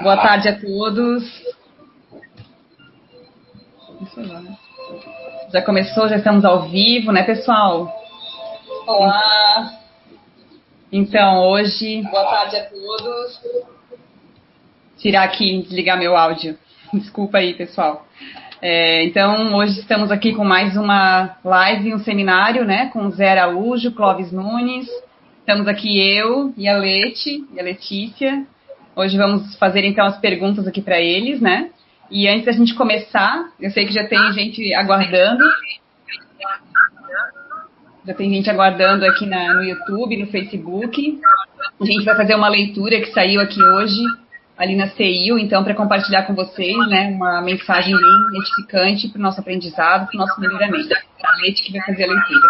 Boa tarde a todos. Já começou, já estamos ao vivo, né, pessoal? Olá. Então, hoje. Boa tarde a todos. Tirar aqui, desligar meu áudio. Desculpa aí, pessoal. É, então, hoje estamos aqui com mais uma live, um seminário, né, com Zé Araújo, Clóvis Nunes. Estamos aqui eu e a Leti, e a Letícia. Hoje vamos fazer então as perguntas aqui para eles, né? E antes da gente começar, eu sei que já tem gente aguardando. Já tem gente aguardando aqui na, no YouTube, no Facebook. A gente vai fazer uma leitura que saiu aqui hoje, ali na CIU, então, para compartilhar com vocês, né? Uma mensagem bem edificante para o nosso aprendizado, para o nosso melhoramento. A Leite que vai fazer a leitura.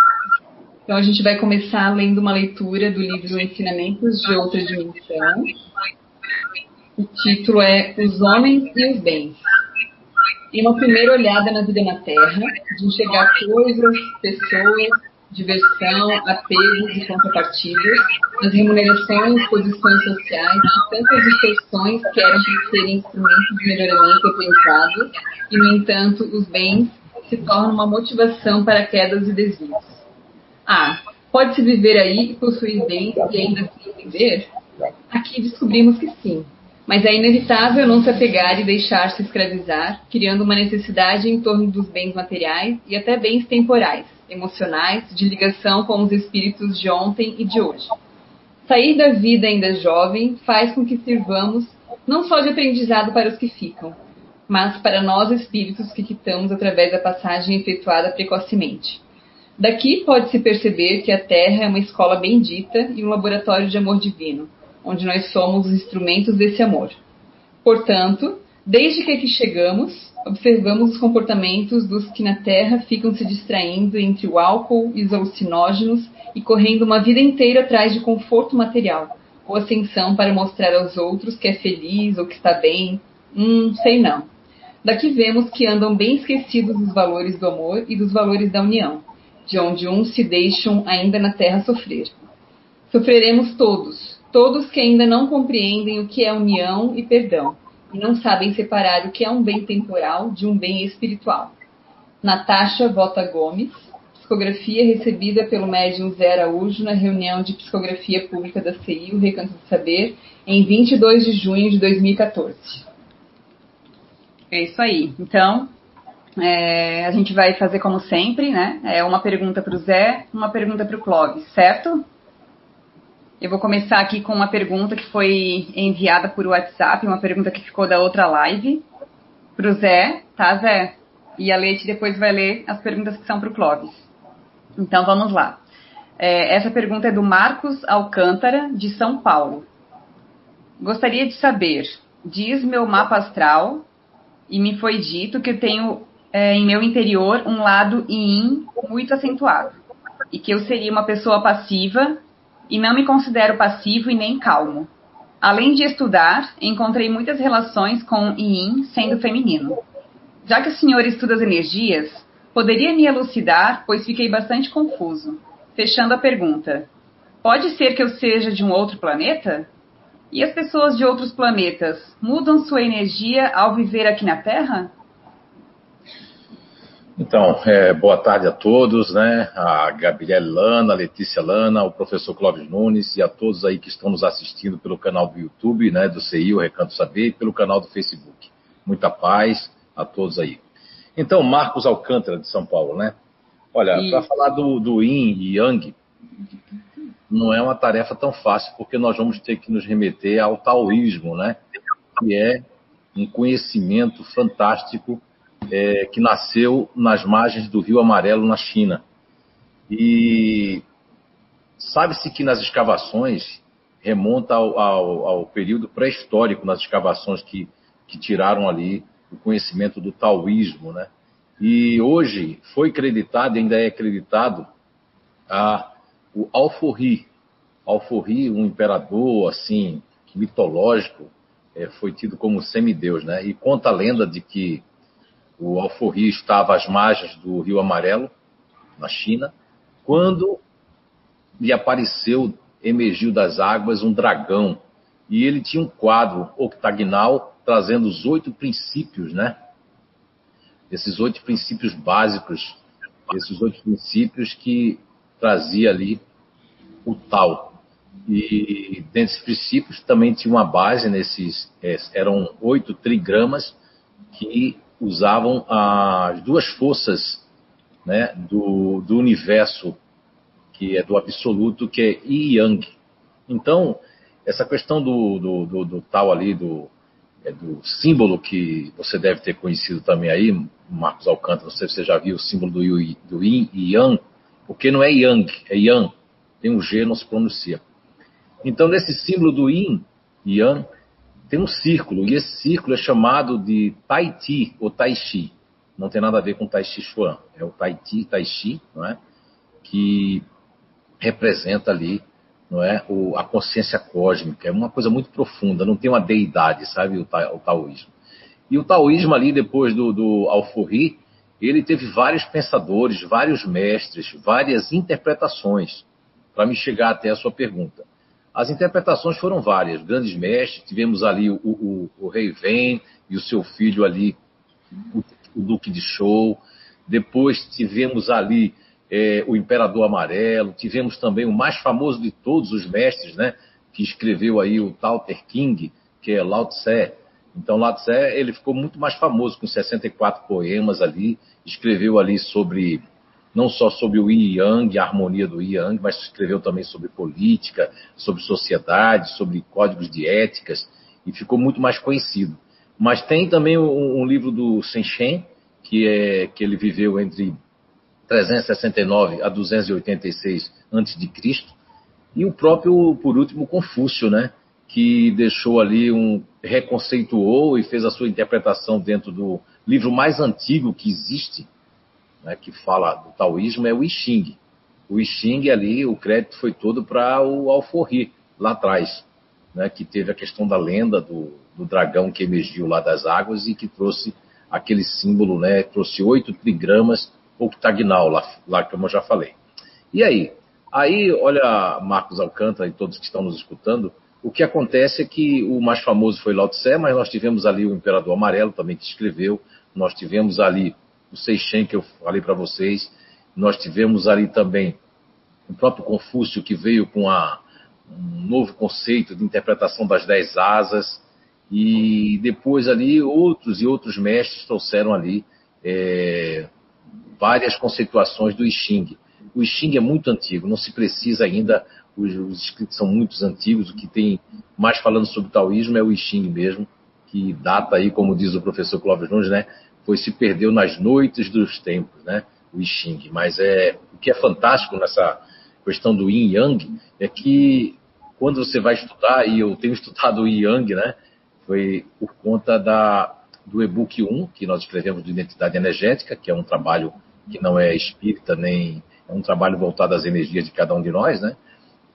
Então, a gente vai começar lendo uma leitura do livro Ensinamentos de Outra Dimensão. O título é Os Homens e os Bens. Em uma primeira olhada na vida na Terra, de enxergar coisas, pessoas, diversão, apegos e contrapartidas, as remunerações, posições sociais e tantas distorções que eram para serem instrumentos de melhoramento e aprendizado, e, no entanto, os bens se tornam uma motivação para quedas e desvios. Ah, pode-se viver aí e possuir bens e ainda assim viver? Aqui descobrimos que sim, mas é inevitável não se apegar e deixar-se escravizar, criando uma necessidade em torno dos bens materiais e até bens temporais, emocionais, de ligação com os espíritos de ontem e de hoje. Sair da vida ainda jovem faz com que sirvamos não só de aprendizado para os que ficam, mas para nós espíritos que quitamos através da passagem efetuada precocemente. Daqui pode-se perceber que a Terra é uma escola bendita e um laboratório de amor divino onde nós somos os instrumentos desse amor. Portanto, desde que aqui chegamos, observamos os comportamentos dos que na Terra ficam se distraindo entre o álcool e os alucinógenos e correndo uma vida inteira atrás de conforto material, ou ascensão para mostrar aos outros que é feliz ou que está bem. Hum, sei não. Daqui vemos que andam bem esquecidos dos valores do amor e dos valores da união, de onde uns se deixam ainda na terra sofrer. Sofreremos todos, Todos que ainda não compreendem o que é união e perdão, e não sabem separar o que é um bem temporal de um bem espiritual. Natasha Vota Gomes, psicografia recebida pelo médium Zé Araújo na reunião de psicografia pública da CI, o Recanto do Saber, em 22 de junho de 2014. É isso aí. Então, é, a gente vai fazer como sempre, né? É uma pergunta para o Zé, uma pergunta para o Clóvis, certo? Eu vou começar aqui com uma pergunta que foi enviada por WhatsApp, uma pergunta que ficou da outra live, para o Zé, tá, Zé? E a Leite depois vai ler as perguntas que são para o Clóvis. Então vamos lá. É, essa pergunta é do Marcos Alcântara, de São Paulo. Gostaria de saber, diz meu mapa astral, e me foi dito que eu tenho é, em meu interior um lado yin muito acentuado, e que eu seria uma pessoa passiva e não me considero passivo e nem calmo. Além de estudar, encontrei muitas relações com Yin sendo feminino. Já que o senhor estuda as energias, poderia me elucidar, pois fiquei bastante confuso. Fechando a pergunta: pode ser que eu seja de um outro planeta? E as pessoas de outros planetas mudam sua energia ao viver aqui na Terra? Então, é, boa tarde a todos, né? A Gabriela Lana, a Letícia Lana, o professor Clóvis Nunes e a todos aí que estão nos assistindo pelo canal do YouTube, né? Do CI, o Recanto Saber, e pelo canal do Facebook. Muita paz a todos aí. Então, Marcos Alcântara, de São Paulo, né? Olha, para falar do, do Yin e Yang, não é uma tarefa tão fácil, porque nós vamos ter que nos remeter ao taoísmo, né? Que é um conhecimento fantástico é, que nasceu nas margens do Rio Amarelo, na China. E sabe-se que nas escavações remonta ao, ao, ao período pré-histórico, nas escavações que, que tiraram ali o conhecimento do taoísmo, né? E hoje foi acreditado, ainda é acreditado, a, o Alforri. Alforri, um imperador assim mitológico, é, foi tido como semideus, né? E conta a lenda de que o Alforria estava às margens do Rio Amarelo, na China, quando lhe apareceu, emergiu das águas um dragão e ele tinha um quadro octagonal trazendo os oito princípios, né? Esses oito princípios básicos, esses oito princípios que trazia ali o tal. E desses princípios também tinha uma base nesses, é, eram oito trigramas que usavam as duas forças né, do, do universo, que é do absoluto, que é Yi Yang. Então, essa questão do, do, do, do tal ali, do, é, do símbolo que você deve ter conhecido também aí, Marcos Alcântara, não sei se você já viu o símbolo do, do Yin e Yang, porque não é Yang, é Yang, tem um G, não se pronuncia. Então, nesse símbolo do Yin e Yang, tem um círculo, e esse círculo é chamado de Tai Chi ou Tai Chi. Não tem nada a ver com Tai Chi Chuan, é o Tai Chi, Tai Chi, não é? que representa ali não é? O, a consciência cósmica, é uma coisa muito profunda, não tem uma deidade, sabe, o, ta, o taoísmo. E o taoísmo ali, depois do, do Alforri, ele teve vários pensadores, vários mestres, várias interpretações, para me chegar até a sua pergunta. As interpretações foram várias, grandes mestres, tivemos ali o, o, o rei Ven e o seu filho ali, o, o Duque de Show, depois tivemos ali é, o Imperador Amarelo, tivemos também o mais famoso de todos os mestres, né, que escreveu aí o Tao Te King, que é Lao Tse. Então Lao Tse, ele ficou muito mais famoso com 64 poemas ali, escreveu ali sobre não só sobre o Yin Yang, a harmonia do Yin Yang, mas escreveu também sobre política, sobre sociedade, sobre códigos de éticas e ficou muito mais conhecido. Mas tem também um, um livro do Sen Shen, que é que ele viveu entre 369 a 286 a.C., e o próprio, por último, Confúcio, né? que deixou ali um reconceituou e fez a sua interpretação dentro do livro mais antigo que existe, né, que fala do taoísmo, é o I Ching. O I Ching ali, o crédito foi todo para o Alforri, lá atrás, né, que teve a questão da lenda do, do, dragão que emergiu lá das águas e que trouxe aquele símbolo, né, trouxe oito trigramas octagonal, lá, lá como eu já falei. E aí? Aí, olha, Marcos Alcântara e todos que estão nos escutando, o que acontece é que o mais famoso foi Lao Tse, mas nós tivemos ali o Imperador Amarelo também que escreveu, nós tivemos ali o Seixen que eu falei para vocês, nós tivemos ali também o próprio Confúcio que veio com a, um novo conceito de interpretação das dez asas, e depois ali outros e outros mestres trouxeram ali é, várias conceituações do I Ching. O I Ching é muito antigo, não se precisa ainda, os, os escritos são muito antigos, o que tem mais falando sobre taoísmo é o I Ching mesmo, que data aí, como diz o professor Clóvis Nunes, né, foi se perdeu nas noites dos tempos, né, o I Ching. Mas é, o que é fantástico nessa questão do Yin Yang é que quando você vai estudar, e eu tenho estudado o Yin Yang, né, foi por conta da, do e-book 1, que nós escrevemos de identidade energética, que é um trabalho que não é espírita, nem é um trabalho voltado às energias de cada um de nós, né?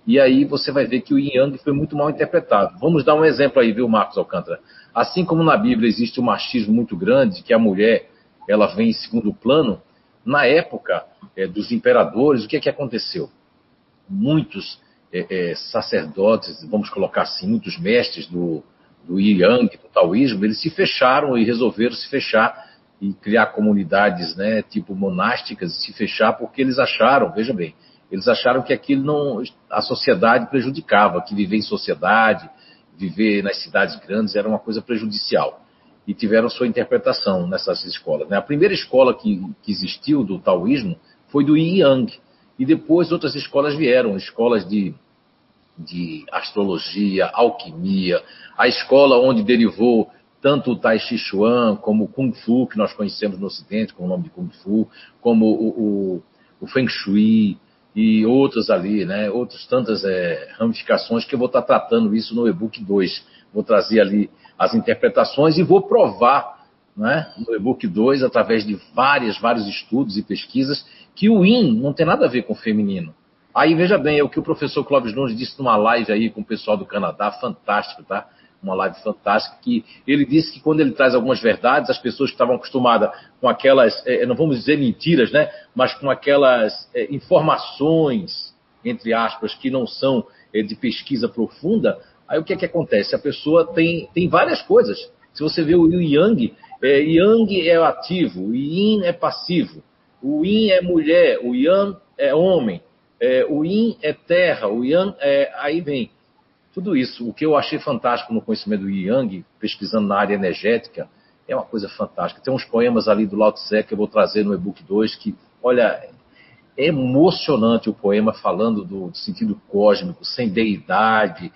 E aí você vai ver que o Yin Yang foi muito mal interpretado. Vamos dar um exemplo aí, viu, Marcos Alcântara? Assim como na Bíblia existe um machismo muito grande, que a mulher ela vem em segundo plano, na época é, dos imperadores, o que é que aconteceu? Muitos é, é, sacerdotes, vamos colocar assim, muitos mestres do, do Yang, do taoísmo, eles se fecharam e resolveram se fechar e criar comunidades, né, tipo monásticas, e se fechar porque eles acharam, veja bem, eles acharam que aquilo não, a sociedade prejudicava, que viver em sociedade, viver nas cidades grandes era uma coisa prejudicial. E tiveram sua interpretação nessas escolas. Né? A primeira escola que, que existiu do taoísmo foi do Yin Yang. E depois outras escolas vieram, escolas de, de astrologia, alquimia, a escola onde derivou tanto o Tai Chi Chuan como o Kung Fu, que nós conhecemos no Ocidente com o nome de Kung Fu, como o, o, o Feng Shui e outras ali, né? Outras tantas é, ramificações que eu vou estar tratando isso no e-book 2. Vou trazer ali as interpretações e vou provar né, no e-book 2, através de várias, vários estudos e pesquisas, que o Yin não tem nada a ver com o feminino. Aí veja bem, é o que o professor Clóvis Nunes disse numa live aí com o pessoal do Canadá, fantástico, tá? Uma live fantástica, que ele disse que quando ele traz algumas verdades, as pessoas que estavam acostumadas com aquelas, é, não vamos dizer mentiras, né, mas com aquelas é, informações, entre aspas, que não são é, de pesquisa profunda, Aí o que é que acontece? A pessoa tem, tem várias coisas. Se você vê o Yang, é, Yang é ativo, Yin é passivo, o Yin é mulher, o Yang é homem, é, o Yin é terra, o Yang é. Aí vem. Tudo isso, o que eu achei fantástico no conhecimento do Yang, pesquisando na área energética, é uma coisa fantástica. Tem uns poemas ali do Lao Tse que eu vou trazer no e-book 2 que, olha, é emocionante o poema falando do, do sentido cósmico, sem deidade.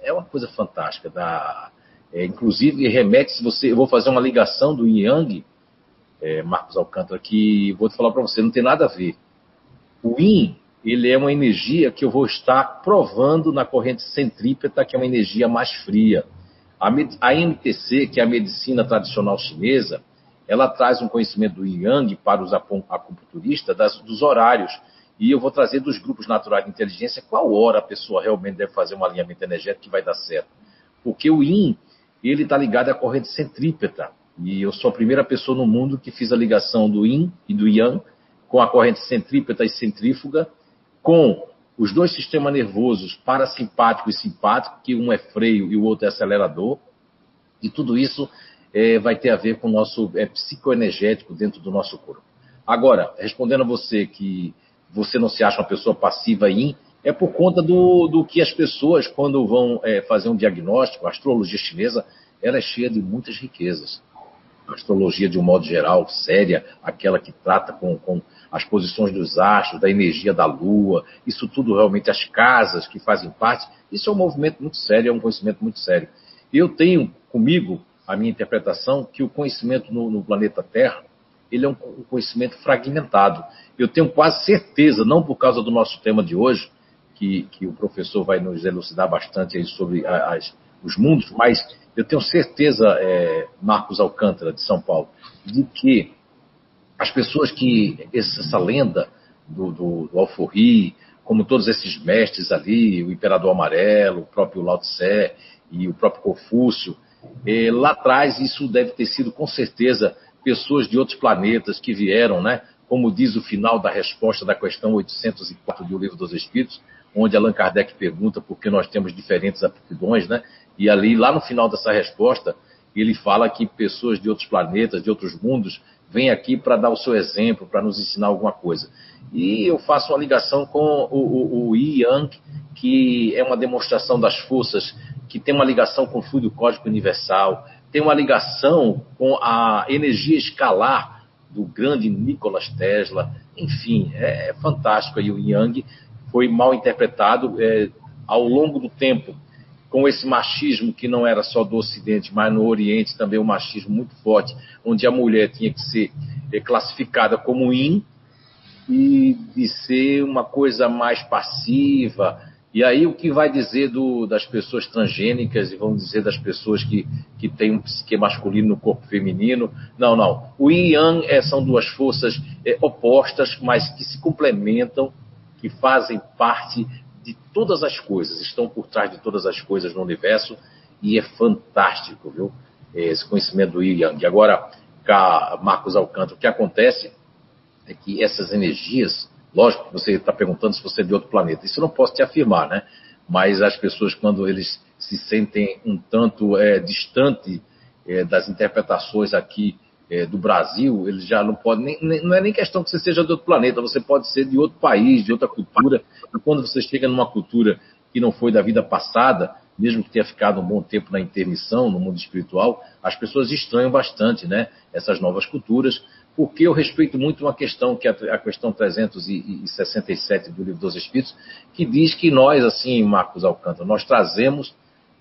É uma coisa fantástica. Da, é, inclusive, remete, se você. Eu vou fazer uma ligação do Yang, é, Marcos Alcântara, que vou te falar para você, não tem nada a ver. O Yin, ele é uma energia que eu vou estar provando na corrente centrípeta, que é uma energia mais fria. A, a MTC, que é a medicina tradicional chinesa, ela traz um conhecimento do Yang para os acupunturistas dos horários. E eu vou trazer dos grupos naturais de inteligência qual hora a pessoa realmente deve fazer um alinhamento energético que vai dar certo. Porque o Yin, ele está ligado à corrente centrípeta. E eu sou a primeira pessoa no mundo que fiz a ligação do Yin e do Yang com a corrente centrípeta e centrífuga, com os dois sistemas nervosos, parasimpático e simpático, que um é freio e o outro é acelerador. E tudo isso é, vai ter a ver com o nosso é, psicoenergético dentro do nosso corpo. Agora, respondendo a você que você não se acha uma pessoa passiva em, é por conta do, do que as pessoas, quando vão é, fazer um diagnóstico, a astrologia chinesa, ela é cheia de muitas riquezas. Astrologia, de um modo geral, séria, aquela que trata com, com as posições dos astros, da energia da lua, isso tudo realmente, as casas que fazem parte, isso é um movimento muito sério, é um conhecimento muito sério. Eu tenho comigo a minha interpretação que o conhecimento no, no planeta Terra ele é um, um, conhecimento fragmentado. Eu tenho quase certeza, não por causa do nosso tema de hoje, que, que o professor vai nos elucidar bastante sobre as, os mundos, mas eu tenho certeza, é, Marcos Alcântara, de São Paulo, de que as pessoas que essa lenda do, do, do Alforri, como todos esses mestres ali, o Imperador Amarelo, o próprio Lao Tse e o próprio Confúcio, eh, lá atrás isso deve ter sido com certeza pessoas de outros planetas que vieram, né? Como diz o final da resposta da questão 804 do Livro dos Espíritos, onde Allan Kardec pergunta por que nós temos diferentes aptidões, né? E ali, lá no final dessa resposta, ele fala que pessoas de outros planetas, de outros mundos, vêm aqui para dar o seu exemplo, para nos ensinar alguma coisa. E eu faço uma ligação com o, o, o Yang, que é uma demonstração das forças, que tem uma ligação com o fluido cósmico universal, tem uma ligação com a energia escalar do grande Nikola Tesla. Enfim, é, é fantástico aí o Yang. Foi mal interpretado é, ao longo do tempo com esse machismo que não era só do Ocidente, mas no Oriente também um machismo muito forte, onde a mulher tinha que ser é, classificada como in e de ser uma coisa mais passiva. E aí o que vai dizer do, das pessoas transgênicas e vão dizer das pessoas que, que têm um psique masculino no corpo feminino? Não, não. O yin e yang é, são duas forças é, opostas, mas que se complementam, que fazem parte de todas as coisas, estão por trás de todas as coisas no universo e é fantástico, viu? Esse conhecimento do Yin Yang. Agora, Marcos Alcântara, o que acontece é que essas energias, lógico que você está perguntando se você é de outro planeta, isso eu não posso te afirmar, né? Mas as pessoas, quando eles se sentem um tanto é, distante é, das interpretações aqui é, do Brasil, eles já não podem, nem, não é nem questão que você seja de outro planeta, você pode ser de outro país, de outra cultura, e quando você chega numa cultura que não foi da vida passada, mesmo que tenha ficado um bom tempo na intermissão, no mundo espiritual, as pessoas estranham bastante, né, essas novas culturas, porque eu respeito muito uma questão que é a questão 367 do Livro dos Espíritos, que diz que nós, assim, Marcos Alcântara, nós trazemos,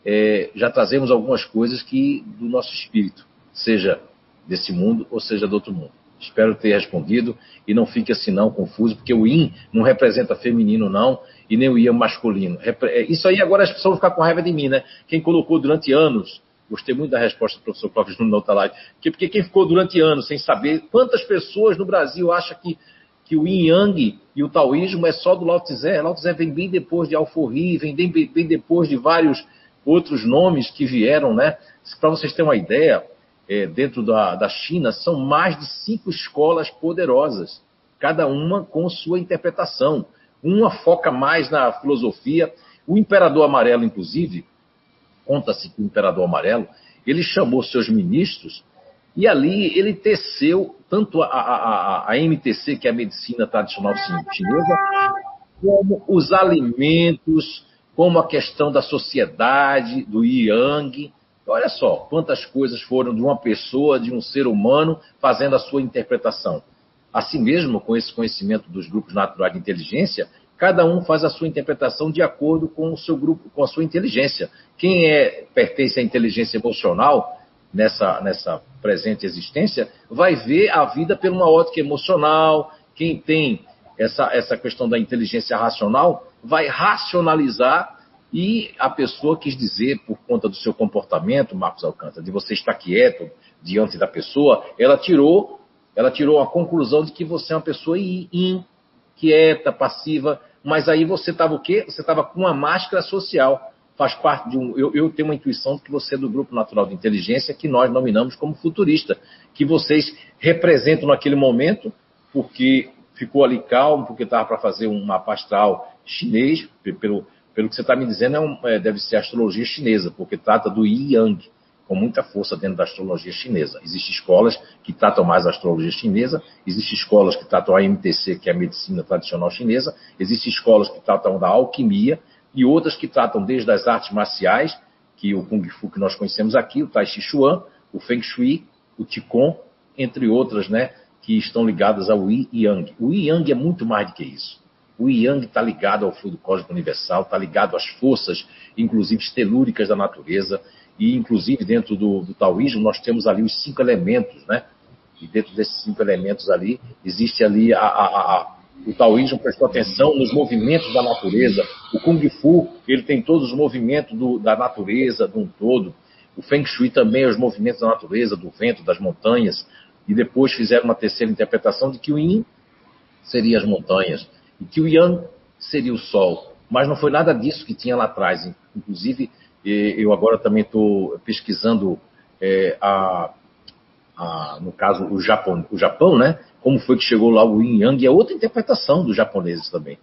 é, já trazemos algumas coisas que do nosso espírito, seja desse mundo ou seja do outro mundo. Espero ter respondido e não fique assim não confuso, porque o yin não representa feminino não e nem o yang masculino. É, isso aí agora as pessoas vão ficar com raiva de mim, né? Quem colocou durante anos, gostei muito da resposta do professor Clóvis Nuno Nautalai, que porque quem ficou durante anos sem saber quantas pessoas no Brasil acham que que o yin yang e o taoísmo é só do Lao Tse. Lao Tse vem bem depois de Alforri, vem bem, bem depois de vários outros nomes que vieram, né? Para vocês terem uma ideia, é, dentro da, da China são mais de cinco escolas poderosas, cada uma com sua interpretação. Uma foca mais na filosofia. O Imperador Amarelo, inclusive, conta-se que o Imperador Amarelo, ele chamou seus ministros e ali ele teceu tanto a, a, a, MTC, que é a medicina tradicional chinesa, como os alimentos, como a questão da sociedade, do yang. Olha só quantas coisas foram de uma pessoa, de um ser humano, fazendo a sua interpretação. Assim mesmo, com esse conhecimento dos grupos naturais de inteligência, cada um faz a sua interpretação de acordo com o seu grupo, com a sua inteligência. Quem é, pertence à inteligência emocional, nessa, nessa presente existência, vai ver a vida por uma ótica emocional. Quem tem essa, essa questão da inteligência racional vai racionalizar e a pessoa quis dizer, por conta do seu comportamento, Marcos Alcântara, de você estar quieto diante da pessoa, ela tirou, ela tirou a conclusão de que você é uma pessoa inquieta, passiva, mas aí você estava o quê? Você estava com uma máscara social faz parte de um. Eu, eu, tenho uma intuição de que você é do Grupo Natural de Inteligência, que nós nominamos como futurista, que vocês representam naquele momento, porque ficou ali calmo, porque estava para fazer um mapa astral chinês, pelo, pelo que você está me dizendo, é um, é, deve ser astrologia chinesa, porque trata do Yi Yang, com muita força dentro da astrologia chinesa. Existem escolas que tratam mais a astrologia chinesa, existem escolas que tratam a MTC, que é a medicina tradicional chinesa, existem escolas que tratam da alquimia, e outras que tratam desde as artes marciais, que o Kung Fu que nós conhecemos aqui, o Tai Chi Chuan, o Feng Shui, o Qigong, entre outras, né, que estão ligadas ao Yi Yang. O Yi Yang é muito mais do que isso. O Yang está ligado ao fluido cósmico universal, está ligado às forças, inclusive telúricas da natureza, e inclusive dentro do, do taoísmo nós temos ali os cinco elementos, né? E dentro desses cinco elementos ali existe ali a, a, a o taoísmo prestou atenção nos movimentos da natureza. O Kung Fu, ele tem todos os movimentos do, da natureza, de um todo. O Feng Shui também, os movimentos da natureza, do vento, das montanhas. E depois fizeram uma terceira interpretação de que o Yin seria as montanhas e que o Yang seria o Sol. Mas não foi nada disso que tinha lá atrás. Inclusive, eu agora também estou pesquisando é, a, a, no caso, o Japão, o Japão, né? como foi que chegou lá o Yin Yang, e é outra interpretação dos japoneses também.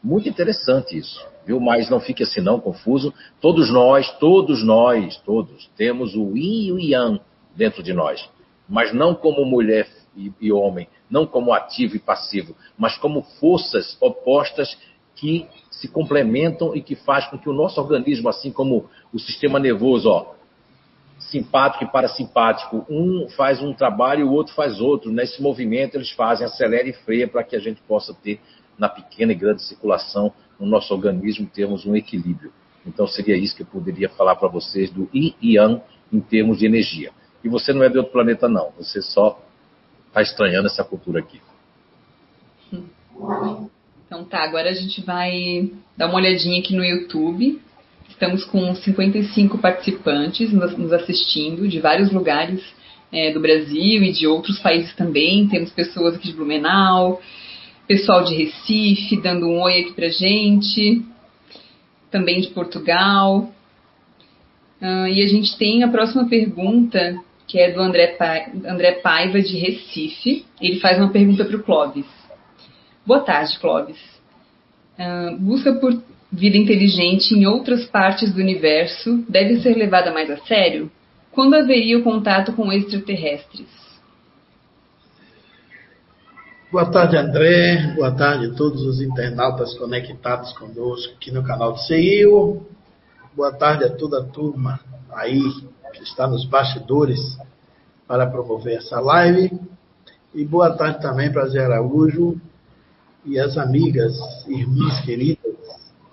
Muito interessante isso, viu? Mas não fique assim não, confuso. Todos nós, todos nós, todos, temos o Yin e o Yang dentro de nós. Mas não como mulher e, e homem, não como ativo e passivo, mas como forças opostas que se complementam e que faz com que o nosso organismo, assim como o sistema nervoso, ó, simpático e parasimpático. Um faz um trabalho e o outro faz outro. Nesse movimento eles fazem acelera e freia para que a gente possa ter na pequena e grande circulação no nosso organismo termos um equilíbrio. Então seria isso que eu poderia falar para vocês do Yin e Yang em termos de energia. E você não é de outro planeta não, você só está estranhando essa cultura aqui. Então tá, agora a gente vai dar uma olhadinha aqui no YouTube Estamos com 55 participantes nos assistindo de vários lugares é, do Brasil e de outros países também. Temos pessoas aqui de Blumenau, pessoal de Recife dando um oi aqui pra gente, também de Portugal. Uh, e a gente tem a próxima pergunta, que é do André, pa André Paiva, de Recife. Ele faz uma pergunta para o Clóvis. Boa tarde, Clóvis. Uh, busca por vida inteligente em outras partes do universo deve ser levada mais a sério? Quando haveria o contato com extraterrestres? Boa tarde, André. Boa tarde a todos os internautas conectados conosco aqui no canal do CIO. Boa tarde a toda a turma aí que está nos bastidores para promover essa live. E boa tarde também para Zé Araújo e as amigas, irmãs queridas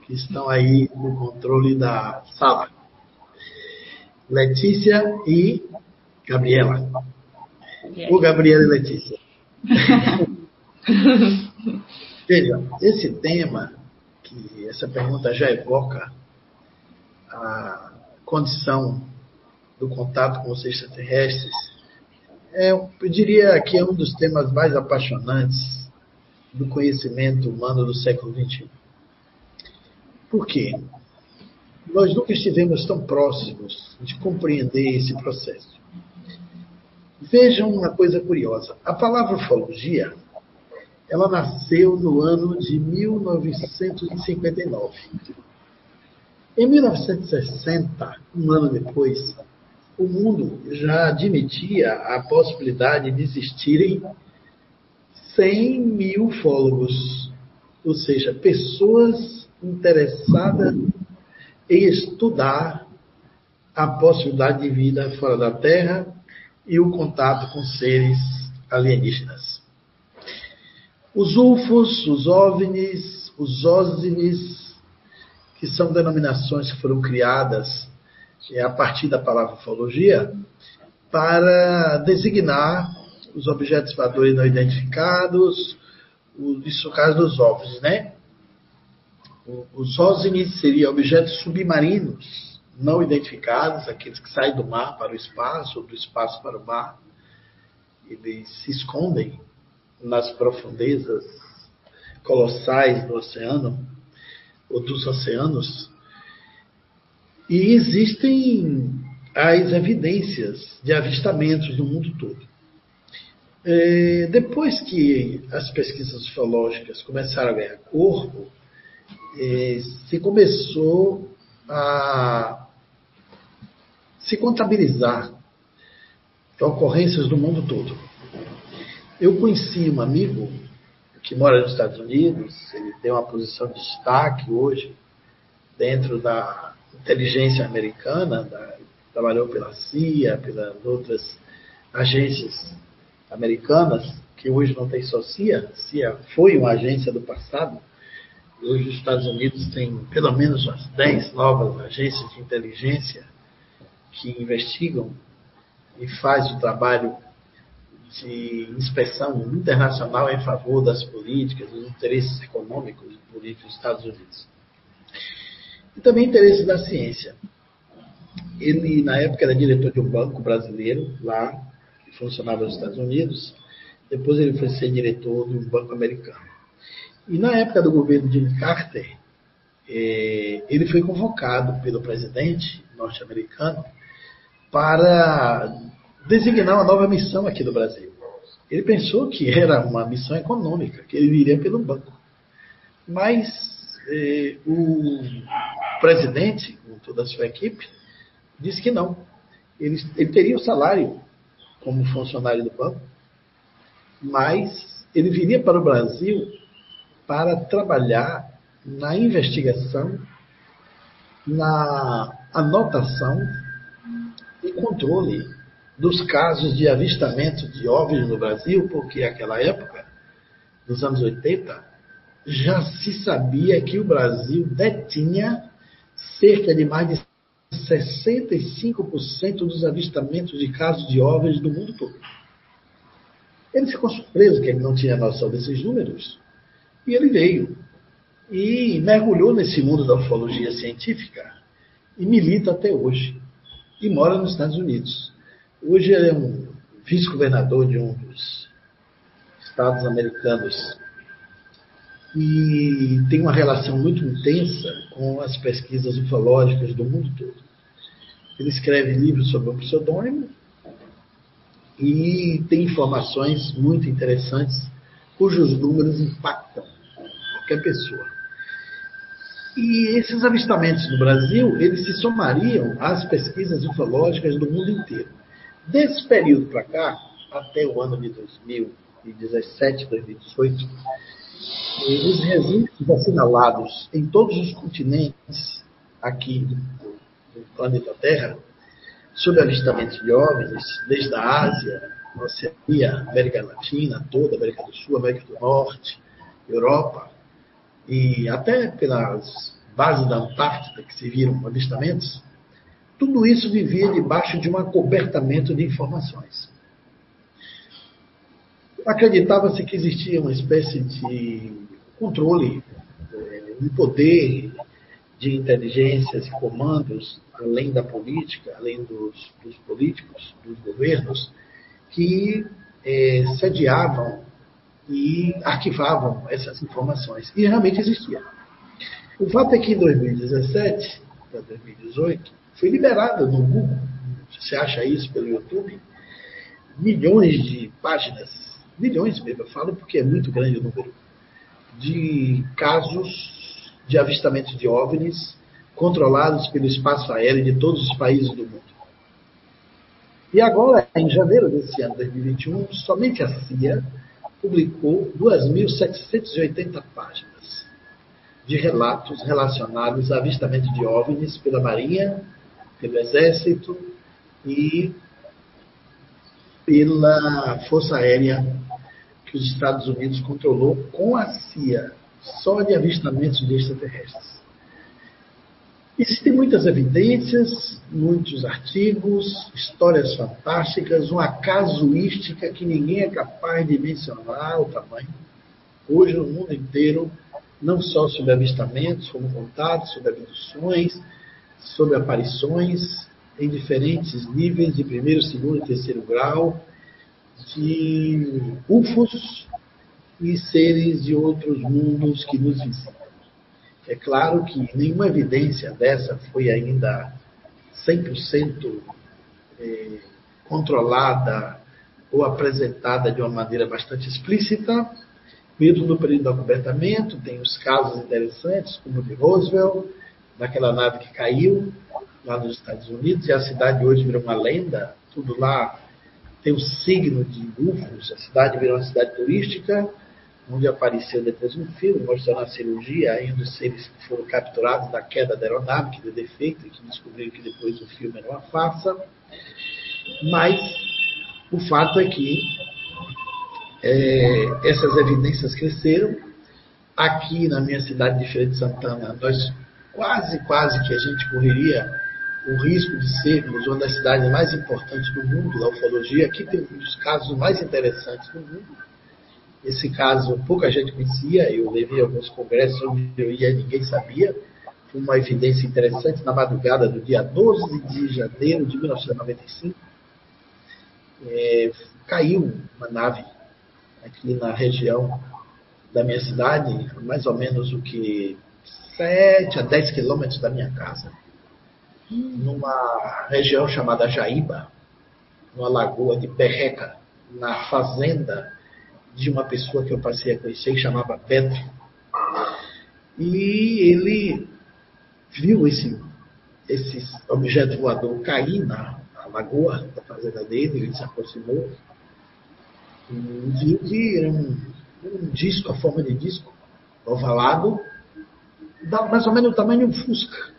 que estão aí no controle da sala. Letícia e Gabriela. O Gabriela e Letícia. Veja, esse tema, que essa pergunta já evoca a condição do contato com os extraterrestres, é, eu diria que é um dos temas mais apaixonantes do conhecimento humano do século XXI. Por quê? Nós nunca estivemos tão próximos de compreender esse processo. Vejam uma coisa curiosa. A palavra ufologia, ela nasceu no ano de 1959. Em 1960, um ano depois, o mundo já admitia a possibilidade de existirem 100 mil ufólogos, ou seja, pessoas interessadas em estudar a possibilidade de vida fora da Terra e o contato com seres alienígenas. Os UFOs, os OVNIs, os OSNIs, que são denominações que foram criadas é a partir da palavra ufologia, para designar os objetos voadores não identificados, isso no caso dos OVNIs, né? Os OVNIs seriam objetos submarinos não identificados, aqueles que saem do mar para o espaço, ou do espaço para o mar. Eles se escondem nas profundezas colossais do oceano, ou dos oceanos. E existem as evidências de avistamentos no mundo todo. É, depois que as pesquisas ufológicas começaram a ganhar corpo, é, se começou a se contabilizar ocorrências do mundo todo. Eu conheci um amigo que mora nos Estados Unidos, ele tem uma posição de destaque hoje dentro da inteligência americana, da, trabalhou pela CIA, pelas outras agências americanas, que hoje não tem só CIA, CIA foi uma agência do passado, hoje os Estados Unidos têm pelo menos umas 10 novas agências de inteligência que investigam e fazem o trabalho de inspeção internacional em favor das políticas, dos interesses econômicos e políticos dos Estados Unidos. E também interesses da ciência. Ele, na época, era diretor de um banco brasileiro, lá, que funcionava nos Estados Unidos. Depois ele foi ser diretor de um banco americano. E na época do governo de Carter, eh, ele foi convocado pelo presidente norte-americano para designar uma nova missão aqui no Brasil. Ele pensou que era uma missão econômica, que ele viria pelo banco. Mas eh, o presidente, com toda a sua equipe, disse que não. Ele, ele teria o salário como funcionário do banco, mas ele viria para o Brasil para trabalhar na investigação, na anotação e controle dos casos de avistamento de OVNIs no Brasil, porque naquela época, nos anos 80, já se sabia que o Brasil detinha cerca de mais de 65% dos avistamentos de casos de OVNIs do mundo todo. Ele ficou surpreso que ele não tinha noção desses números, e ele veio e mergulhou nesse mundo da ufologia científica e milita até hoje. E mora nos Estados Unidos. Hoje ele é um vice-governador de um dos estados americanos e tem uma relação muito intensa com as pesquisas ufológicas do mundo todo. Ele escreve livros sobre o pseudônimo e tem informações muito interessantes cujos números impactam qualquer pessoa. E esses avistamentos no Brasil, eles se somariam às pesquisas ufológicas do mundo inteiro. Desse período para cá, até o ano de 2017, 2018, os registros assinalados em todos os continentes aqui do, planeta Terra sobre avistamentos de OVNIs, desde a Ásia, Oceania, América Latina toda, América do Sul, América do Norte, Europa, e até pelas bases da Antártida que se viram avistamentos, tudo isso vivia debaixo de um acobertamento de informações. Acreditava-se que existia uma espécie de controle, eh, um poder de inteligências e comandos, além da política, além dos, dos políticos, dos governos, que eh, sediavam e arquivavam essas informações. E realmente existia. O fato é que em 2017 para 2018 foi liberada no Google, você acha isso pelo YouTube, milhões de páginas, milhões mesmo, eu falo porque é muito grande o número, de casos de avistamento de OVNIs controlados pelo espaço aéreo de todos os países do mundo. E agora, em janeiro desse ano, 2021, somente a CIA publicou 2.780 páginas de relatos relacionados a avistamento de OVNIs pela Marinha, pelo Exército e pela Força Aérea os Estados Unidos controlou com a CIA, só de avistamentos de extraterrestres. Existem muitas evidências, muitos artigos, histórias fantásticas, uma casuística que ninguém é capaz de mencionar o tamanho. Hoje, no mundo inteiro, não só sobre avistamentos, como contados, sobre abduções, sobre aparições em diferentes níveis de primeiro, segundo e terceiro grau, de UFOs e seres de outros mundos que nos visitam. É claro que nenhuma evidência dessa foi ainda 100% é, controlada ou apresentada de uma maneira bastante explícita, mesmo no período do acobertamento, tem os casos interessantes, como o de Roosevelt, daquela nave que caiu lá nos Estados Unidos, e a cidade hoje virou uma lenda, tudo lá tem o signo de UFOs, a cidade virou uma cidade turística, onde apareceu depois um filme mostrando a cirurgia aí dos seres que foram capturados da queda da aeronave, que deu defeito, e que descobriram que depois o filme era uma farsa. Mas o fato é que é, essas evidências cresceram. Aqui na minha cidade de Feira de Santana, nós quase, quase que a gente correria o risco de sermos uma das cidades mais importantes do mundo da ufologia. Aqui tem um dos casos mais interessantes do mundo esse caso pouca gente conhecia, eu levei alguns congressos onde eu ia e ninguém sabia. Foi uma evidência interessante. Na madrugada do dia 12 de janeiro de 1995, é, caiu uma nave aqui na região da minha cidade, mais ou menos o que 7 a 10 quilômetros da minha casa, numa região chamada Jaíba, numa lagoa de Perreca, na fazenda de uma pessoa que eu passei a conhecer, que chamava Petro. E ele viu esse, esse objeto voador cair na, na lagoa da fazenda dele, ele se aproximou e viu que era um, um disco, a forma de disco, ovalado, mais ou menos o tamanho de um fusca.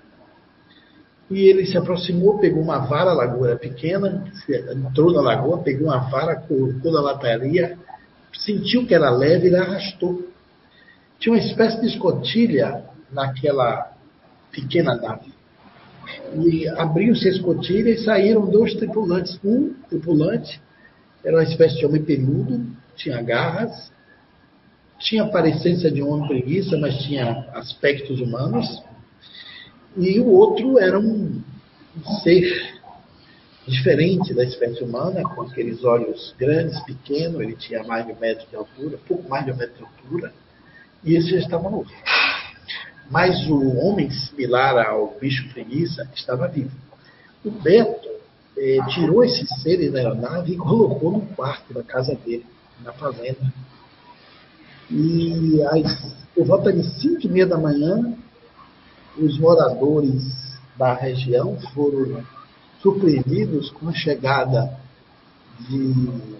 E ele se aproximou, pegou uma vara, a lagoa era pequena, entrou na lagoa, pegou uma vara, colocou na lataria, sentiu que era leve, ele arrastou. Tinha uma espécie de escotilha naquela pequena nave. E abriu-se a escotilha e saíram dois tripulantes. Um tripulante era uma espécie de homem peludo, tinha garras, tinha aparência de um homem preguiça, mas tinha aspectos humanos. E o outro era um ser diferente da espécie humana, com aqueles olhos grandes, pequenos, ele tinha mais de um metro de altura, pouco mais de um metro de altura, e esse já estava morto. Mas o homem similar ao bicho preguiça estava vivo. O Beto eh, tirou esse ser da aeronave e colocou no quarto da casa dele, na fazenda. E às, por volta de 5 e meia da manhã, os moradores da região foram surpreendidos com a chegada de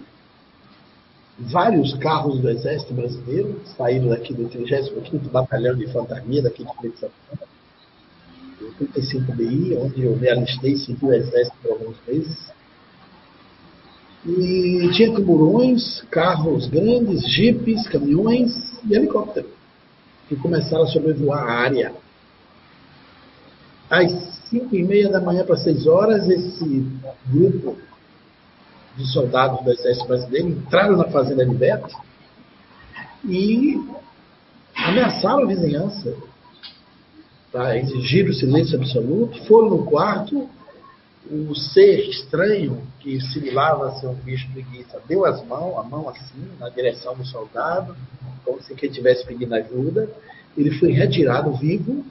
vários carros do Exército Brasileiro, saíram daqui do 35º Batalhão de Infantaria, daqui de de Santana, 35 BI, onde eu me alistei e segui o Exército por alguns meses. E tinha camburões, carros grandes, jipes, caminhões e helicóptero, que começaram a sobrevoar a área. As cinco e meia da manhã para seis horas, esse grupo de soldados do Exército Brasileiro entraram na fazenda Beto e ameaçaram a vizinhança para exigir o silêncio absoluto. Foram no quarto, o ser estranho, que simulava ser um bicho preguiça, deu as mãos, a mão assim, na direção do soldado, como se quem estivesse pedindo ajuda. Ele foi retirado vivo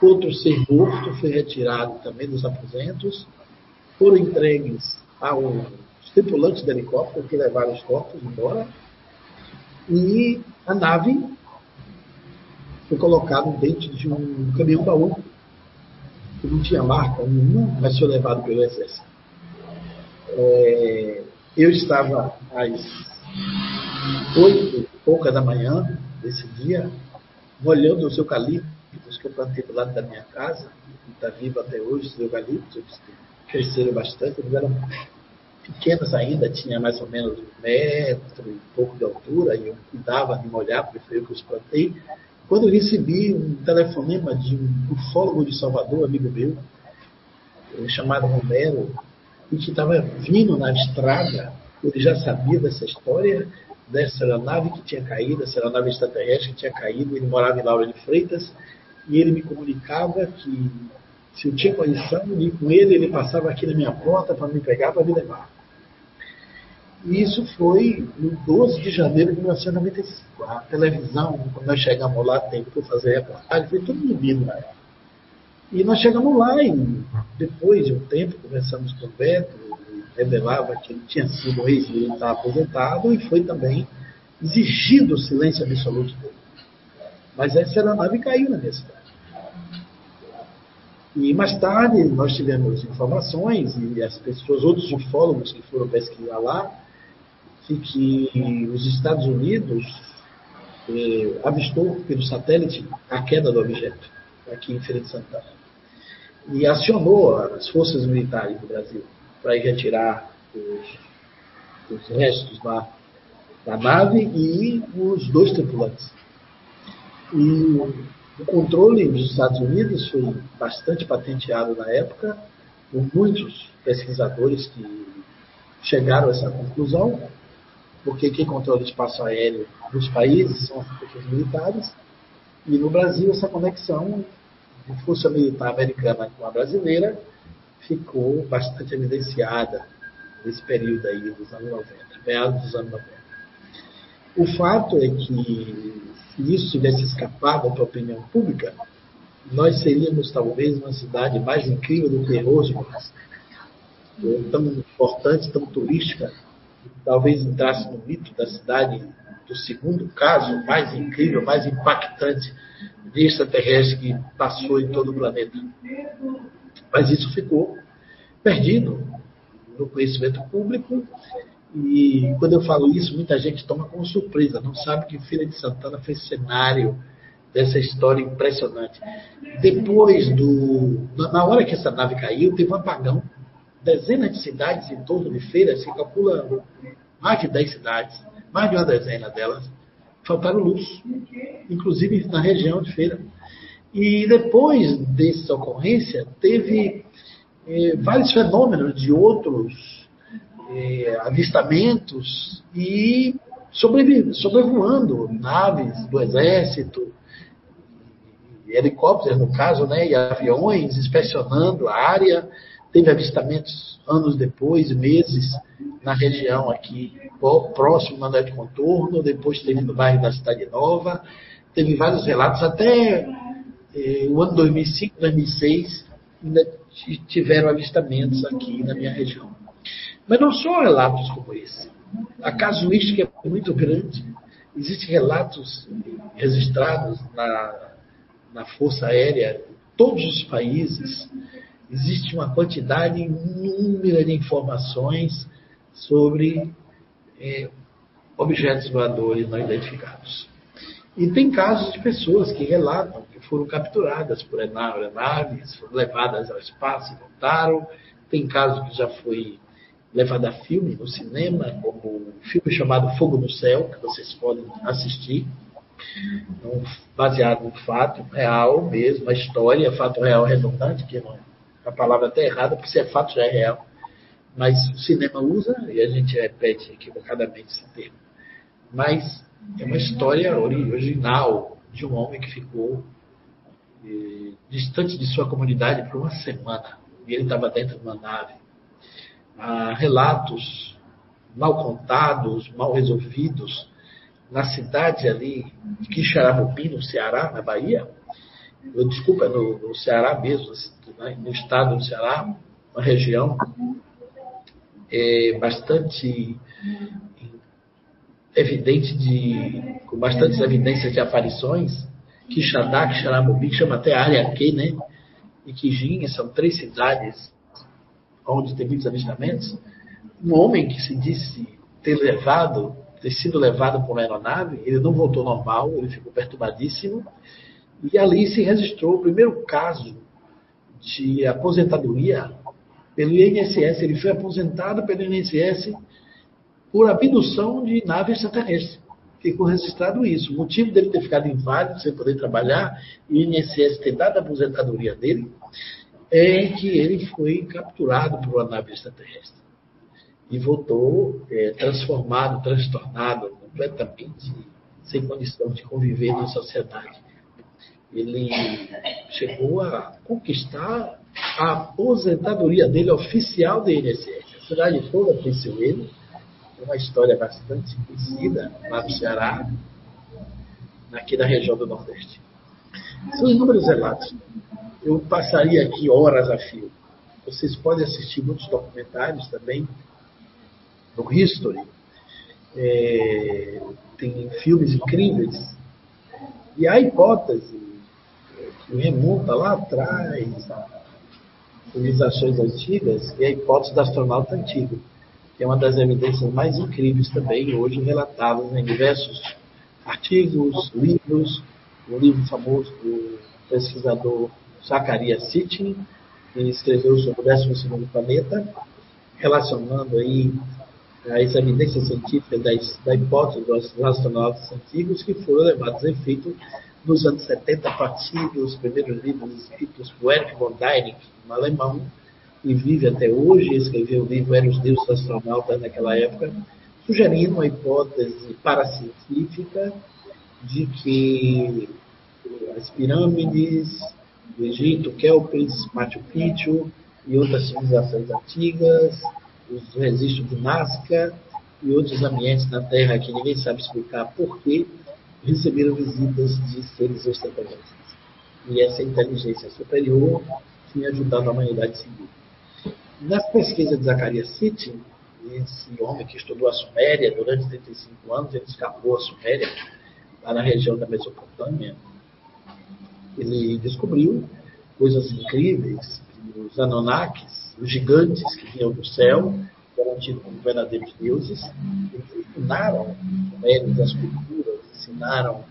Outro ser morto foi retirado também dos aposentos, foram entregues aos tripulantes do helicóptero que levaram os corpos embora, e a nave foi colocada dentro de um caminhão baú que não tinha marca nenhuma, mas foi levado pelo exército. É, eu estava às oito e pouca da manhã desse dia, molhando os eucaliptos que eu plantei do lado da minha casa, que está vivo até hoje, os eucaliptos, cresceram bastante, eles eram pequenas ainda, tinha mais ou menos um metro e pouco de altura, e eu cuidava de molhar, porque foi eu que os plantei. Quando eu recebi um telefonema de um ufólogo de Salvador, amigo meu, eh, chamado Romero, e que estava vindo na estrada, ele já sabia dessa história, dessa aeronave que tinha caído, essa aeronave extraterrestre que tinha caído, ele morava em Laura de Freitas, e ele me comunicava que se eu tinha condição de ir com ele, ele passava aqui na minha porta para me pegar, para me levar. E isso foi no 12 de janeiro de 1995. A televisão, quando nós chegamos lá, tempo para fazer reportagem, foi tudo medido na época. E nós chegamos lá e depois de um tempo conversamos com o Beto, revelava que ele tinha sido ex-militar aposentado e foi também exigido o silêncio absoluto dele. Mas essa aeronave caiu na minha cidade. E mais tarde nós tivemos informações e as pessoas, outros ufólogos que foram pesquisar lá, de que os Estados Unidos eh, avistou pelo satélite a queda do objeto aqui em Feira de Santana e acionou as forças militares do Brasil para ir retirar os, os restos da, da, nave e os dois tripulantes. E o controle dos Estados Unidos foi bastante patenteado na época por muitos pesquisadores que chegaram a essa conclusão porque quem controla o espaço aéreo dos países são as forças militares, e no Brasil essa conexão de força militar americana com a brasileira ficou bastante evidenciada nesse período aí dos anos 90, meados dos anos 90. O fato é que se isso tivesse escapado para a opinião pública, nós seríamos talvez uma cidade mais incrível do terror de tão importante, tão turística talvez entrasse no mito da cidade do segundo caso mais incrível, mais impactante de extraterrestre que passou em todo o planeta. Mas isso ficou perdido no conhecimento público e quando eu falo isso, muita gente toma como surpresa, não sabe que Feira de Santana foi cenário dessa história impressionante. Depois do. Na hora que essa nave caiu, teve um apagão dezenas de cidades em torno de Feira, se calcula mais de 10 cidades, mais de uma dezena delas, faltaram luz, inclusive na região de Feira. E depois dessa ocorrência, teve eh, vários fenômenos de outros eh, avistamentos e sobrevoando naves do exército, helicópteros no caso, né, e aviões inspecionando a área Teve avistamentos anos depois, meses, na região aqui, próximo na de contorno, depois teve no bairro da Cidade Nova, teve vários relatos, até eh, o ano 2005, 2006, ainda tiveram avistamentos aqui na minha região. Mas não só relatos como esse. A casuística é muito grande. Existem relatos registrados na, na Força Aérea, todos os países, existe uma quantidade inúmera de informações sobre é, objetos voadores não identificados. E tem casos de pessoas que relatam que foram capturadas por aeronaves, foram levadas ao espaço e voltaram. Tem casos que já foi levado a filme no cinema, como um filme chamado Fogo no Céu, que vocês podem assistir, um, baseado no fato real mesmo, a história, fato real redundante, que não a palavra até errada, porque se é fato já é real. Mas o cinema usa, e a gente repete equivocadamente esse termo. Mas é uma história original de um homem que ficou eh, distante de sua comunidade por uma semana. E ele estava dentro de uma nave. Há relatos mal contados, mal resolvidos, na cidade ali de Quixaramubim, no Ceará, na Bahia, eu, desculpa, no, no Ceará mesmo, né, no estado do Ceará, uma região é, bastante evidente de, com bastantes evidências de aparições, Quixadá, Quixaramubim, que chama até área Q, né? e Quijinha, são três cidades onde tem muitos avistamentos, um homem que se disse ter levado, ter sido levado por uma aeronave, ele não voltou normal, ele ficou perturbadíssimo, e ali se registrou o primeiro caso de aposentadoria pelo INSS. Ele foi aposentado pelo INSS por abdução de nave extraterrestre. Ficou registrado isso. O motivo dele ter ficado inválido, sem poder trabalhar, e o INSS ter dado a aposentadoria dele, é que ele foi capturado por uma nave extraterrestre. E voltou é, transformado, transtornado, completamente sem condição de conviver na sociedade ele chegou a conquistar a aposentadoria dele oficial da INSS. A cidade toda conheceu ele. É uma história bastante conhecida lá no Ceará, aqui da região do Nordeste. São inúmeros relatos. Eu passaria aqui horas a fio. Vocês podem assistir muitos documentários também no History. É, tem filmes incríveis. E a hipótese que remonta lá atrás, civilizações antigas, e a hipótese do astronauta antigo, que é uma das evidências mais incríveis também hoje relatadas em diversos artigos, livros, um livro famoso do pesquisador Zacarias Sitchin, que escreveu sobre o 12 planeta, relacionando aí as evidências científicas da, hipótese dos astronautas antigos que foram levados a efeito nos anos 70, a partir dos primeiros livros escritos por Erich von Däniken, um alemão, e vive até hoje, escreveu o livro Eram os Deuses Astronautas naquela época, sugerindo uma hipótese paracientífica de que as pirâmides do Egito, Kelpis, Machu Picchu e outras civilizações antigas, os registros de Nazca e outros ambientes na Terra que ninguém sabe explicar por quê, receberam visitas de seres extraterrestres. E essa inteligência superior tinha ajudado a humanidade a seguir. Nas pesquisas de Zacarias Sitchin, esse homem que estudou a Suméria durante 35 anos, ele escapou a Suméria, lá na região da Mesopotâmia, ele descobriu coisas incríveis, que os Anunnakis, os gigantes que vinham do céu, que eram tidos como verdadeiros deuses, eles ensinaram sumérios as culturas, ensinaram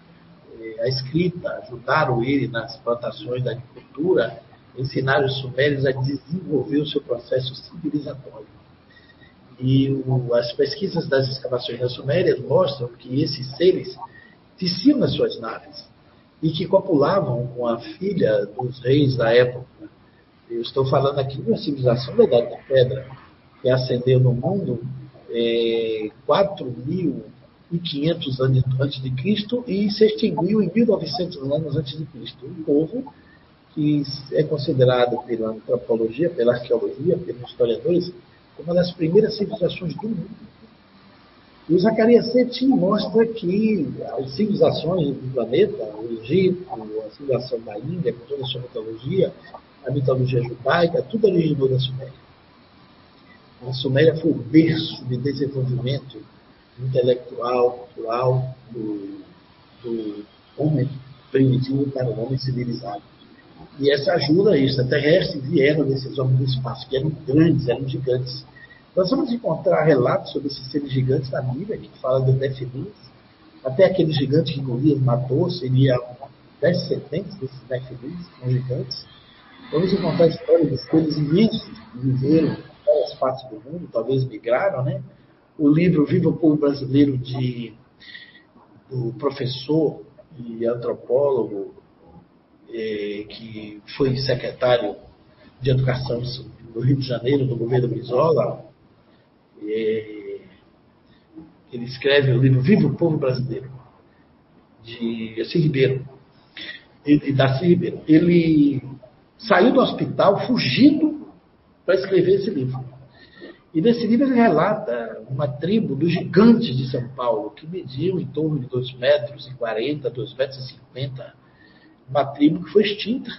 eh, a escrita, ajudaram ele nas plantações da agricultura, ensinaram os sumérios a desenvolver o seu processo civilizatório. E o, as pesquisas das escavações das Sumérias mostram que esses seres teciam nas suas naves e que copulavam com a filha dos reis da época. Eu estou falando aqui de uma civilização da Idade da Pedra, que ascendeu no mundo é, 4 mil 500 anos antes de Cristo e se extinguiu em 1900 anos antes de Cristo. Um povo que é considerado pela antropologia, pela arqueologia, pelos historiadores, como uma das primeiras civilizações do mundo. E o Zacarias 7 mostra que as civilizações do planeta, o Egito, a civilização da Índia, com toda a sua mitologia, a mitologia judaica, tudo originou da Suméria. A Suméria foi o berço de desenvolvimento intelectual, cultural do, do homem primitivo para o homem civilizado. E essa ajuda extraterrestre vieram desses homens do espaço, que eram grandes, eram gigantes. Nós vamos encontrar relatos sobre esses seres gigantes na Bíblia, que fala dos Nefilins, até aquele gigante que Golias matou, seria descendentes desses Nefilins, são gigantes. Vamos encontrar a história dos seres imensos que viveram em várias partes do mundo, talvez migraram, né? o livro Viva o Povo Brasileiro de, do professor e antropólogo é, que foi secretário de Educação do Rio de Janeiro, do governo Brizola, ele escreve o livro Viva o Povo Brasileiro, de Assis Ribeiro, e, Darcy Ribeiro. Ele saiu do hospital fugindo para escrever esse livro. E nesse livro ele relata uma tribo dos gigantes de São Paulo, que mediam em torno de 2 metros e 40, 2 metros e 50. Uma tribo que foi extinta,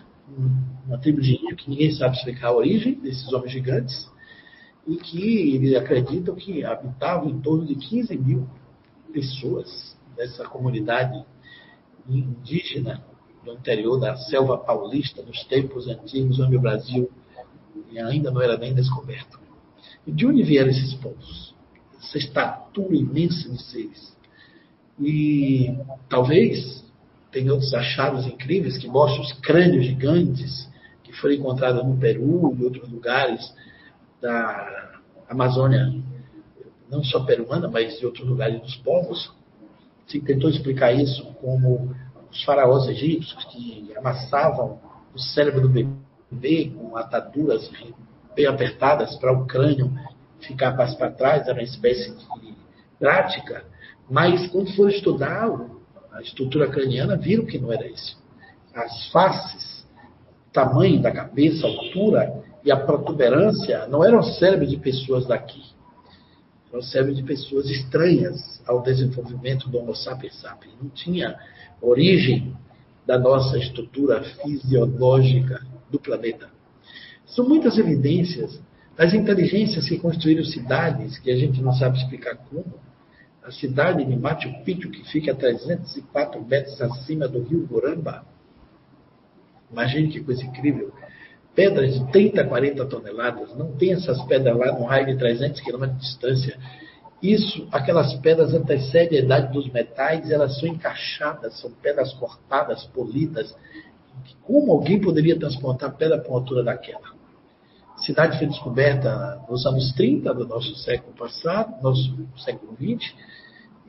uma tribo de índio que ninguém sabe explicar a origem desses homens gigantes, e que eles acreditam que habitavam em torno de 15 mil pessoas dessa comunidade indígena do interior da selva paulista, nos tempos antigos, onde o Brasil ainda não era nem descoberto. E de onde vieram esses povos? Essa estatura imensa de seres. E talvez tem outros achados incríveis que mostram os crânios gigantes que foram encontrados no Peru e outros lugares da Amazônia, não só peruana, mas de outros lugares dos povos. Se tentou explicar isso como os faraós egípcios que amassavam o cérebro do bebê com ataduras bem apertadas para o crânio ficar para trás, era uma espécie de prática, mas quando foram estudar a estrutura craniana, viram que não era isso. As faces, tamanho da cabeça, altura e a protuberância não eram cérebros de pessoas daqui. Eram cérebros de pessoas estranhas ao desenvolvimento do Homo sapiens sapiens. Não tinha origem da nossa estrutura fisiológica do planeta. São muitas evidências das inteligências que construíram cidades que a gente não sabe explicar como. A cidade de Machu Picchu, que fica a 304 metros acima do rio Goramba. Imagine que coisa incrível. Pedras de 30, 40 toneladas. Não tem essas pedras lá no raio de 300 quilômetros de distância. Isso, aquelas pedras antecedem a idade dos metais, elas são encaixadas, são pedras cortadas, polidas. Como alguém poderia transportar pedra para uma altura daquela? A cidade foi descoberta nos anos 30 do nosso século passado, nosso século 20,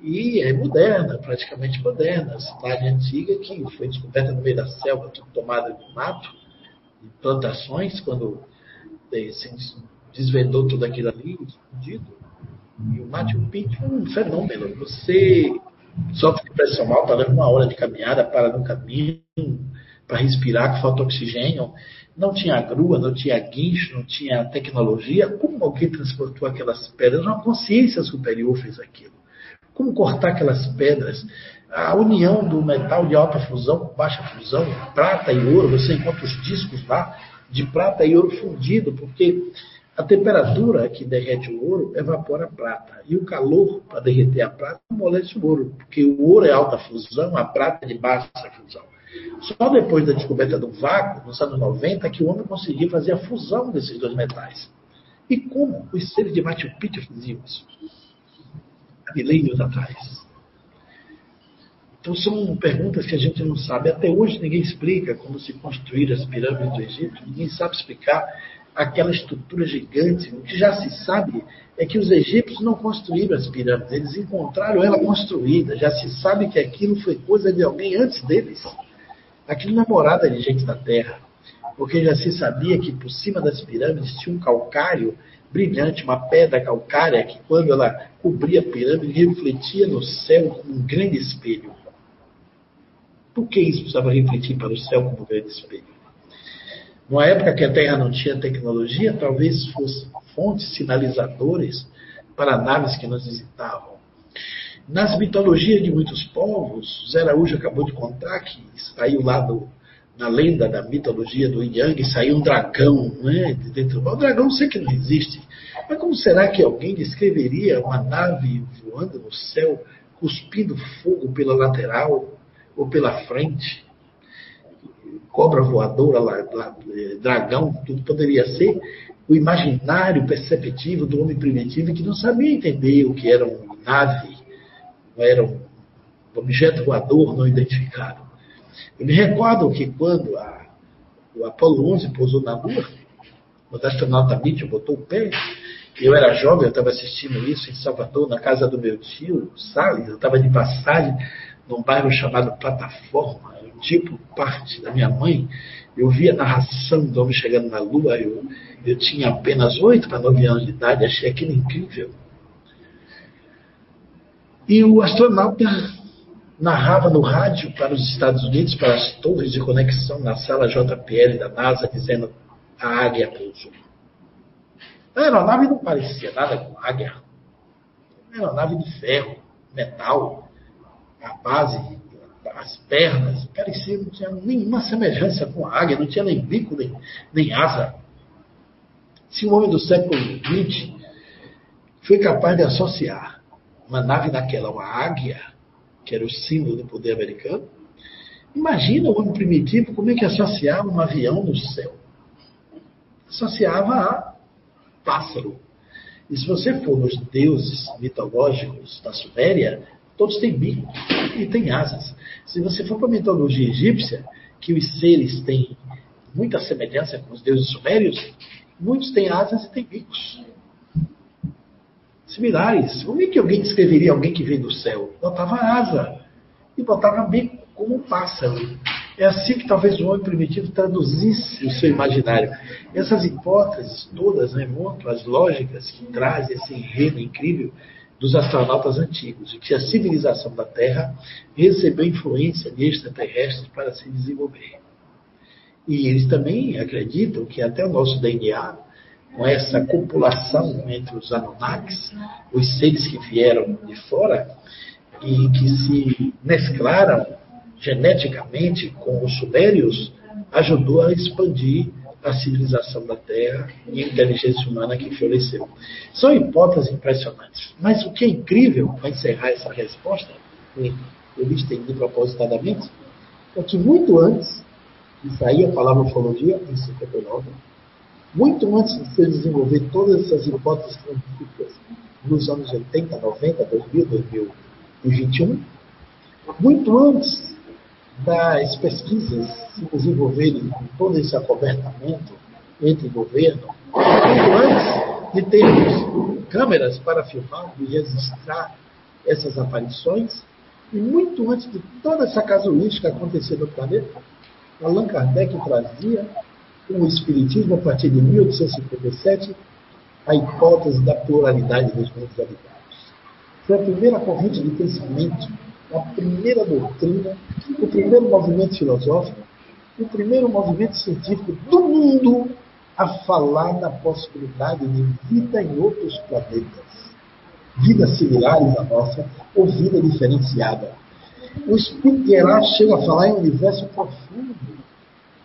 e é moderna, praticamente moderna. A cidade antiga que foi descoberta no meio da selva, tomada de mato, de plantações, quando se desvendou tudo aquilo ali, escondido. E o Machu Picchu é um fenômeno. Você sofre de pressão alta, leva uma hora de caminhada, para no caminho, para respirar, que falta oxigênio. Não tinha grua, não tinha guincho, não tinha tecnologia. Como alguém transportou aquelas pedras? Uma consciência superior fez aquilo. Como cortar aquelas pedras? A união do metal de alta fusão baixa fusão, prata e ouro, você encontra os discos lá de prata e ouro fundido, porque a temperatura que derrete o ouro evapora a prata. E o calor para derreter a prata amolece o ouro, porque o ouro é alta fusão, a prata é de baixa fusão. Só depois da descoberta do vácuo, nos anos 90, que o homem conseguiu fazer a fusão desses dois metais. E como os seres de Machu Picchu faziam isso? Há milênios atrás. Então são perguntas que a gente não sabe. Até hoje ninguém explica como se construíram as pirâmides do Egito. Ninguém sabe explicar aquela estrutura gigante. O que já se sabe é que os egípcios não construíram as pirâmides, eles encontraram ela construída. Já se sabe que aquilo foi coisa de alguém antes deles. Aquilo não é morada de gente da terra, porque já se sabia que por cima das pirâmides tinha um calcário brilhante, uma pedra calcária que, quando ela cobria a pirâmide, refletia no céu como um grande espelho. Por que isso precisava refletir para o céu como um grande espelho? Numa época que a Terra não tinha tecnologia, talvez fossem fontes sinalizadores para naves que nos visitavam. Nas mitologias de muitos povos, Zé Araújo acabou de contar que saiu lá do, na lenda da mitologia do Yang, saiu um dragão, né? De dentro do O dragão sei que não existe. Mas como será que alguém descreveria uma nave voando no céu, cuspindo fogo pela lateral ou pela frente? Cobra voadora, dragão, tudo poderia ser o imaginário perceptivo do homem primitivo que não sabia entender o que era uma nave era um objeto voador não identificado. Eu me recordo que quando a, o Apolo 11 pousou na Lua, o astronauta Mitchell botou o pé, eu era jovem, eu estava assistindo isso em Salvador, na casa do meu tio, Salles, eu estava de passagem num bairro chamado Plataforma, tipo parte da minha mãe. Eu vi a narração do homem chegando na Lua, eu, eu tinha apenas oito para nove anos de idade, achei aquilo incrível. E o astronauta narrava no rádio para os Estados Unidos, para as torres de conexão na sala JPL da NASA, dizendo a águia pousou. A aeronave não parecia nada com águia. Era uma nave de ferro, metal, a base, as pernas, parecia, não tinha nenhuma semelhança com a águia, não tinha nem bico, nem, nem asa. Se o homem do século XX foi capaz de associar uma nave daquela, uma águia, que era o símbolo do poder americano, Imagina o homem primitivo como é que associava um avião no céu. Associava a pássaro. E se você for nos deuses mitológicos da Suméria, todos têm bico e têm asas. Se você for para a mitologia egípcia, que os seres têm muita semelhança com os deuses sumérios, muitos têm asas e têm bicos. Similares. Como é que alguém descreveria alguém que vem do céu? Botava asa e botava bico como um pássaro. É assim que talvez o homem primitivo traduzisse o seu imaginário. Essas hipóteses todas remontam às lógicas que trazem esse enredo incrível dos astronautas antigos, e que a civilização da Terra recebeu influência de extraterrestres para se desenvolver. E eles também acreditam que até o nosso DNA, com essa copulação entre os Anunnakis, os seres que vieram de fora e que se mesclaram geneticamente com os sumérios, ajudou a expandir a civilização da Terra e a inteligência humana que floresceu. São hipóteses impressionantes. Mas o que é incrível, para encerrar essa resposta, eu me estendi propositadamente, é que muito antes de sair a palavra ufologia, em 59, muito antes de se desenvolver todas essas hipóteses científicas nos anos 80, 90, 2000, 2021, muito antes das pesquisas se desenvolverem com todo esse acobertamento entre governo, antes de termos câmeras para filmar e registrar essas aparições, e muito antes de toda essa casuística acontecer no planeta, Allan Kardec trazia o Espiritismo, a partir de 1857, a hipótese da pluralidade dos mundos habitados. Foi a primeira corrente de pensamento a primeira doutrina, o primeiro movimento filosófico, o primeiro movimento científico do mundo a falar na possibilidade de vida em outros planetas. Vidas similares à nossa ou vida diferenciada. O Espírito Herá chega a falar em um universo profundo,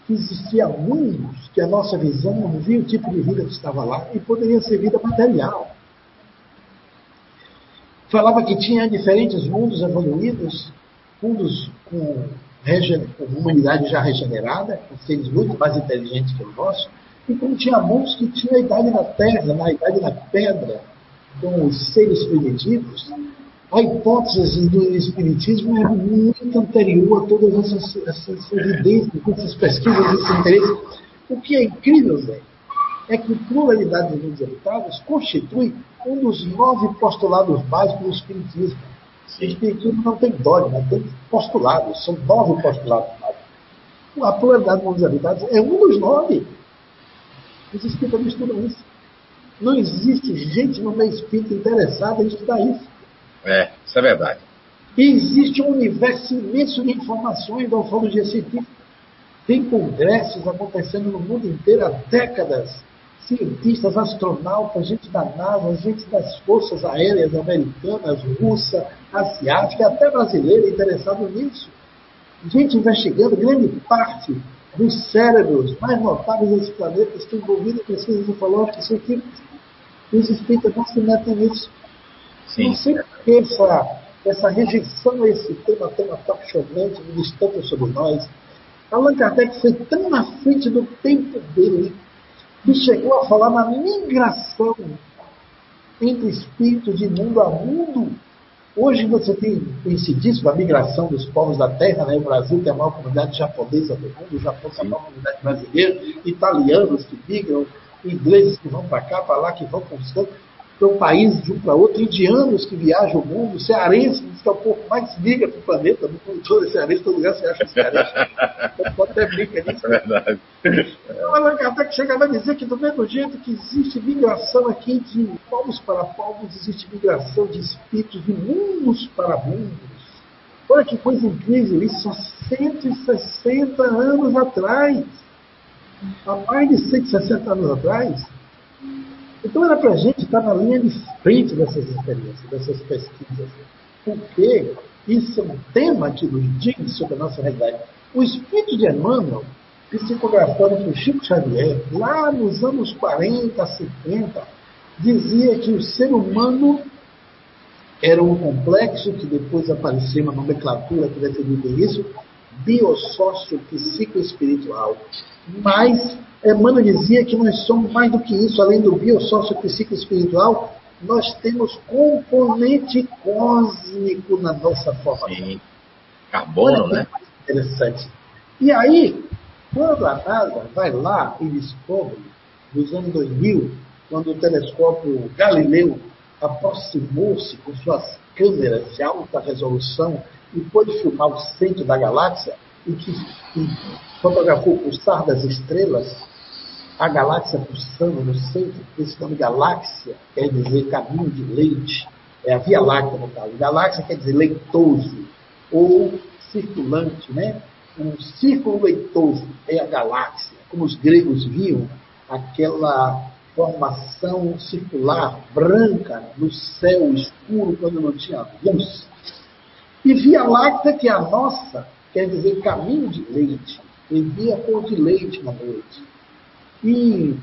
que existia mundos que a nossa visão não via o tipo de vida que estava lá e poderia ser vida material falava que tinha diferentes mundos evoluídos, mundos com, com humanidade já regenerada, com seres muito mais inteligentes que o nosso, e como tinha mundos que tinham a idade da terra, na idade da pedra, com os seres primitivos, a hipótese do Espiritismo é muito anterior a todas essas, essas evidências, essas pesquisas, esse interesse. O que é incrível, Zé, é que pluralidade de mundos habitados constitui um dos nove postulados básicos do Espiritismo. O Espiritismo não tem dogma, tem postulados, são nove postulados básicos. A pluralidade de mundos habitados é um dos nove. Os espíritas estudam isso. Não existe gente no meio espírita interessada em estudar isso. É, isso é verdade. E existe um universo imenso de informações da ufologia científica. Tem congressos acontecendo no mundo inteiro há décadas cientistas, astronautas, gente da NASA, gente das forças aéreas americanas, russa, asiática, até brasileira interessado nisso. Gente investigando grande parte dos cérebros mais notáveis desse planeta estão envolvidos em pesquisas ufológicas científicas. E os espíritas não se metem nisso. Sim. Não sei por que essa, essa rejeição a esse tema tão apaixonante, distante sobre nós. Allan Kardec foi tão na frente do tempo dele que chegou a falar na migração entre espíritos de mundo a mundo. Hoje você tem conhecidíssimo a migração dos povos da Terra, né? o Brasil tem a maior comunidade japonesa do mundo, o Japão tem a maior comunidade brasileira, italianos que migram, ingleses que vão para cá, para lá, que vão conquistando para um país de um para outro, indianos que viajam o mundo, cearenses, que é o povo mais migra para o planeta, no mundo todo, cearense, todo lugar você acha cearense. Então, pode até brincar nisso. É verdade. Então, Allan Kardec chegava a dizer que do mesmo jeito que existe migração aqui de povos para povos, existe migração de espíritos de mundos para mundos. Olha que coisa incrível, isso há 160 anos atrás. Há mais de 160 anos atrás, então era para a gente estar na linha de frente dessas experiências, dessas pesquisas, porque isso é um tema que nos diz sobre a nossa realidade. O espírito de Emmanuel, psicografado por Chico Xavier, lá nos anos 40, 50, dizia que o ser humano era um complexo, que depois apareceu uma nomenclatura que ser isso, biosócio psicoespiritual. Mas Emmanuel dizia que nós somos mais do que isso, além do biosócio psicoespiritual, nós temos componente cósmico na nossa formação. Sim. Carbono, né? Interessante. E aí, quando a NASA vai lá e descobre, nos anos 2000, quando o telescópio Galileu aproximou-se com suas câmeras de alta resolução e pôde filmar o centro da galáxia e que e fotografou o pulsar das estrelas, a galáxia pulsando no centro, esse nome galáxia quer dizer caminho de leite, é a Via Láctea no caso. Galáxia quer dizer leitoso ou circulante, né? Um círculo leitoso é a galáxia, como os gregos viam aquela formação circular branca no céu escuro quando não tinha luz. E Via Láctea, que é a nossa, quer dizer caminho de leite. Envia pão de leite na noite. E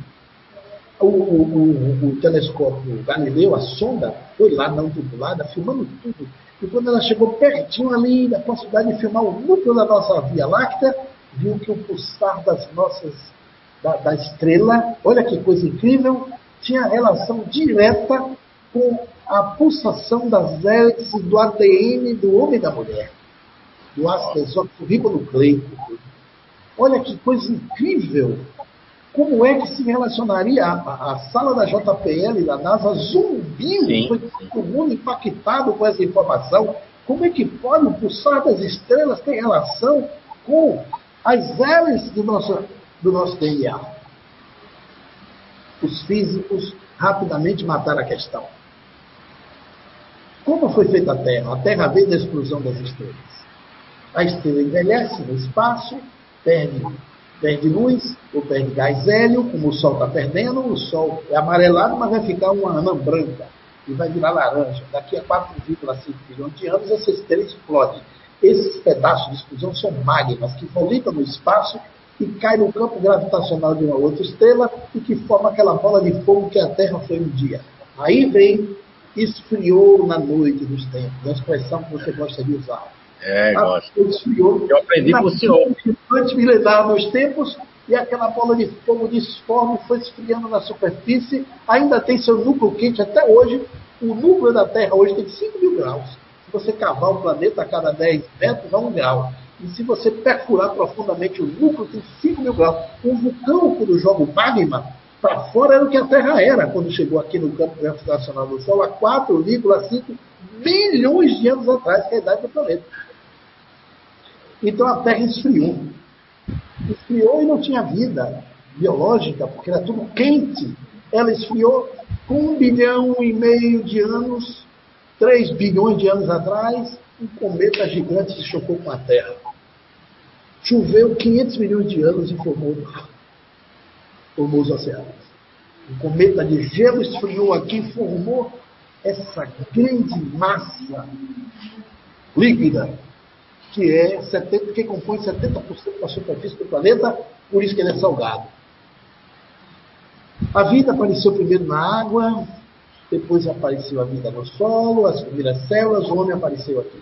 o, o, o, o, telescópio Galileu, a sonda, foi lá não tripulada, filmando tudo. E quando ela chegou pertinho ali da possibilidade de filmar o núcleo da nossa Via Láctea, viu que o pulsar das nossas da, da estrela, olha que coisa incrível, tinha relação direta com a pulsação das hélices do ADN do homem e da mulher, do ácido exóxico-ribonucleico. Olha que coisa incrível! Como é que se relacionaria a, a, sala da JPL da NASA zumbiu, sim, foi todo mundo impactado com essa informação. Como é que pode o pulsar das estrelas ter relação com as hélices do nosso do nosso DNA. Os físicos rapidamente mataram a questão. Como foi feita a Terra? A Terra veio da explosão das estrelas. A estrela envelhece no espaço, perde, perde luz, ou perde gás hélio, como o Sol está perdendo, o Sol é amarelado, mas vai ficar uma anã branca e vai virar laranja. Daqui a 4,5 bilhões de anos, essa estrela explode. Esses pedaços de explosão são magmas que volitam no espaço e cai no campo gravitacional de uma outra estrela e que forma aquela bola de fogo que a Terra foi um dia. Aí vem, esfriou na noite dos tempos, a expressão que você gosta de usar. É, a, gosto. Esfriou Eu aprendi com o senhor. Antes milenar nos tempos, e aquela bola de fogo disforme foi esfriando na superfície, ainda tem seu núcleo quente até hoje. O núcleo da Terra hoje tem 5 mil graus. Se você cavar o planeta a cada 10 metros, a um grau. E se você perfurar profundamente o núcleo, tem 5 mil graus. Um vulcão, quando joga o magma para fora, era o que a Terra era quando chegou aqui no campo gravitacional do Sol, há 4,5 bilhões de anos atrás, que é a idade do planeta. Então a Terra esfriou. Esfriou e não tinha vida biológica, porque era tudo quente. Ela esfriou com um bilhão e meio de anos, 3 bilhões de anos atrás, um cometa gigante se chocou com a Terra. Choveu 500 milhões de anos e formou, formou os oceanos. Um cometa de gelo esfriou aqui e formou essa grande massa líquida que é 70, que compõe 70% da superfície do planeta, por isso que ele é salgado. A vida apareceu primeiro na água, depois apareceu a vida no solo, as primeiras células, o homem apareceu aqui.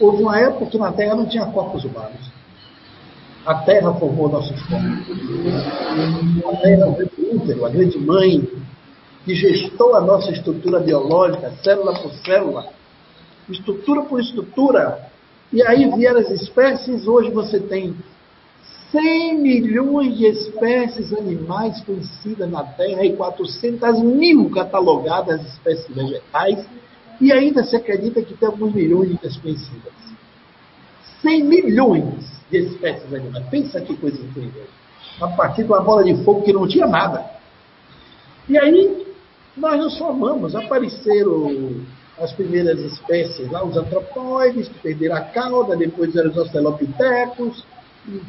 Houve uma época que na Terra não tinha corpos humanos. A Terra formou nossos corpos. A Terra foi o útero, a grande mãe, que gestou a nossa estrutura biológica, célula por célula, estrutura por estrutura. E aí vieram as espécies, hoje você tem 100 milhões de espécies animais conhecidas na Terra e 400 mil catalogadas espécies vegetais, e ainda se acredita que tem alguns milhões de desconhecidas. 100 milhões de espécies animais. Pensa que coisa incrível. A partir de uma bola de fogo que não tinha nada. E aí, nós nos formamos. Apareceram as primeiras espécies lá, os antropóides, que perderam a cauda, depois vieram os australopitecos,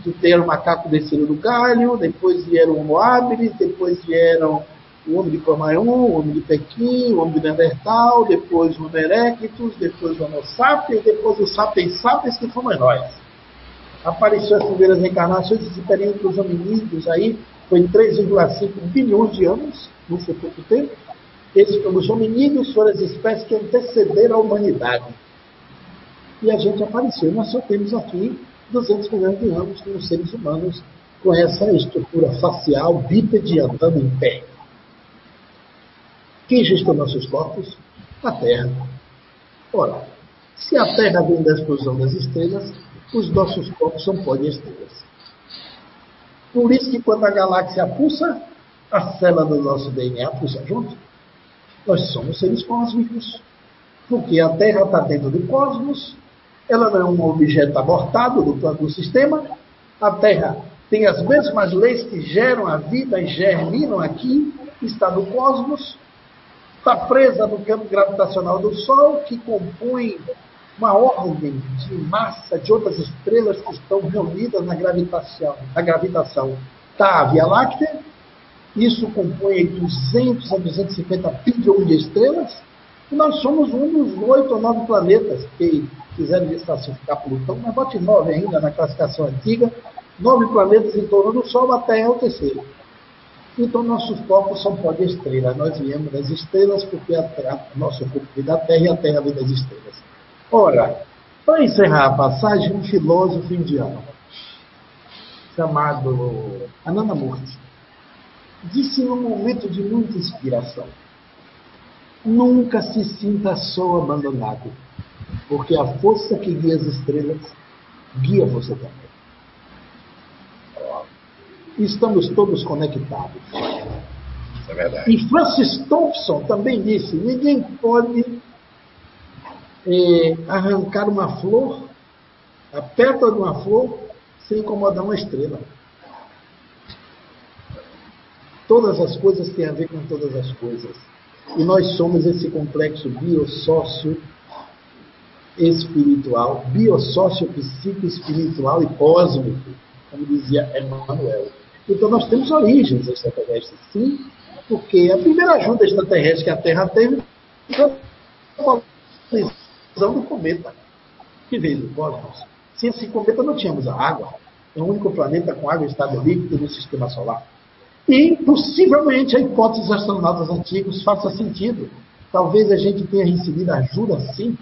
que vieram o macaco descendo do galho, depois vieram o Homo habilis, depois vieram o homem de Cromaion, o homem de Pequim, o homem de Neandertal, depois o Homo erectus, depois o Homo sapiens, depois o sapiens sapiens, que fomos nós apareceu as primeiras reencarnações, esse período dos hominídeos aí foi em 3,5 bilhões de anos, não foi pouco tempo. Os hominídeos foram as espécies que antecederam a humanidade. E a gente apareceu. Nós só temos aqui 200 milhões de anos como seres humanos com essa estrutura facial bípede andando em pé. Quem gestou nossos corpos? A Terra. Ora, se a Terra vem da explosão das estrelas, os nossos corpos são pó de estrelas. Por isso que quando a galáxia pulsa, a célula do nosso DNA pulsa junto. Nós somos seres cósmicos. Porque a Terra está dentro do cosmos, ela não é um objeto abortado do do sistema. A Terra tem as mesmas leis que geram a vida e germinam aqui, está no cosmos, está presa no campo gravitacional do Sol, que compõe uma ordem de massa de outras estrelas que estão reunidas na gravitação. A gravitação está a Via Láctea, isso compõe 200 a 250 bilhões de estrelas, e nós somos um dos oito ou nove planetas que quiserem desclassificar Plutão, mas bote nove ainda na classificação antiga, nove planetas em torno do Sol, a Terra é o terceiro. Então, nossos corpos são pó de estrela. Nós viemos das estrelas porque a, nosso corpo vem da Terra e a Terra vem das estrelas. Ora, para encerrar a passagem, um filósofo indiano chamado Anandamurti disse num momento de muita inspiração: Nunca se sinta só abandonado, porque a força que guia as estrelas guia você também. Estamos todos conectados. É verdade. E Francis Thompson também disse: ninguém pode é, arrancar uma flor, a pétala de uma flor, sem incomodar uma estrela. Todas as coisas têm a ver com todas as coisas. E nós somos esse complexo biosócio espiritual, biosócio psico-espiritual e cósmico, como dizia Emmanuel. Então nós temos origens extraterrestres, sim, porque a primeira ajuda extraterrestre que a Terra teve foi a do cometa, que veio do cosmos. Sem esse cometa não tínhamos a água. É o único planeta com água estável líquida no sistema solar. E possivelmente a hipótese dos astronautas antigos faça sentido. Talvez a gente tenha recebido ajuda, sim,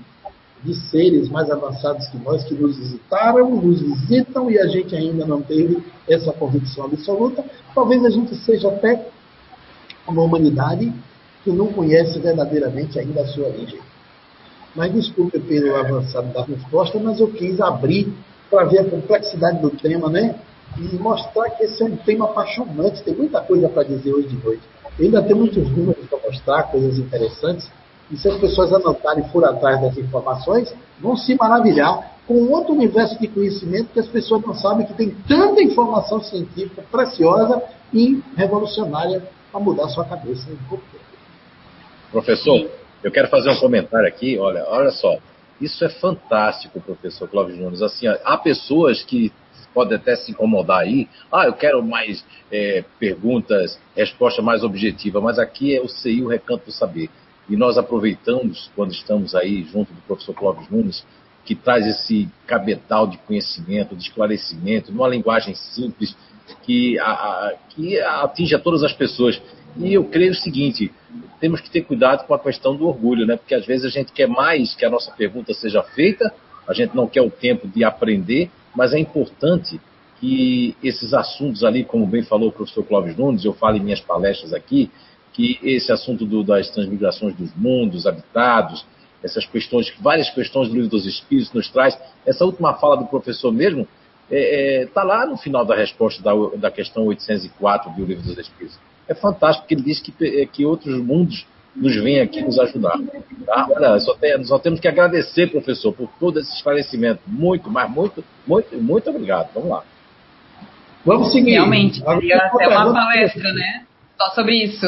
de seres mais avançados que nós, que nos visitaram, nos visitam e a gente ainda não teve essa convicção absoluta. Talvez a gente seja até uma humanidade que não conhece verdadeiramente ainda a sua origem. Mas desculpe pelo avançado da resposta, mas eu quis abrir para ver a complexidade do tema, né? E mostrar que esse é um tema apaixonante. Tem muita coisa para dizer hoje de noite. ainda tem muitos números para mostrar, coisas interessantes. E se as pessoas anotarem e for atrás das informações, vão se maravilhar com outro universo de conhecimento que as pessoas não sabem que tem tanta informação científica preciosa e revolucionária para mudar sua cabeça. Professor, eu quero fazer um comentário aqui. Olha, olha só. Isso é fantástico, professor Clóvis Nunes. Assim, há pessoas que pode até se incomodar aí. Ah, eu quero mais é, perguntas, resposta mais objetiva, mas aqui é o CI, o Recanto do Saber. E nós aproveitamos, quando estamos aí junto do professor Clóvis Nunes, que traz esse cabetal de conhecimento, de esclarecimento, numa linguagem simples, que, a, a, que atinge a todas as pessoas. E eu creio o seguinte: temos que ter cuidado com a questão do orgulho, né? Porque às vezes a gente quer mais que a nossa pergunta seja feita, a gente não quer o tempo de aprender, mas é importante que esses assuntos ali, como bem falou o professor Clóvis Nunes, eu falo em minhas palestras aqui, que esse assunto do, das transmigrações dos mundos habitados, essas questões, várias questões do livro dos Espíritos nos traz, essa última fala do professor mesmo, está é, é, tá lá no final da resposta da, da questão 804 do livro dos Espíritos. É fantástico, porque ele diz que, é, que outros mundos nos vêm aqui nos ajudar. Tá? Olha, só, tem, só, temos que agradecer, professor, por todo esse esclarecimento. Muito, mas muito, muito, muito obrigado. Vamos lá. Vamos seguir. Realmente, daria até uma palestra, né? Só sobre isso.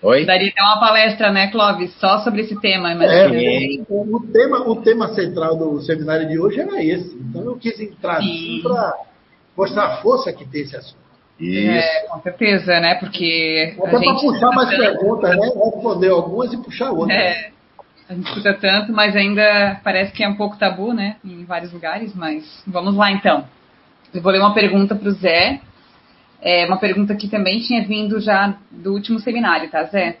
Oi? Daria até uma palestra, né, Clóvis? Só sobre esse tema. Mas é, o, o, tema, o tema central do seminário de hoje era esse. Então eu quis entrar para mostrar a força que tem esse assunto. Isso. É, com certeza, né? Porque. Até para puxar mais perguntas, né? Responder algumas e puxar outras. É, a gente escuta tanto, mas ainda parece que é um pouco tabu, né? Em vários lugares, mas vamos lá então. Eu vou ler uma pergunta para o Zé. É uma pergunta que também tinha vindo já do último seminário, tá, Zé?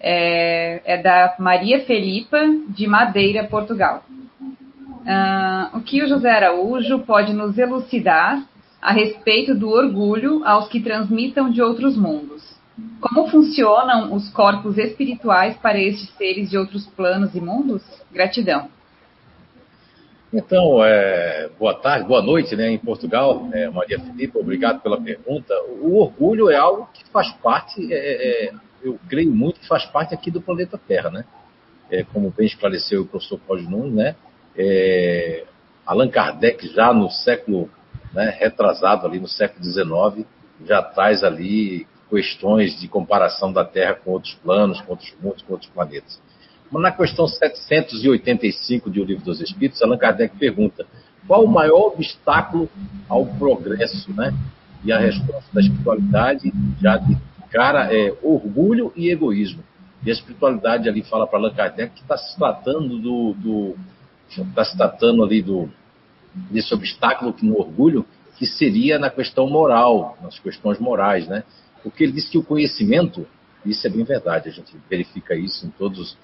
É, é da Maria Felipa, de Madeira, Portugal. Uh, o que o José Araújo pode nos elucidar a respeito do orgulho aos que transmitam de outros mundos? Como funcionam os corpos espirituais para estes seres de outros planos e mundos? Gratidão. Então, é, boa tarde, boa noite, né, em Portugal, é, Maria Filipe, obrigado pela pergunta. O orgulho é algo que faz parte, é, é eu creio muito que faz parte aqui do planeta Terra, né? É, como bem esclareceu o professor Cláudio Nunes, né? É, Allan Kardec já no século né, retrasado ali no século XIX já traz ali questões de comparação da Terra com outros planos, com outros mundos, com outros planetas. Mas na questão 785 de O Livro dos Espíritos, Allan Kardec pergunta: qual o maior obstáculo ao progresso, né? E a resposta da espiritualidade já de cara é orgulho e egoísmo. E a espiritualidade ali fala para Allan Kardec que está se tratando do, do está se tratando ali do desse obstáculo que no orgulho que seria na questão moral, nas questões morais, né? Porque ele diz que o conhecimento, isso é bem verdade, a gente verifica isso em todos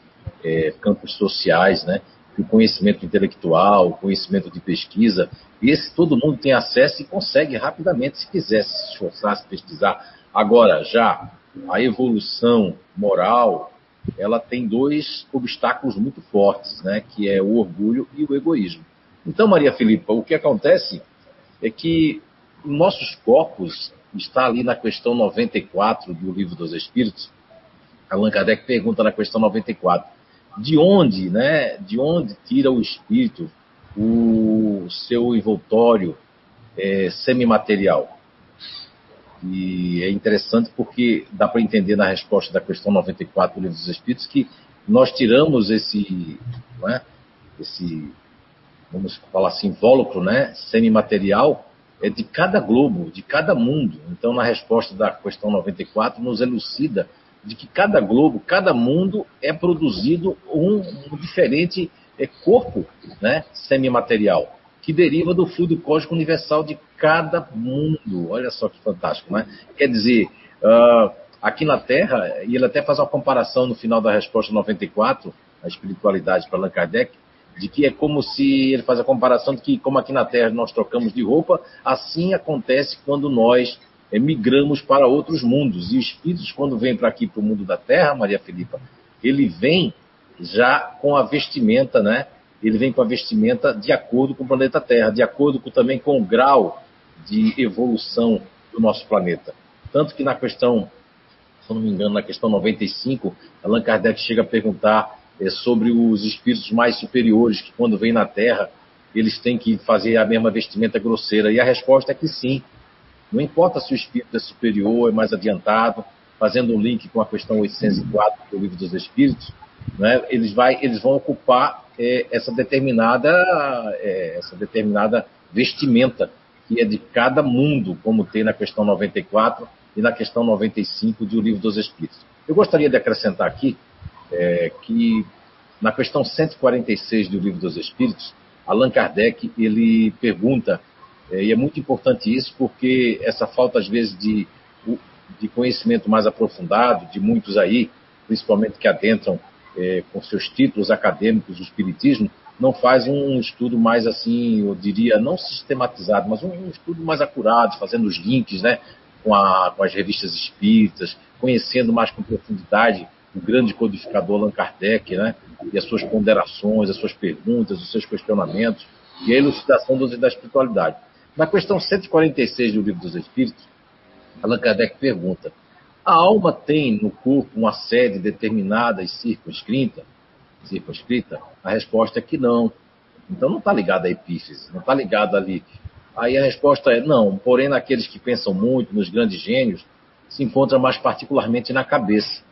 é, campos sociais, né? o conhecimento intelectual, o conhecimento de pesquisa, esse todo mundo tem acesso e consegue rapidamente, se quiser se esforçar, se pesquisar. Agora, já a evolução moral, ela tem dois obstáculos muito fortes, né? que é o orgulho e o egoísmo. Então, Maria Filipa, o que acontece é que nossos corpos, está ali na questão 94 do Livro dos Espíritos, Allan Kardec pergunta na questão 94, de onde, né, de onde tira o espírito o seu envoltório é, semimaterial? E é interessante porque dá para entender na resposta da questão 94 do Livro dos Espíritos que nós tiramos esse, é, esse vamos falar assim, invólucro, né, semimaterial, é de cada globo, de cada mundo. Então, na resposta da questão 94, nos elucida de que cada globo, cada mundo é produzido um, diferente é, corpo né, semimaterial, que deriva do fluido cósmico universal de cada mundo. Olha só que fantástico, né? Quer dizer, uh, aqui na Terra, e ele até faz uma comparação no final da resposta 94, a espiritualidade para Allan Kardec, de que é como se ele faz a comparação de que como aqui na Terra nós trocamos de roupa, assim acontece quando nós é, migramos para outros mundos. E os espíritos, quando vêm para aqui, para o mundo da Terra, Maria Filipa, ele vem já com a vestimenta, né? Ele vem com a vestimenta de acordo com o planeta Terra, de acordo com, também com o grau de evolução do nosso planeta. Tanto que na questão, se não me engano, na questão 95, Allan Kardec chega a perguntar é, sobre os espíritos mais superiores, que quando vêm na Terra, eles têm que fazer a mesma vestimenta grosseira. E a resposta é que sim, não importa se o espírito é superior, é mais adiantado, fazendo um link com a questão 804 do Livro dos Espíritos, né, eles, vai, eles vão ocupar é, essa, determinada, é, essa determinada vestimenta que é de cada mundo, como tem na questão 94 e na questão 95 do Livro dos Espíritos. Eu gostaria de acrescentar aqui é, que na questão 146 do Livro dos Espíritos, Allan Kardec ele pergunta é, e é muito importante isso porque essa falta, às vezes, de, de conhecimento mais aprofundado, de muitos aí, principalmente que adentram é, com seus títulos acadêmicos o Espiritismo, não faz um estudo mais assim, eu diria, não sistematizado, mas um, estudo mais acurado, fazendo os links né, com, a, com as revistas espíritas, conhecendo mais com profundidade o grande codificador Allan Kardec, né, e as suas ponderações, as suas perguntas, os seus questionamentos, e a elucidação da espiritualidade. Na questão 146 do Livro dos Espíritos, Allan Kardec pergunta: a alma tem no corpo uma sede determinada e circunscrita? circunscrita? A resposta é que não. Então não está ligada à epífise, não está ligada ali. Aí a resposta é não, porém naqueles que pensam muito, nos grandes gênios, se encontra mais particularmente na cabeça.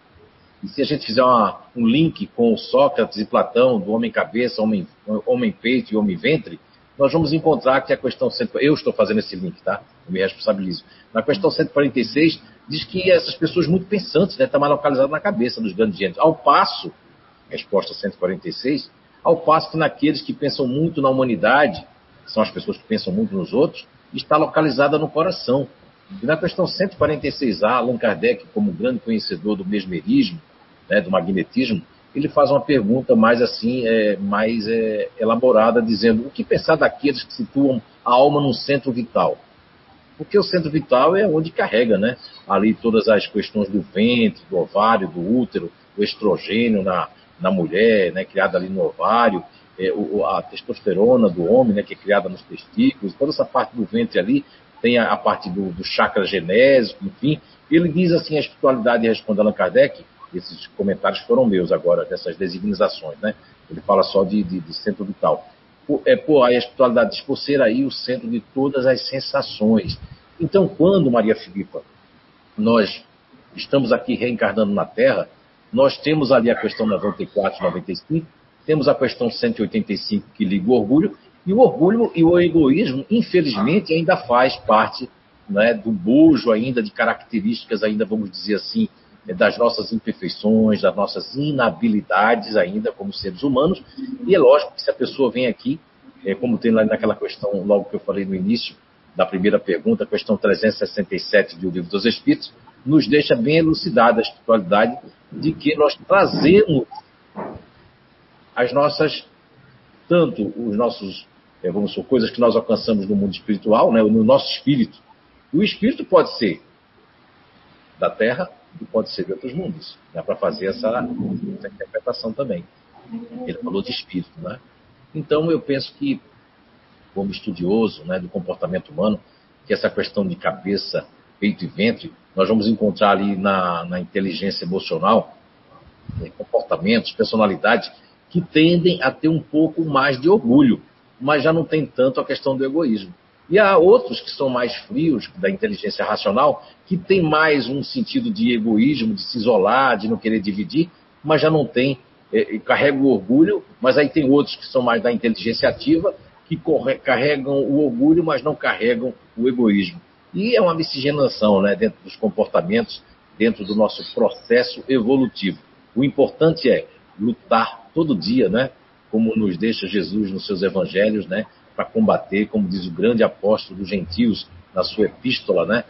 E se a gente fizer uma, um link com Sócrates e Platão, do homem cabeça, homem, e homem ventre, nós vamos encontrar que a questão. Eu estou fazendo esse link, tá? Eu me responsabilizo. Na questão 146, diz que essas pessoas muito pensantes, né, está mais localizado na cabeça dos grandes gênios. Ao passo, resposta 146, ao passo que naqueles que pensam muito na humanidade, são as pessoas que pensam muito nos outros, está localizada no coração. E na questão 146A, Allan Kardec, como grande conhecedor do mesmerismo, né, do magnetismo, ele faz uma pergunta mais assim, é, mais é, elaborada, dizendo o que pensar daqueles que situam a alma num centro vital? Porque o centro vital é onde carrega, né? Ali todas as questões do ventre, do ovário, do útero, o estrogênio na, na mulher, né? Criado ali no ovário, é, o, a testosterona do homem, né? Que é criada nos testículos, toda essa parte do ventre ali tem a, a parte do, do chakra genésico, enfim. Ele diz assim, a espiritualidade responde Allan Kardec, esses comentários foram meus agora, dessas designizações, né? Ele fala só de, de, de centro vital é, pô, a espiritualidade diz, por ser aí o centro de todas as sensações. Então, quando, Maria Filipa, nós estamos aqui reencarnando na Terra, nós temos ali a questão 94, 95, temos a questão 185 que liga o orgulho, e o orgulho e o egoísmo, infelizmente, ainda faz parte né, do bojo ainda, de características ainda, vamos dizer assim, das nossas imperfeições, das nossas inabilidades ainda como seres humanos. E é lógico que se a pessoa vem aqui, é, como tem lá naquela questão, logo que eu falei no início da primeira pergunta, questão 367 do Livro dos Espíritos, nos deixa bem elucidada a espiritualidade de que nós trazemos as nossas, tanto os nossos, é, vamos supor, coisas que nós alcançamos no mundo espiritual, né, no nosso espírito. O espírito pode ser da terra e pode ser de outros mundos. Dá para fazer essa, essa, interpretação também. Ele falou de espírito, né? Então eu penso que, como estudioso né, do comportamento humano, que essa questão de cabeça, peito e ventre, nós vamos encontrar ali na, na inteligência emocional né, comportamentos, personalidades que tendem a ter um pouco mais de orgulho, mas já não tem tanto a questão do egoísmo. E há outros que são mais frios, da inteligência racional, que tem mais um sentido de egoísmo, de se isolar, de não querer dividir, mas já não tem, é, carrega o orgulho, mas aí tem outros que são mais da inteligência ativa, que corre, carregam o orgulho, mas não carregam o egoísmo. E é uma miscigenação né, dentro dos comportamentos, dentro do nosso processo evolutivo. O importante é lutar todo dia, né, como nos deixa Jesus nos seus evangelhos, né, para combater, como diz o grande apóstolo dos gentios na sua epístola, né?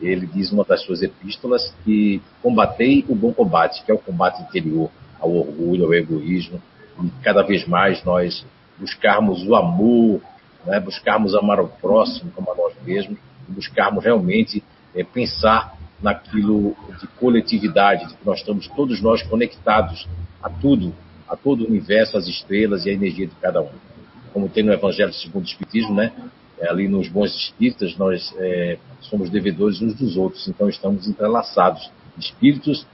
Ele diz uma das suas epístolas que combatei o bom combate, que é o combate interior ao orgulho, ao egoísmo, e cada vez mais nós buscarmos o amor, né? buscarmos amar o próximo como a nós mesmos, buscarmos realmente é, pensar naquilo de coletividade, de que nós estamos todos nós conectados a tudo, a todo o universo, as estrelas e a energia de cada um como tem no Evangelho segundo o Espiritismo, né? É, ali nos bons espíritas, nós é, somos devedores uns dos outros, então estamos entrelaçados, espíritos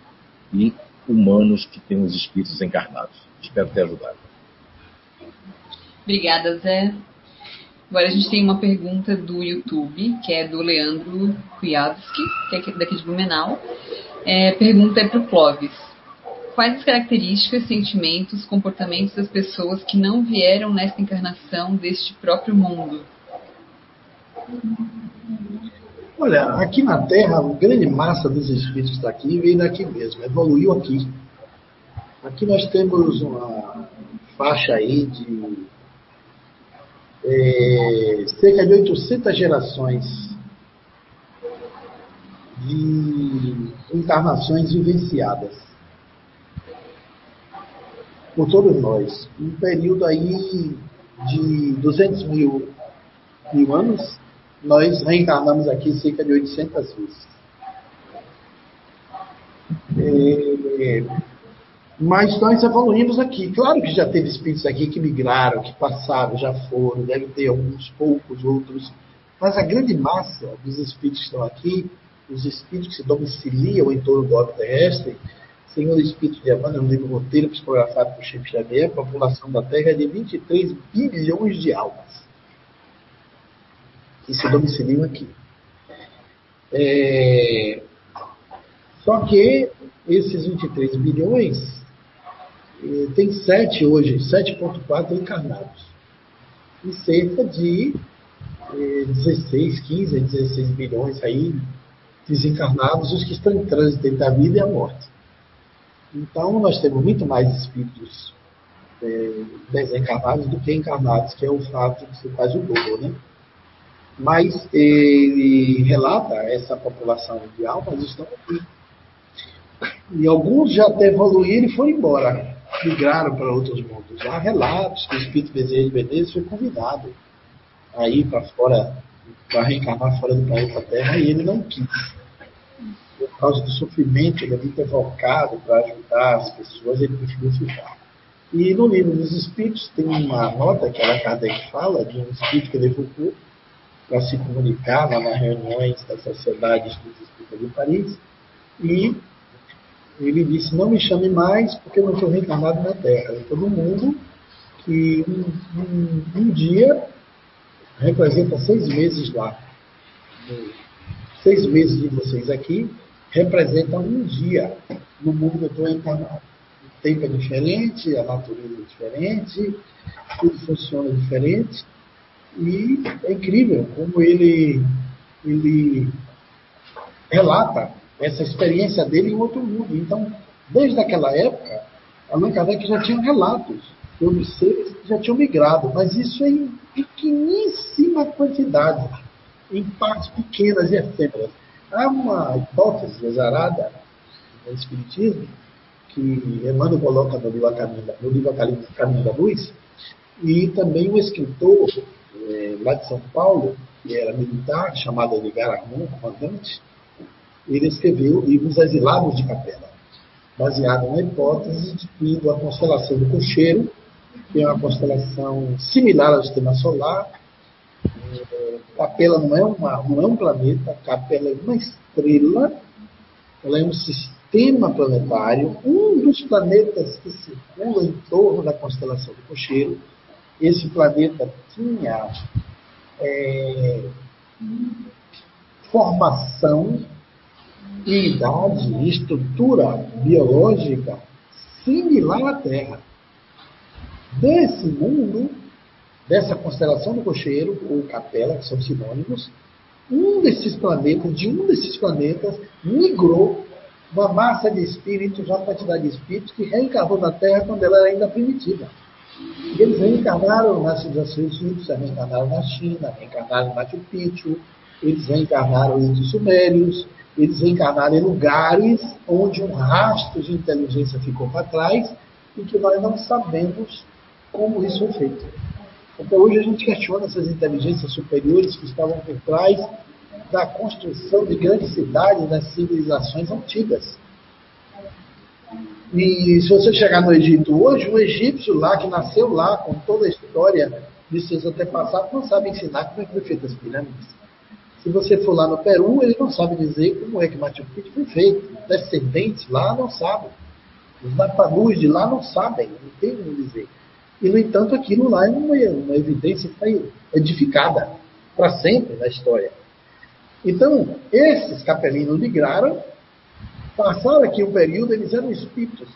e humanos que têm os espíritos encarnados. Espero ter ajudado. Obrigada, Zé. Agora a gente tem uma pergunta do YouTube, que é do Leandro Kwiatkowski, que é daqui de Blumenau. É, pergunta é para o Clóvis quais as características, sentimentos, comportamentos das pessoas que não vieram nesta encarnação deste próprio mundo? Olha, aqui na Terra, a grande massa dos espíritos está aqui veio daqui mesmo, evoluiu aqui. Aqui nós temos uma faixa aí de é, cerca de 800 gerações de encarnações vivenciadas por todos nós. Um período aí de 200 mil, mil anos, nós reencarnamos aqui cerca de 800 vezes. É, mas nós evoluímos aqui. Claro que já teve espíritos aqui que migraram, que passaram, já foram, deve ter alguns poucos outros. Mas a grande massa dos espíritos que estão aqui, os espíritos que se domiciliam em torno do orbe terrestre, Senhor Espírito de Amanda, no livro roteiro psicografado por Chico Xavier, a população da Terra é de 23 bilhões de almas que se domiciliam aqui. É... Só que esses 23 bilhões eh, tem 7 hoje, 7,4 encarnados. E cerca de eh, 16, 15, 16 bilhões aí desencarnados, os que estão em trânsito entre a vida e a morte. Então, nós temos muito mais espíritos é, desencarnados do que encarnados, que é o fato que se faz o dobro, né? Mas ele relata essa população de almas estão aqui. E alguns já até evoluíram e foram embora. migraram para outros mundos. Há relatos que o espírito Bezerra de Menezes foi convidado a ir para fora, para reencarnar fora do planeta Terra, e ele não quis. Por causa do sofrimento, ele é muito evocado para ajudar as pessoas, ele preferiu ficar. E no livro dos Espíritos tem uma nota que Allan Kardec fala de um espírito que ele evocou para se comunicar lá nas reuniões das sociedades dos Espíritos de Paris, e ele disse: Não me chame mais, porque eu não estou reencarnado na Terra. E todo mundo que um, um, um, dia representa seis meses lá. Seis meses de vocês aqui representam um dia no mundo que eu encarnado. O tempo é diferente, a natureza é diferente, tudo funciona diferente. E é incrível como ele, ele relata essa experiência dele em outro mundo. Então, desde aquela época, Allan Kardec já tinha relatos sobre seres que já tinham migrado, mas isso é em pequeníssima quantidade, em partes pequenas e efêmeras. Há uma hipótese exarada no Espiritismo, que Emmanuel coloca no livro, Caminho, no livro Caminho da Luz, e também um escritor é, lá de São Paulo, que era militar, chamado Edgar Armon, comandante, ele escreveu livros Exilados de Capela, baseado na hipótese de que a constelação do Cocheiro, que é uma constelação similar ao sistema solar, Capela não é, uma, não é um planeta, Capela é uma estrela, ela é um sistema planetário, um dos planetas que circula em torno da constelação do Cocheiro. Esse planeta tinha é, formação idade e estrutura biológica similar à Terra. Desse mundo, dessa constelação do cocheiro, ou capela, que são sinônimos, um desses planetas, de um desses planetas, migrou uma massa de espíritos, uma quantidade de espíritos que reencarnou na Terra quando ela era ainda primitiva. E eles reencarnaram nas civilizações egípcias, reencarnaram na China, reencarnaram em Machu Picchu, eles reencarnaram os Sumérios, eles reencarnaram em lugares onde um rastro de inteligência ficou para trás e que nós não sabemos como isso foi feito. Até hoje a gente questiona essas inteligências superiores que estavam por trás da construção de grandes cidades das civilizações antigas. E se você chegar no Egito hoje, o egípcio lá, que nasceu lá, com toda a história de seus antepassados, não sabe ensinar como é que foi feita as pirâmides. Se você for lá no Peru, ele não sabe dizer como é que Machu Picchu foi feito. Descendentes lá não sabem. Os napanus de lá não sabem, não tem como dizer. E, no entanto, aquilo lá é uma, uma evidência que foi edificada para sempre na história. Então, esses capelinos migraram, passaram aqui um período, eles eram espíritos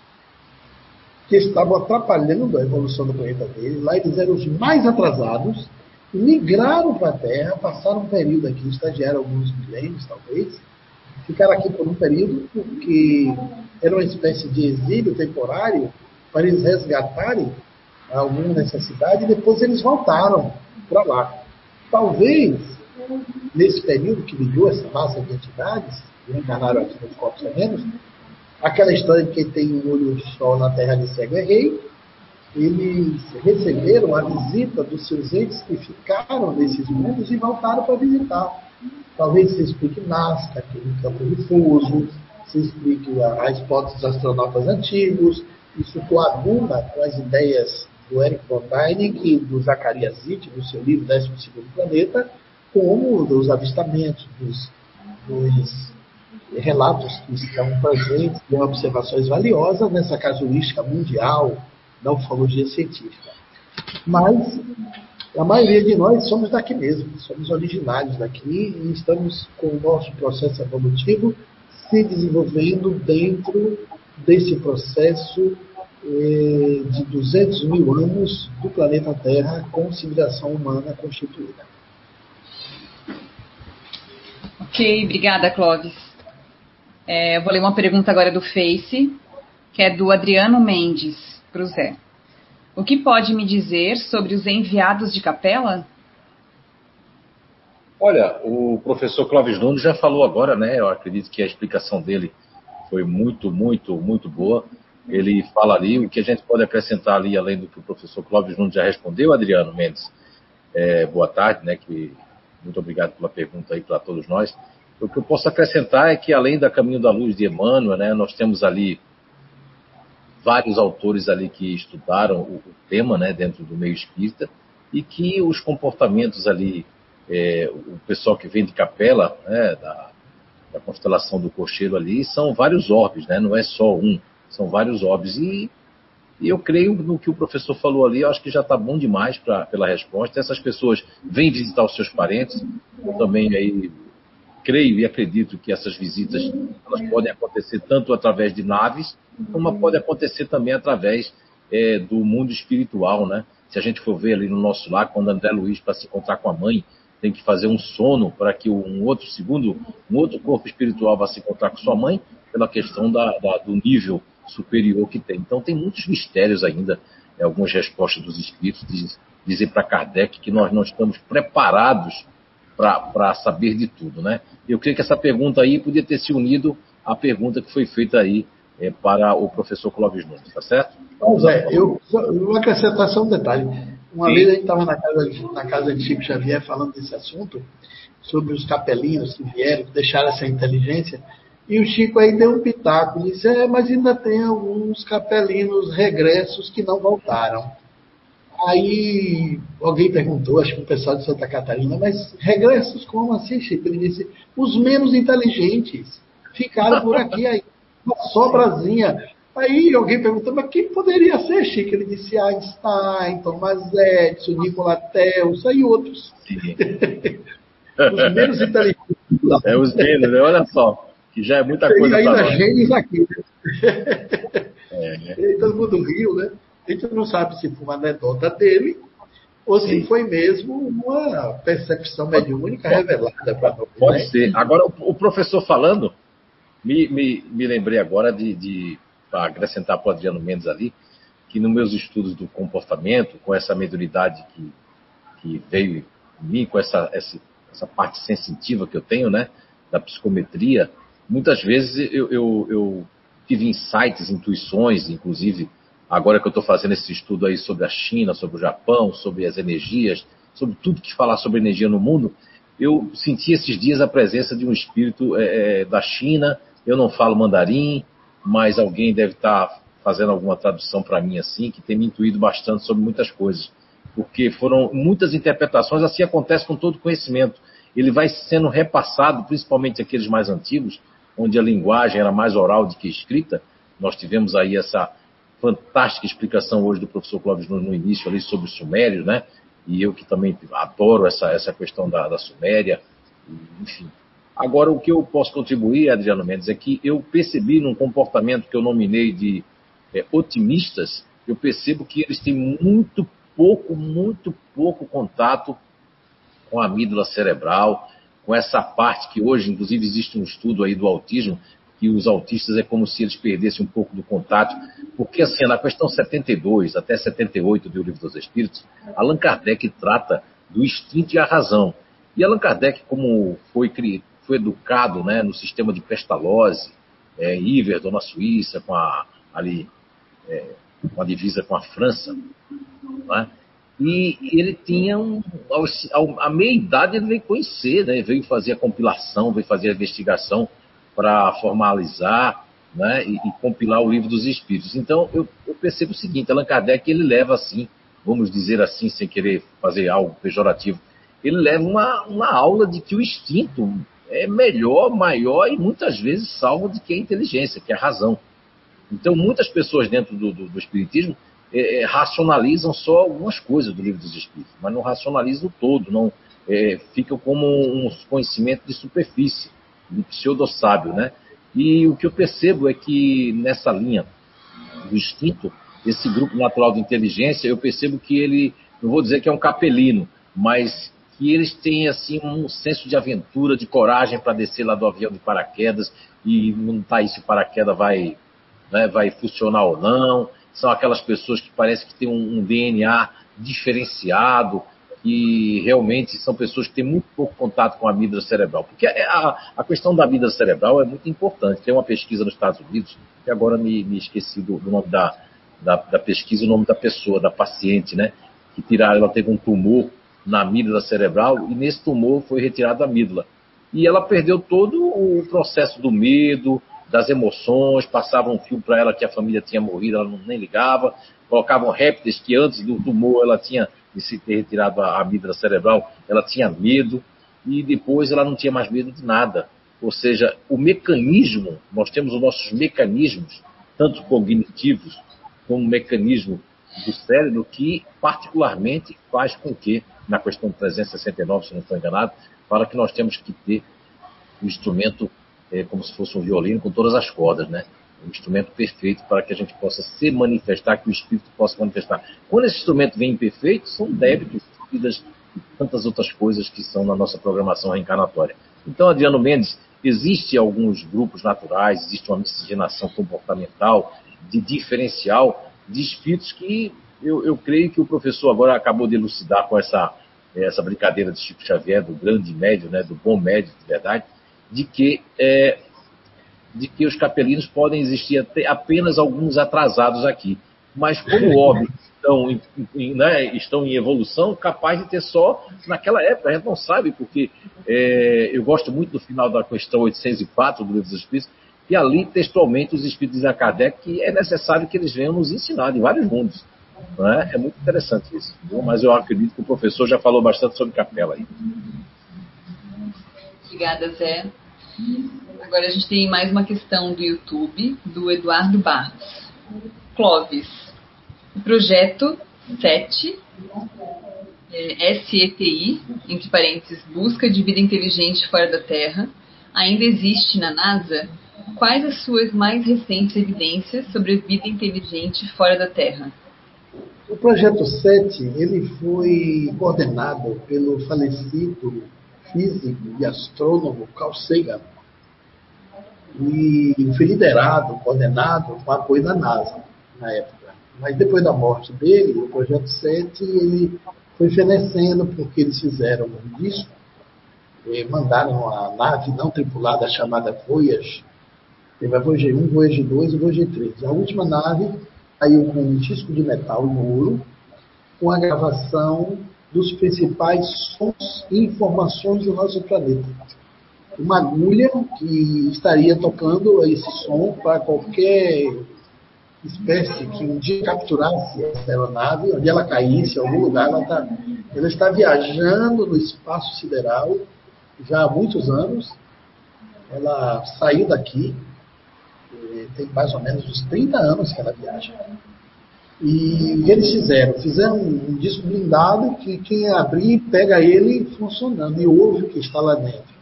que estavam atrapalhando a evolução do planeta deles. Lá eles eram os mais atrasados, migraram para a Terra, passaram um período aqui, estagiaram alguns milênios, talvez, ficaram aqui por um período porque era uma espécie de exílio temporário para eles resgatarem alguma necessidade e depois eles voltaram para lá. Talvez, nesse período que migrou essa massa de entidades, que encarnaram aqui nos corpos terrenos, aquela história de que tem um olho só na terra de cego é rei, eles receberam a visita dos seus entes que ficaram nesses mundos e voltaram para visitar. Talvez se explique Nazca, aquele campo difuso, se explique a, a hipótese dos astronautas antigos, isso coaduna com as ideias do Eric von e do Zacarias Zitt, no seu livro 12 Planeta, como dos avistamentos, dos, dos relatos que estão presentes, de observações valiosas nessa casuística mundial da ufologia científica. Mas a maioria de nós somos daqui mesmo, somos originários daqui e estamos com o nosso processo evolutivo se desenvolvendo dentro desse processo de 200 mil anos do planeta Terra com civilização humana constituída. Ok, obrigada, Clóvis. É, eu vou ler uma pergunta agora do Face, que é do Adriano Mendes para o Zé. O que pode me dizer sobre os enviados de capela? Olha, o professor Clóvis Nunes já falou agora, né? Eu acredito que a explicação dele foi muito, muito, muito boa. Ele fala ali, o que a gente pode acrescentar ali, além do que o professor Clóvis Nunes já respondeu, Adriano Mendes, é, boa tarde, né, que, muito obrigado pela pergunta aí para todos nós. O que eu posso acrescentar é que, além da Caminho da Luz de Emmanuel, né, nós temos ali vários autores ali que estudaram o, o tema né, dentro do meio espírita e que os comportamentos ali, é, o pessoal que vem de capela, né, da, da constelação do cocheiro ali, são vários orbes, né, não é só um, são vários orbes. E, e eu creio no que o professor falou ali, eu acho que já está bom demais pra, pela resposta. Essas pessoas vêm visitar os seus parentes, eu também aí creio e acredito que essas visitas elas podem acontecer tanto através de naves, como pode acontecer também através é, do mundo espiritual, né? Se a gente for ver ali no nosso lar, quando André Luiz, para se encontrar com a mãe, tem que fazer um sono para que um outro segundo, um outro corpo espiritual vá se encontrar com sua mãe, pela questão da, da, do nível superior que tem. Então tem muitos mistérios ainda, é, algumas respostas dos espíritos diz, dizem para Kardec que nós não estamos preparados para saber de tudo, né? Eu creio que essa pergunta aí podia ter se unido à pergunta que foi feita aí é, para o professor Clóvis Nunes, tá certo? Pois é, eu, eu vou acrescentar só um detalhe. Uma Sim. vez a gente estava na casa, na casa de Chico Xavier falando desse assunto, sobre os capelinos que vieram, que deixaram essa inteligência, e o Chico aí deu um pitaco, disse, é, mas ainda tem alguns capelinos regressos que não voltaram. Aí alguém perguntou, acho que o pessoal de Santa Catarina, mas regressos como assim, Chico? Ele disse, os menos inteligentes ficaram por aqui aí, uma sobrazinha. Aí alguém perguntou, mas quem poderia ser, Chico? Ele disse Einstein, Thomas Edison, Nikola Tesla e outros. os menos inteligentes. É, os menos, né? olha só, que já é muita coisa. E ainda gênios aqui. Né? É. E todo mundo riu, né? A gente não sabe se foi uma anedota dele ou se Sim. foi mesmo uma percepção mediúnica revelada para nós. Pode né? ser. Agora, o professor falando, me, me, me lembrei agora de, de para acrescentar para o Adriano Mendes ali, que nos meus estudos do comportamento, com essa mediunidade que, que veio em mim, com essa, essa, essa parte sensitiva que eu tenho, né, da psicometria, muitas vezes eu, eu, eu tive insights, intuições, inclusive agora que eu estou fazendo esse estudo aí sobre a China, sobre o Japão, sobre as energias, sobre tudo que falar sobre energia no mundo, eu senti esses dias a presença de um espírito é, é da China. Eu não falo mandarim, mas alguém deve estar tá fazendo alguma tradução para mim assim, que tem me intuído bastante sobre muitas coisas. Porque foram muitas interpretações, assim acontece com todo conhecimento. Ele vai sendo repassado, principalmente aqueles mais antigos, onde a linguagem era mais oral do que escrita. Nós tivemos aí essa fantástica explicação hoje do professor Clóvis no início ali sobre o Sumério, né? E eu que também adoro essa, essa questão da, da Suméria, enfim. Agora, o que eu posso contribuir, Adriano Mendes, é que eu percebi num comportamento que eu nominei de é, otimistas, eu percebo que eles têm muito pouco, muito pouco contato com a amígdala cerebral, com essa parte que hoje, inclusive, existe um estudo aí do autismo, que os autistas é como se eles perdessem um pouco do contato, porque assim, na questão 72 até 78 do Livro dos Espíritos, Allan Kardec trata do instinto e a razão. E Allan Kardec, como foi, foi educado né, no sistema de Pestalozzi, é, Iverdon na Suíça, com a, ali, é, uma divisa com a França, né, e ele tinha um. A meia idade ele veio conhecer, né? veio fazer a compilação, veio fazer a investigação para formalizar né? E, e, compilar o livro dos Espíritos. Então eu, eu, percebo o seguinte: Allan Kardec ele leva assim, vamos dizer assim, sem querer fazer algo pejorativo, ele leva uma, uma aula de que o instinto é melhor, maior e muitas vezes salvo do que a inteligência, que é a razão. Então muitas pessoas dentro do, do, do Espiritismo é, é, racionalizam só algumas coisas do livro dos Espíritos, mas não racionalizam o todo, não é, ficam como um conhecimento de superfície, de pseudo-sábio, né? E o que eu percebo é que nessa linha do instinto, esse grupo natural de inteligência, eu percebo que ele, não vou dizer que é um capelino, mas que eles têm assim um senso de aventura, de coragem para descer lá do avião de paraquedas e não tá se o paraquedas vai, né, vai funcionar ou não são aquelas pessoas que parece que têm um, um DNA diferenciado, que realmente são pessoas que têm muito pouco contato com a amígdala cerebral. Porque a, a questão da amígdala cerebral é muito importante. Tem uma pesquisa nos Estados Unidos, e agora me, me esqueci do, do nome da, da, da, pesquisa, o nome da pessoa, da paciente, né? Que tiraram, ela teve um tumor na amígdala cerebral e nesse tumor foi retirada a amígdala. E ela perdeu todo o processo do medo, das emoções, passavam um fio para ela que a família tinha morrido, ela não, nem ligava, colocavam répteis que antes do tumor ela tinha de se ter retirado a amígdala cerebral, ela tinha medo e depois ela não tinha mais medo de nada. Ou seja, o mecanismo, nós temos os nossos mecanismos, tanto cognitivos como mecanismo do cérebro, que particularmente faz com que, na questão 369, se não estou enganado, fala que nós temos que ter um instrumento é, como se fosse um violino com todas as cordas, né? Um instrumento perfeito para que a gente possa se manifestar, que o espírito possa manifestar. Quando esse instrumento vem imperfeito, são débitos, dívidas e tantas outras coisas que são na nossa programação reencarnatória. Então, Adriano Mendes, existe alguns grupos naturais, existe uma miscigenação comportamental, de diferencial, de espíritos que eu, eu creio que o professor agora acabou de elucidar com essa, essa brincadeira de Chico Xavier, do grande médio, né, do bom médio, de verdade, de que, é, de que os capelinos podem existir apenas alguns atrasados aqui. Mas como óbvio estão em, em, né, estão em evolução, capaz de ter só naquela época, a gente não sabe, porque é, eu gosto muito do final da questão 804 do Livro dos Espíritos, e ali textualmente os Espíritos dizem a Kardec que é necessário que eles venham nos ensinar em vários mundos. É? é? muito interessante isso. Viu? Mas eu acredito que o professor já falou bastante sobre capela aí. Obrigada, Zé. Agora a gente tem mais uma questão do YouTube, do Eduardo Barros. Clóvis, projeto 7, é, SETI, entre parênteses, Busca de Vida Inteligente Fora da Terra, ainda existe na NASA? Quais as suas mais recentes evidências sobre vida inteligente fora da Terra? O projeto 7 ele foi coordenado pelo falecido físico e astrônomo Carl Sagan. E foi liderado, coordenado com apoio da NASA na época. Mas depois da morte dele, o projeto 7 ele foi fenecendo porque eles fizeram um disco, mandaram uma nave não tripulada chamada Voyager. Teve a Voyager 1, Voyager 2 e Voyager 3. A última nave saiu com um disco de metal em ouro, com a gravação dos principais sons e informações do nosso planeta. Uma agulha que estaria tocando esse som para qualquer espécie que um dia capturasse essa aeronave, onde ela caísse, em algum lugar, ela está, ela está viajando no espaço sideral já há muitos anos. Ela saiu daqui, eh, tem mais ou menos uns 30 anos que ela viaja. E eles fizeram? Fizeram um disco blindado que quem abrir pega ele funcionando e ouve o que está lá dentro.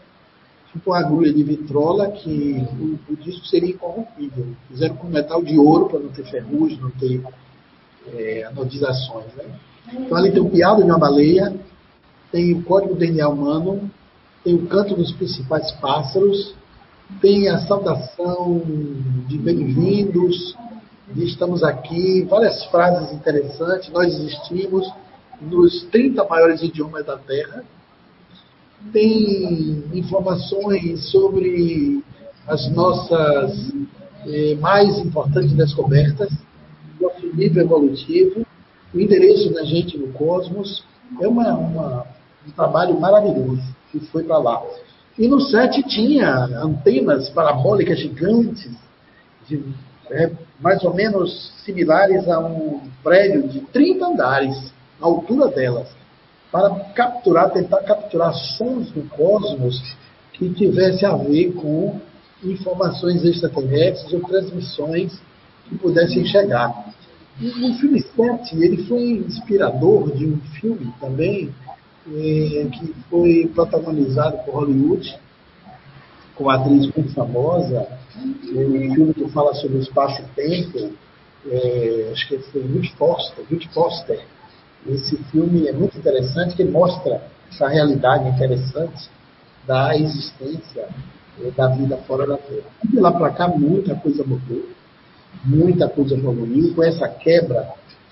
Tipo uma agulha de vitrola que o, o disco seria incorrompível. Fizeram com metal de ouro para não ter ferrugem, não ter é, anodizações. Né? Então ali tem o piado de uma baleia, tem o código DNA humano, tem o canto dos principais pássaros, tem a saudação de bem-vindos, estamos aqui, várias frases interessantes. Nós existimos nos 30 maiores idiomas da Terra. Tem informações sobre as nossas eh, mais importantes descobertas, nosso nível evolutivo, o endereço da gente no cosmos. É uma, uma, um trabalho maravilhoso que foi para lá. E no SET tinha antenas parabólicas gigantes de é, mais ou menos similares a um prédio de 30 andares, a altura delas, para capturar, tentar capturar sons do cosmos que tivesse a ver com informações extraterrestres ou transmissões que pudessem chegar. O filme 7, ele foi inspirador de um filme também eh, que foi protagonizado por Hollywood, com uma atriz muito famosa, um filme que fala sobre o espaço-tempo, é, acho que foi Ruth Foster, Ruth Foster. Esse filme é muito interessante, que mostra essa realidade interessante da existência é, da vida fora da Terra. De lá para cá, muita coisa mudou, muita coisa evoluiu, com essa quebra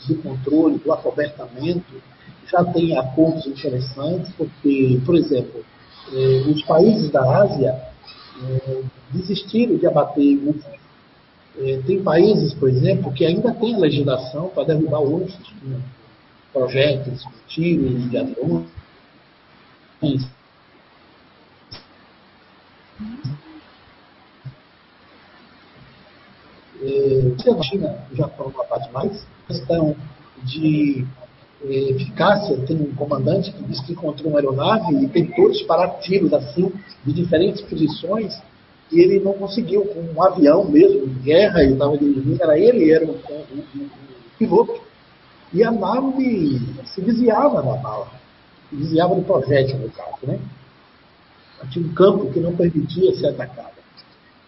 do controle, do acobertamento, já tem acordos interessantes, porque, por exemplo, eh, os países da Ásia é, desistiram de abater UFOs. É, tem países, por exemplo, que ainda tem legislação para derrubar com projéteis, com tiros de aviões. É, a China já falou uma parte mais, questão de eficácia, tem um comandante que disse que encontrou uma aeronave e tentou disparar tiros assim, de diferentes posições, e ele não conseguiu, com um avião mesmo, de guerra, ele estava dirigindo, era ele, era o, piloto. E a nave se desviava da bala, se desviava do projétil, no caso, né? Tinha um campo que não permitia ser atacado.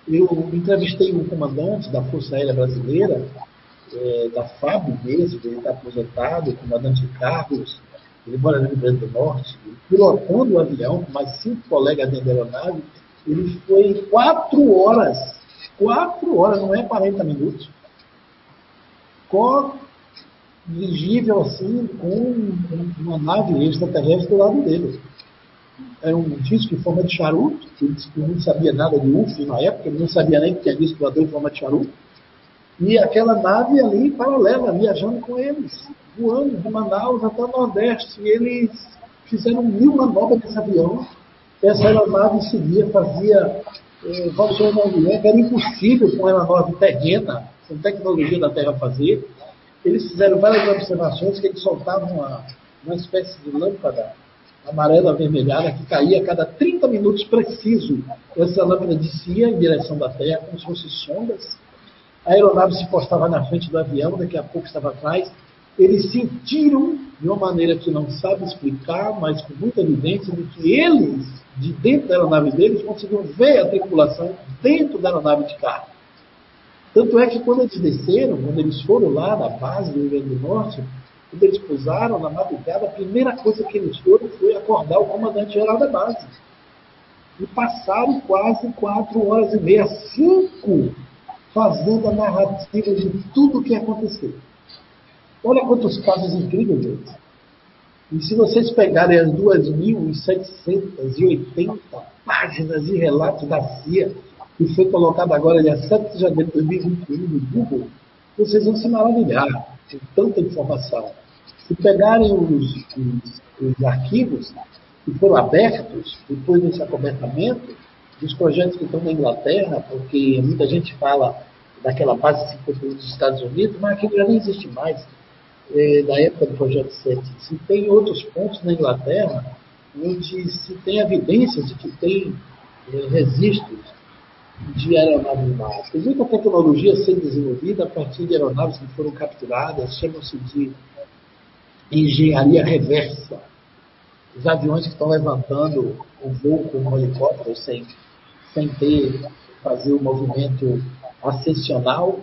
Eu entrevistei um comandante da Força Aérea Brasileira, é, da FAB mesmo, ele está aposentado, comandante Carlos, ele mora no Rio Grande do Norte, pilotando o avião com mais cinco colegas dentro da aeronave, ele foi quatro horas, quatro horas, não é 40 minutos, dirigível assim, com uma nave extraterrestre do lado dele. Era um disco em forma de charuto, ele disse que não sabia nada de UFO na época, ele não sabia nem que tinha disco voador em forma de charuto. E aquela nave ali, paralela, viajando com eles, voando de Manaus até o Nordeste. E eles fizeram mil manobras nesse avião. Essa aeronave seguia, fazia eh, vários movimentos, era impossível com a aeronave terrena, com tecnologia da Terra fazer. Eles fizeram várias observações que eles soltavam uma, uma espécie de lâmpada amarela avermelhada que caía a cada 30 minutos preciso. Essa lâmpada descia em direção da Terra, como se fossem sondas. A aeronave se postava na frente do avião, daqui a pouco estava atrás. Eles sentiram, de uma maneira que não sabe explicar, mas com muita evidência, de que eles, de dentro da aeronave deles, conseguiam ver a tripulação dentro da aeronave de carro. Tanto é que quando eles desceram, quando eles foram lá na base do Rio Grande do Norte, quando eles pousaram na madrugada, a primeira coisa que eles foram foi acordar o comandante-geral da base. E passaram quase quatro horas e meia, cinco, fazendo a narrativa de tudo o que aconteceu. Olha quantos casos incríveis, gente. E se vocês pegarem as 2.780 páginas de relatos da CIA, que foi colocado agora dia 7 de janeiro de 2021 no Google, vocês vão se maravilhar de tanta informação. Se pegarem os, os, os arquivos que foram abertos depois desse acobertamento, dos projetos que estão na Inglaterra, porque muita gente fala daquela base foi dos Estados Unidos, mas aquilo já não existe mais, é, da época do projeto 7. Se tem outros pontos na Inglaterra onde se tem evidências de que tem é, registros de aeronaves básicas. Tem muita tecnologia sendo desenvolvida a partir de aeronaves que foram capturadas, chamam-se de engenharia reversa. Os aviões que estão levantando o voo com um helicóptero sem, sem ter, fazer o movimento ascensional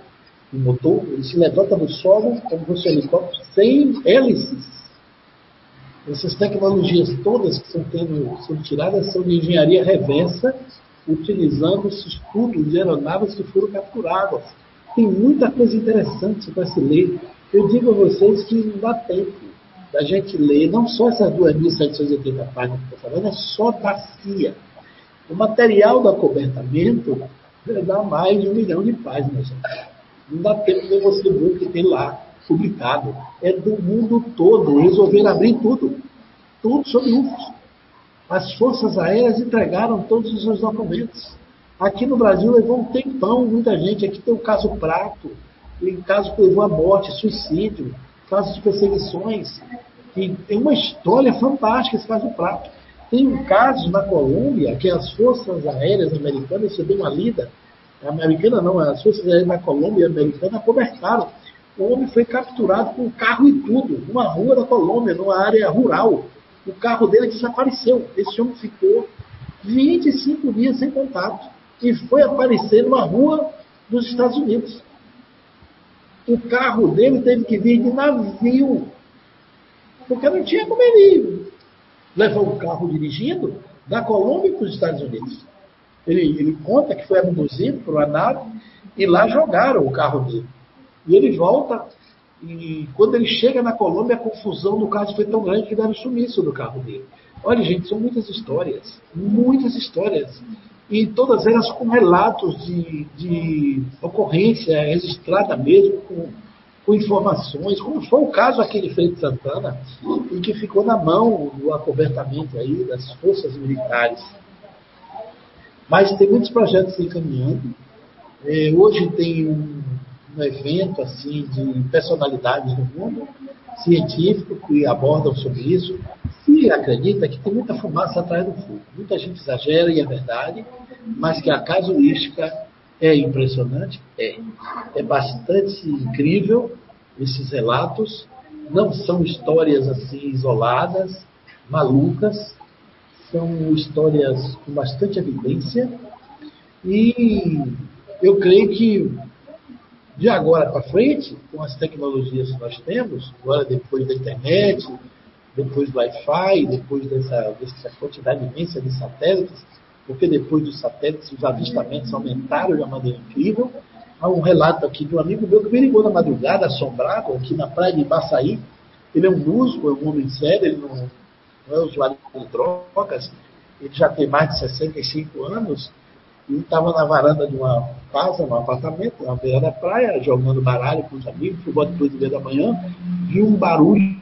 do motor, ele se levanta no solo como fosse um helicóptero sem hélices. Essas tecnologias todas que estão tendo, sendo tiradas são de engenharia reversa utilizando esse estudo de aeronaves que foram capturadas. Tem muita coisa interessante para se ler. Eu digo a vocês que não dá tempo da gente ler, não só essas 2.780 páginas que estou falando, é só da CIA. O material do acobertamento dá mais de um milhão de páginas. Não dá tempo de você ver o que tem lá publicado. É do mundo todo. Resolveram abrir tudo. Tudo sobre UFOs as forças aéreas entregaram todos os seus documentos. Aqui no Brasil levou um tempão, muita gente. Aqui tem o caso Prato, tem caso que levou à morte, suicídio, casos de perseguições. E tem uma história fantástica esse caso Prato. Tem um caso na Colômbia que as forças aéreas americanas, você deu uma lida, americana não, as forças aéreas na Colômbia americana cobertaram. O homem foi capturado com carro e tudo, numa rua da Colômbia, numa área rural o carro dele desapareceu. Esse homem ficou 25 dias sem contato e foi aparecer numa rua dos Estados Unidos. O carro dele teve que vir de navio, porque não tinha como ele levar o carro dirigindo da Colômbia para os Estados Unidos. Ele, ele conta que foi abduzido por uma nave e lá jogaram o carro dele. E ele volta e quando ele chega na Colômbia, a confusão do caso foi tão grande que deram sumiço do carro dele. Olha, gente, são muitas histórias, muitas histórias. e todas elas com relatos de, de ocorrência registrada mesmo, com, com, informações, como foi o caso aquele Feito Santana, e que ficou na mão do acobertamento aí das forças militares. Mas tem muitos projetos se encaminhando. É, hoje tem um, um evento assim de personalidades do mundo científico que abordam sobre isso. Se acredita que tem muita fumaça atrás do fogo. Muita gente exagera e é verdade, mas que a casuística é impressionante, é. É bastante incrível esses relatos. Não são histórias assim isoladas, malucas, são histórias com bastante evidência. E eu creio que de agora para frente, com as tecnologias que nós temos, agora depois da internet, depois do Wi-Fi, depois dessa, dessa quantidade imensa de satélites, porque depois dos satélites os avistamentos aumentaram de uma maneira incrível. Há um relato aqui de um amigo meu que me ligou na madrugada, assombrado, aqui na praia de Baçaí. Ele é um músico, é um homem sério, ele não, não é usuário de drogas, ele já tem mais de 65 anos e estava na varanda de uma casa, num apartamento, na beira da praia, jogando baralho com os amigos, por volta de duas e meia da manhã, viu um barulho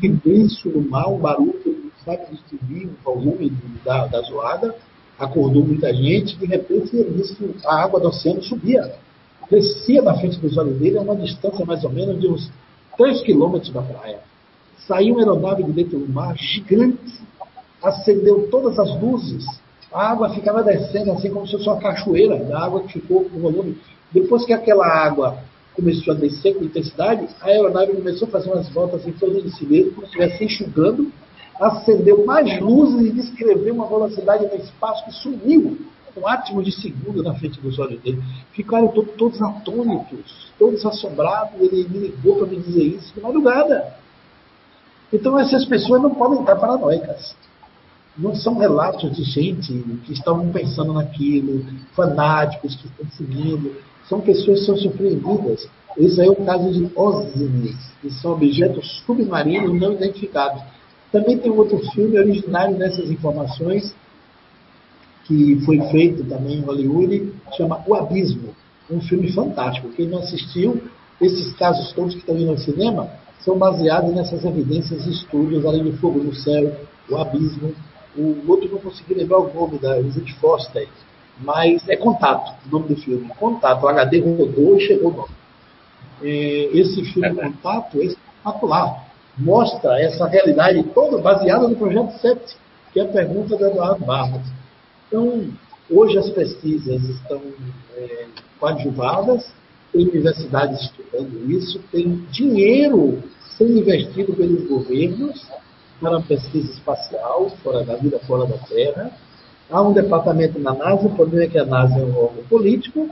imenso no mar, um barulho que não sabe distinguir o volume da, da zoada, acordou muita gente, de repente que a água do oceano subia, descia na frente dos olhos dele a uma distância mais ou menos de uns 3 quilômetros da praia. Saiu uma aeronave de dentro do mar, gigante, acendeu todas as luzes, a água ficava descendo assim como se fosse uma cachoeira, da água que ficou com volume. Depois que aquela água começou a descer com intensidade, a aeronave começou a fazer umas voltas em torno de si mesmo, como se estivesse enxugando, acendeu mais luzes e descreveu uma velocidade no espaço que sumiu um átimo de segundo na frente dos olhos dele. Ficaram todos atônitos, todos assombrados. Ele me ligou para me dizer isso de madrugada. Então essas pessoas não podem estar paranoicas não são relatos de gente que estavam pensando naquilo, fanáticos que estão seguindo, são pessoas que são surpreendidas. Esse é o caso de OSNIs, que são objetos submarinos não identificados. Também tem outro filme originário nessas informações, que foi feito também em Hollywood, chama O Abismo. Um filme fantástico. Quem não assistiu, esses casos todos que estão indo ao cinema são baseados nessas evidências e estudos, além do fogo no céu, o abismo, o outro não consegui lembrar o nome da Elizabeth Foster, mas é Contato, o nome do filme. Contato, o HD rodou e chegou o nome. Esse filme é Contato é espetacular. Mostra essa realidade toda baseada no projeto SEPT, que é a pergunta do Eduardo Barros. Então, hoje as pesquisas estão é, coadjuvadas, tem universidades estudando isso, tem dinheiro sendo investido pelos governos para pesquisa espacial, fora da vida fora da Terra. Há um departamento na NASA, o problema é que a NASA é um órgão político,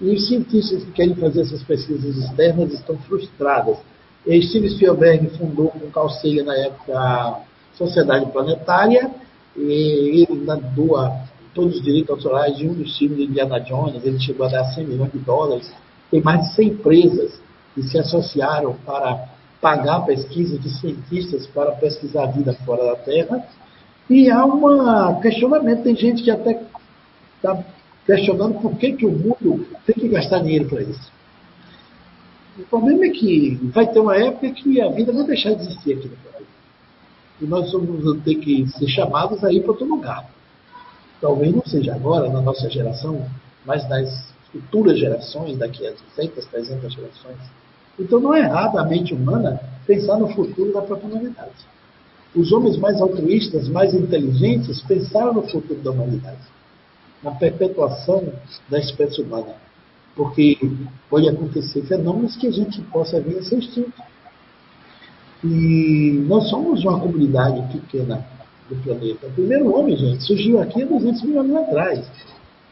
e os cientistas que querem fazer essas pesquisas externas estão frustrados. E Steve Spielberg fundou com Sagan, na época, a Sociedade Planetária, e ele doa todos os direitos autorais de um dos filmes de Indiana Jones, ele chegou a dar 100 milhões de dólares. Tem mais de 100 empresas que se associaram para pagar pesquisa de cientistas para pesquisar a vida fora da Terra. E há um questionamento, tem gente que até está questionando por que, que o mundo tem que gastar dinheiro para isso. O problema é que vai ter uma época que a vida vai deixar de existir aqui no planeta. E nós vamos ter que ser chamados a ir para outro lugar. Talvez não seja agora, na nossa geração, mas nas futuras gerações, daqui a 200, 300 gerações. Então não é errado a mente humana pensar no futuro da própria humanidade. Os homens mais altruístas, mais inteligentes, pensaram no futuro da humanidade, na perpetuação da espécie humana. Porque pode acontecer fenômenos que a gente possa vir a ser extinto. E nós somos uma comunidade pequena do planeta. O primeiro homem, gente, surgiu aqui há 200 mil anos atrás.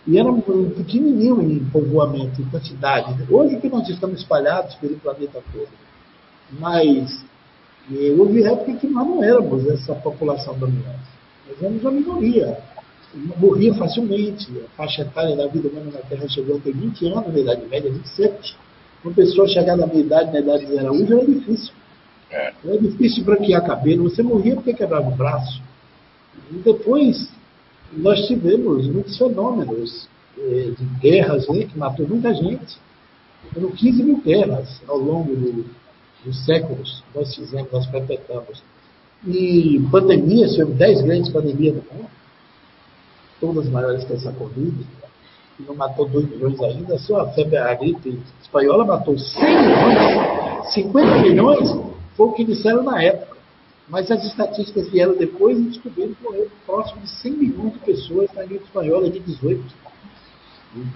E era um pequenininho em povoamento, em quantidade. Hoje que nós estamos espalhados pelo planeta todo. Mas eh, houve época que nós não éramos essa população dominante. Nós éramos uma minoria. Morria facilmente. A faixa etária da vida humana na Terra chegou a ter 20 anos, na Idade Média, 27. Uma pessoa chegar na minha idade, na idade de Araújo, era difícil. É. Era difícil branquear cabelo. Você morria porque quebrava o braço. E depois nós tivemos muitos fenômenos eh, de guerras né, que matou muita gente. Foram 15 mil guerras ao longo do, dos séculos nós fizemos, nós perpetramos. E pandemias, tivemos 10 grandes pandemias no mundo, todas maiores que essa Covid, que não matou 2 milhões ainda, só a febre, a gripe espanhola matou 100 milhões, 50 milhões foi o que disseram na época. Mas as estatísticas vieram depois e descobriram que morreram próximo de 100 milhões de pessoas na gripe espanhola de 18,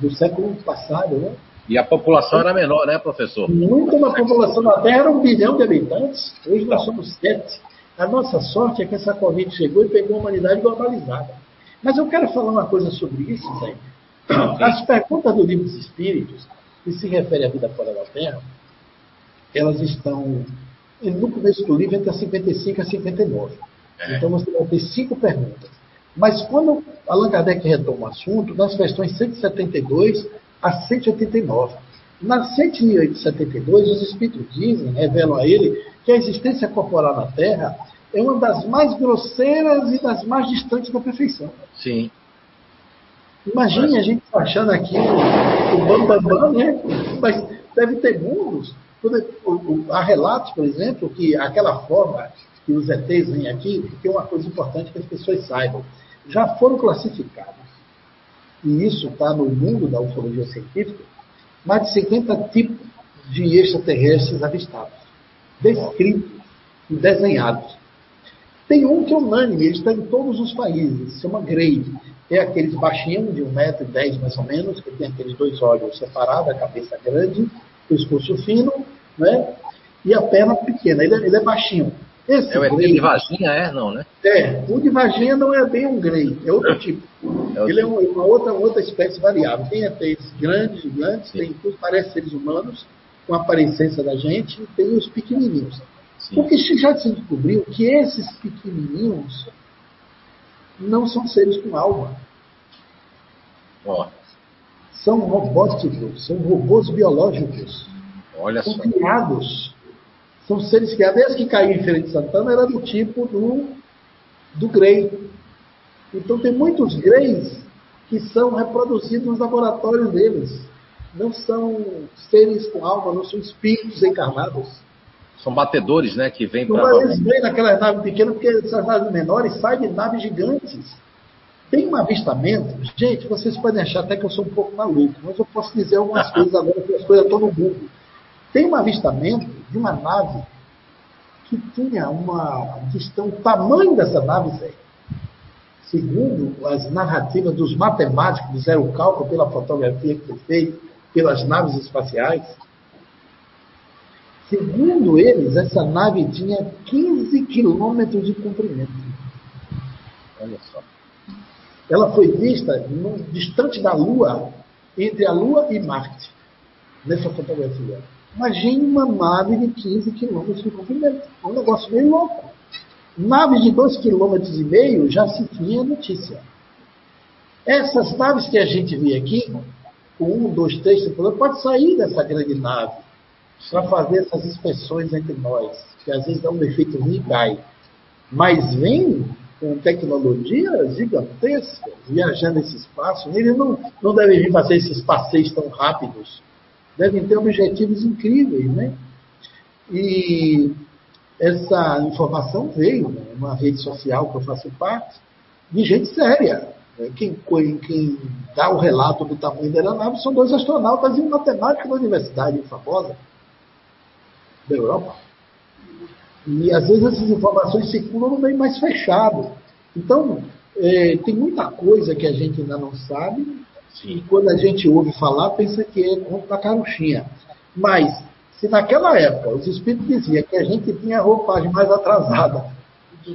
do século passado, né? E a população era menor, né, professor? Nunca uma população da Terra era um bilhão de habitantes, hoje nós somos sete. A nossa sorte é que essa Covid chegou e pegou a humanidade globalizada. Mas eu quero falar uma coisa sobre isso, Zé. As perguntas do livro dos Espíritos, que se refere à vida fora da Terra, elas estão no começo do livro entre a 55 e a 59. É. Então você vai ter cinco perguntas. Mas quando Allan Kardec retoma o assunto, nas questões 172 a 189. Na 172, os Espíritos dizem, revelam a ele, que a existência corporal na Terra é uma das mais grosseiras e das mais distantes da perfeição. Sim. Imagine a gente achando aqui o Bambambam, bam, bam, né? Mas deve ter mundos. Há relatos, por exemplo, que aquela forma que os ETs vêm aqui, que é uma coisa importante que as pessoas saibam, já foram classificados. E isso está no mundo da ufologia científica, mais de 50 tipos de extraterrestres avistados, descritos e desenhados. Tem um que é unânime, ele está em todos os países, se chama Grey. É aqueles baixinhos, de 1,10m mais ou menos, que tem aqueles dois olhos separados, a cabeça grande, pescoço fino, né? e a perna pequena. Ele é, ele é baixinho. Esse é o grey, de vaginha, é? Não, né? É, o de vaginha não é bem um grey, é outro tipo. É ele é uma, outra, outra espécie variável. Tem até esses grandes, gigantes, Sim. tem tudo, parece seres humanos, com a aparência da gente, e tem os pequenininhos. Sim. Porque já se descobriu que esses pequenininhos não são seres com alma. São robóticos, são robôs biológicos. Olha são só. criados. São seres criados. Esse que caiu em Feira de Santana era do tipo do, do Grey. Então tem muitos Greys que são reproduzidos nos laboratórios deles. Não são seres com alma, não são espíritos encarnados. São batedores, né? Que vêm para. Eles vêm naquelas naves pequenas, porque essas naves menores saem de naves gigantes. Tem um avistamento, gente, vocês podem achar até que eu sou um pouco maluco, mas eu posso dizer algumas coisas agora, que as coisas estão no Google. Tem um avistamento de uma nave que tinha uma questão, o tamanho dessa nave, Zé, segundo as narrativas dos matemáticos, fizeram o cálculo pela fotografia que foi feita, pelas naves espaciais, Segundo eles, essa nave tinha 15 quilômetros de comprimento. Olha só. Ela foi vista no, distante da Lua, entre a Lua e Marte, nessa fotografia. Imagine uma nave de 15 quilômetros de comprimento. É um negócio meio louco. Naves de 2,5 km já se tinha notícia. Essas naves que a gente vê aqui, um, dois, três pode sair dessa grande nave para fazer essas inspeções entre nós, que às vezes dá um defeito ruim. Mas vem com tecnologia gigantesca, viajando nesse espaço. Eles não, não devem vir fazer esses passeios tão rápidos. Devem ter objetivos incríveis, né? E essa informação veio numa rede social que eu faço parte, de gente séria. Quem, quem dá o relato do tamanho da aeronave são dois astronautas e um matemático da universidade famosa da Europa. E às vezes essas informações circulam no meio mais fechado. Então, é, tem muita coisa que a gente ainda não sabe, Sim. e quando a gente ouve falar, pensa que é conto da carochinha. Mas, se naquela época os espíritos diziam que a gente tinha a roupagem mais atrasada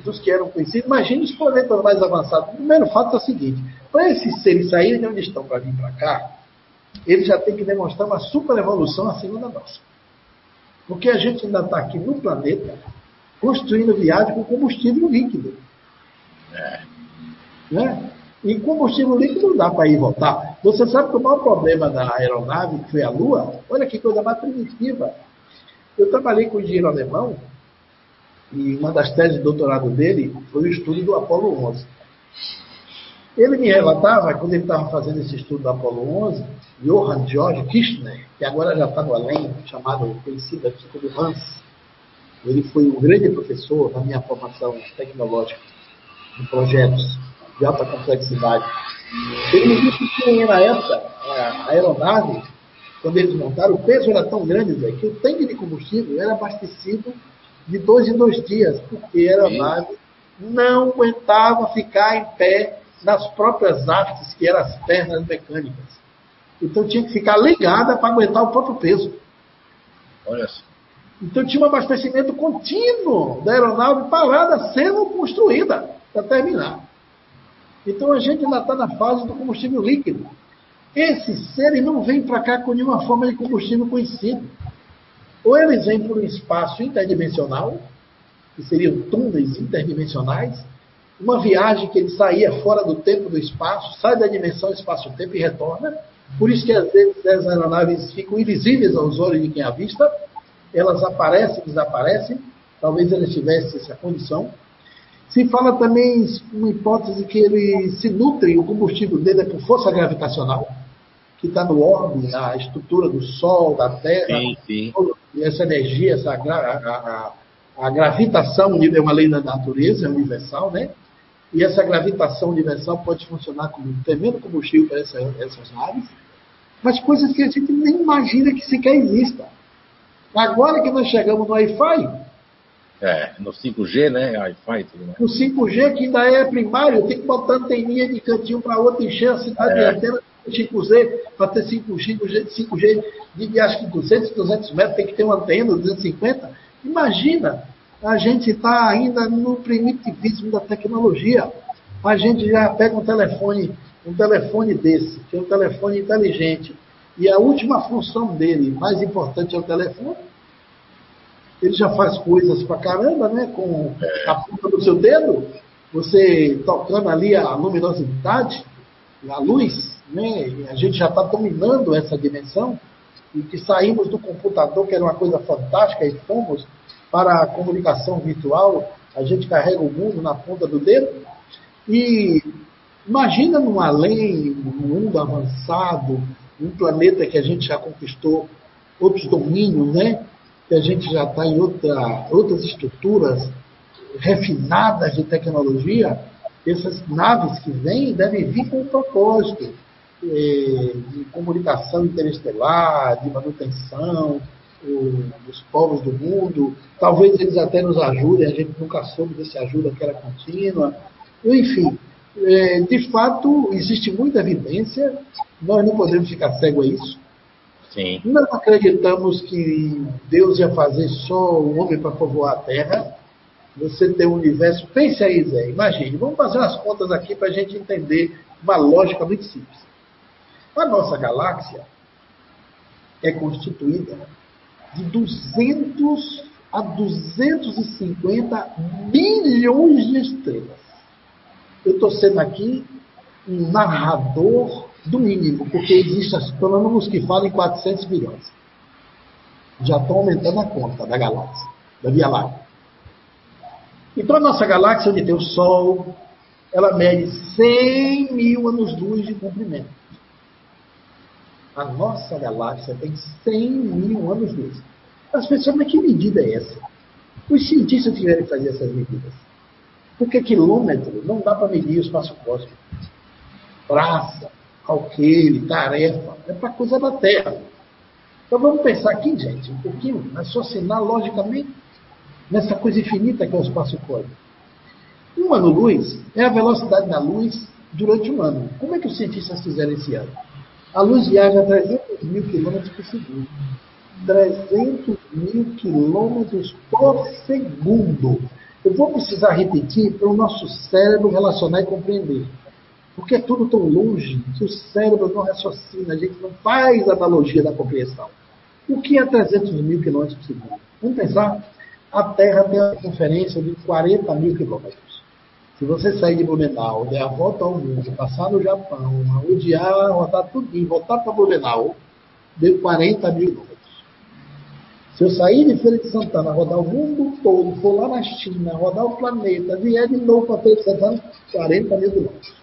dos que eram conhecidos, imagine os planetas mais avançados. O primeiro fato é o seguinte: para esses seres saírem de onde estão para vir para cá, eles já têm que demonstrar uma super evolução acima da nossa. Porque a gente ainda está aqui no planeta construindo viagem com combustível líquido. É. Né? E combustível líquido não dá para ir e voltar. Você sabe que o maior problema da aeronave, que foi a Lua, olha que coisa mais primitiva. Eu trabalhei com o engenheiro alemão e uma das teses de doutorado dele foi o estudo do Apolo 11. Ele me relatava, quando ele estava fazendo esse estudo do Apolo 11, Johann Georg Kirchner, que agora já está no além, chamado, conhecido aqui como Hans, ele foi um grande professor na minha formação tecnológica, em projetos de alta complexidade. Ele me disse que na época, a aeronave, quando eles montaram, o peso era tão grande Zé, que o tanque de combustível era abastecido de dois em dois dias, porque a aeronave não aguentava ficar em pé nas próprias hastes, que eram as pernas mecânicas. Então tinha que ficar ligada para aguentar o próprio peso. Olha só. Então tinha um abastecimento contínuo da aeronave parada sendo construída para terminar. Então a gente ainda está na fase do combustível líquido. Esses seres não vêm para cá com nenhuma forma de combustível conhecido. Ou eles vêm por um espaço interdimensional, que seriam túneis interdimensionais, uma viagem que ele saía fora do tempo do espaço, sai da dimensão espaço-tempo e retorna. Por isso que às vezes as aeronaves ficam invisíveis aos olhos de quem avista, elas aparecem, desaparecem, talvez eles tivessem essa condição. Se fala também uma hipótese que ele se nutre, o combustível dele é por força gravitacional, que está no orbe, a estrutura do Sol, da Terra, sim, sim. essa energia, essa, a, a, a, gravitação é uma lei da natureza, é universal, né? E essa gravitação universal pode funcionar como um tremendo combustível para essa, essas naves, mas coisas que a gente nem imagina que sequer existam. Agora que nós chegamos no Wi-Fi. É, no 5G, né? Wi-Fi tudo mais. No 5G, que ainda é primário, tem que botar anteninha de cantinho para outra, encher a cidade é. de antena 5G, para ter 5G, 5G, 5G de acho que 200, 200 metros, tem que ter uma antena, 250. Imagina, a gente está ainda no primitivismo da tecnologia. A gente já pega um telefone, um telefone desse, que é um telefone inteligente, e a última função dele, mais importante, é o telefone. Ele já faz coisas pra caramba, né? Com a ponta do seu dedo, você tocando ali a luminosidade, a luz, né? A gente já está dominando essa dimensão e que saímos do computador, que era uma coisa fantástica, e fomos para a comunicação virtual, a gente carrega o mundo na ponta do dedo. E imagina num além, num mundo avançado, um planeta que a gente já conquistou outros domínios, né? que a gente já está em outra, outras estruturas refinadas de tecnologia, essas naves que vêm devem vir com um propósito é, de comunicação interestelar, de manutenção o, dos povos do mundo. Talvez eles até nos ajudem, a gente nunca soube dessa ajuda que era contínua. Enfim, é, de fato, existe muita evidência nós não podemos ficar cego a isso. Sim. Não acreditamos que Deus ia fazer só o homem para povoar a terra. Você tem um universo. Pense aí, Zé. Imagine. Vamos fazer umas contas aqui para a gente entender uma lógica muito simples. A nossa galáxia é constituída de 200 a 250 bilhões de estrelas. Eu estou sendo aqui um narrador do mínimo, porque existem astrônomos que falam em 400 bilhões. Já estão aumentando a conta da galáxia, da Via Láctea. Então a nossa galáxia, onde tem o Sol, ela mede 100 mil anos-luz de comprimento. A nossa galáxia tem 100 mil anos-luz. As pessoas, mas que medida é essa? Os cientistas tiveram que fazer essas medidas. Porque quilômetro não dá para medir o espaço cósmico. Praça, alqueire, tarefa, é para coisa da Terra. Então vamos pensar aqui, gente, um pouquinho, raciocinar logicamente nessa coisa infinita que é o espaço cósmico. Um ano-luz é a velocidade da luz durante um ano. Como é que os cientistas fizeram esse ano? A luz viaja a 300 mil quilômetros por segundo. 300 mil quilômetros por segundo. Eu vou precisar repetir para o nosso cérebro relacionar e compreender. Porque é tudo tão longe que o cérebro não raciocina, a gente não faz analogia da compreensão. O que é 300 mil quilômetros por segundo? Vamos pensar? A Terra tem uma circunferência de 40 mil quilômetros. Se você sair de Blumenau, der a volta ao mundo, passar no Japão, rodear, rodar e voltar para Blumenau, deu 40 mil quilômetros. Se eu sair de Feira de Santana, rodar o mundo todo, for lá na China, rodar o planeta, vier de novo para Feira de Santana, 40 mil quilômetros.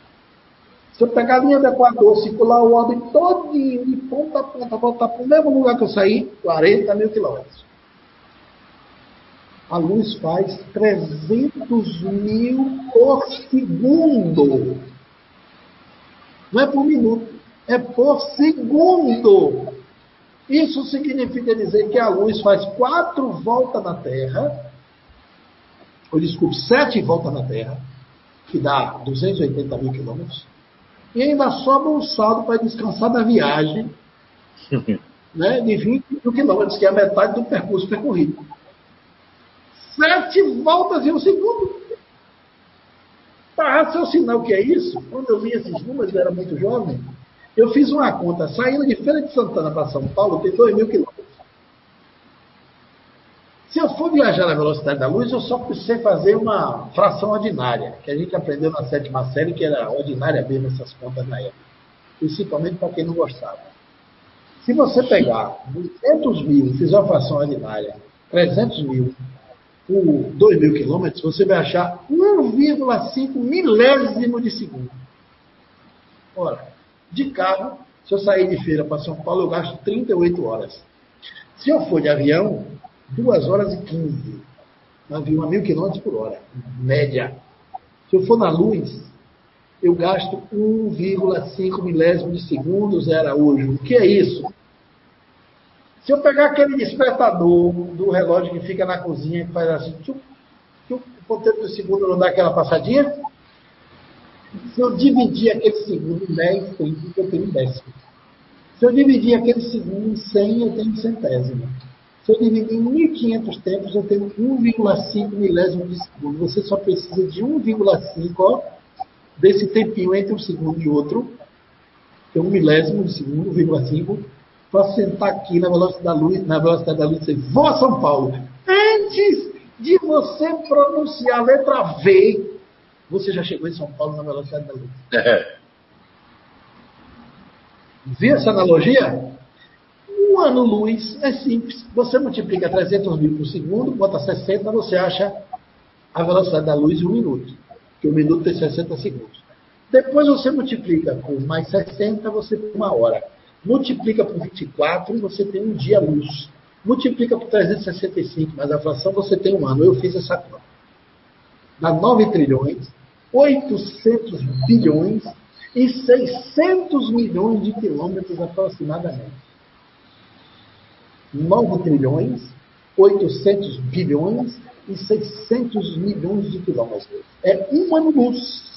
Se eu pegar a linha do Equador, circular o orbe todinho, de ponta a ponta, voltar para o mesmo lugar que eu saí, 40 mil quilômetros. A luz faz 300 mil por segundo. Não é por minuto, é por segundo. Isso significa dizer que a luz faz quatro voltas na Terra, ou desculpe, sete voltas na Terra, que dá 280 mil quilômetros, e ainda sobra um saldo para descansar da viagem né, de 20 mil quilômetros, que é a metade do percurso percorrido. Sete voltas em um segundo. Para raciocinar o que é isso, quando eu li esses números, eu era muito jovem, eu fiz uma conta, saindo de Feira de Santana para São Paulo, tem 2 mil quilômetros. Se eu for viajar na velocidade da luz, eu só precisei fazer uma fração ordinária, que a gente aprendeu na sétima série, que era ordinária mesmo essas contas na época. Principalmente para quem não gostava. Se você pegar 200 mil e fizer uma fração ordinária, 300 mil por 2 mil quilômetros, você vai achar 1,5 milésimo de segundo. Ora, de carro, se eu sair de feira para São Paulo, eu gasto 38 horas. Se eu for de avião, 2 horas e 15. Avião a mil quilômetros por hora, média. Se eu for na luz, eu gasto 1,5 milésimo de segundo, Zé Araújo. O que é isso? Se eu pegar aquele despertador do relógio que fica na cozinha, que faz assim, tchum, tchum, o ponteiro do segundo não dá aquela passadinha, se eu dividir aquele segundo em 10 tempos, eu tenho décimo. Se eu dividir aquele segundo em 100, eu tenho centésimo. Se eu dividir em 1.500 tempos, eu tenho 1,5 milésimo de segundo. Você só precisa de 1,5 desse tempinho entre um segundo e outro, que é um milésimo de segundo, 1,5, para sentar aqui na velocidade da luz, na velocidade da luz e dizer, vou a São Paulo. Antes de você pronunciar a letra V, você já chegou em São Paulo na velocidade da luz. É. Viu essa analogia? Um ano-luz é simples. Você multiplica 300 mil por segundo, bota 60, você acha a velocidade da luz em um minuto. Que um minuto tem 60 segundos. Depois você multiplica com mais 60, você tem uma hora. Multiplica por 24, você tem um dia-luz. Multiplica por 365, mais a fração, você tem um ano. Eu fiz essa conta. Dá 9 trilhões 800 bilhões e 600 milhões de quilômetros aproximadamente. 9 trilhões, 800 bilhões e 600 milhões de quilômetros. É um ano-luz.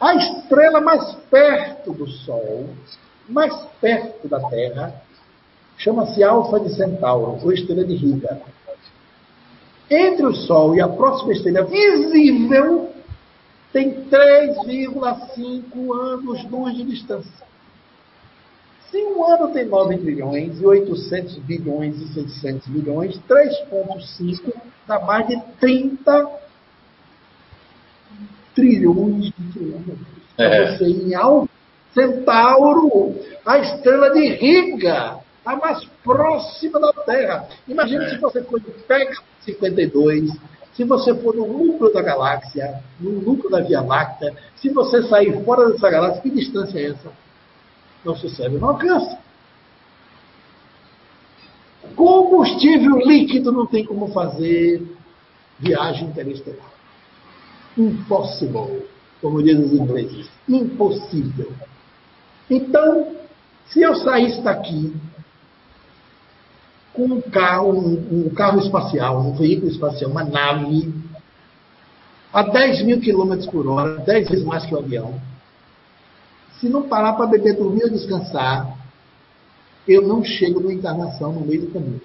A estrela mais perto do Sol, mais perto da Terra, chama-se Alfa de Centauro, ou estrela de Riga. Entre o Sol e a próxima estrela visível, tem 3,5 anos-luz de distância. Se um ano tem 9 trilhões e 800 bilhões e 600 bilhões, 3,5 dá mais de 30 trilhões de quilômetros. É. Você em Alfa Centauro, a estrela de Riga, a mais próxima da Terra. Imagine é. se você for de Pega 52, se você for no núcleo da galáxia, no núcleo da Via Láctea, se você sair fora dessa galáxia, que distância é essa? Nosso cérebro não alcança. Combustível líquido não tem como fazer viagem interestelar. Impossible, como dizem os ingleses. Impossível. Então, se eu saísse daqui com um carro, um, um carro espacial, um veículo espacial, uma nave, a 10 mil quilômetros por hora, 10 vezes mais que o avião. Se não parar para beber, dormir ou descansar, eu não chego na encarnação no meio do caminho.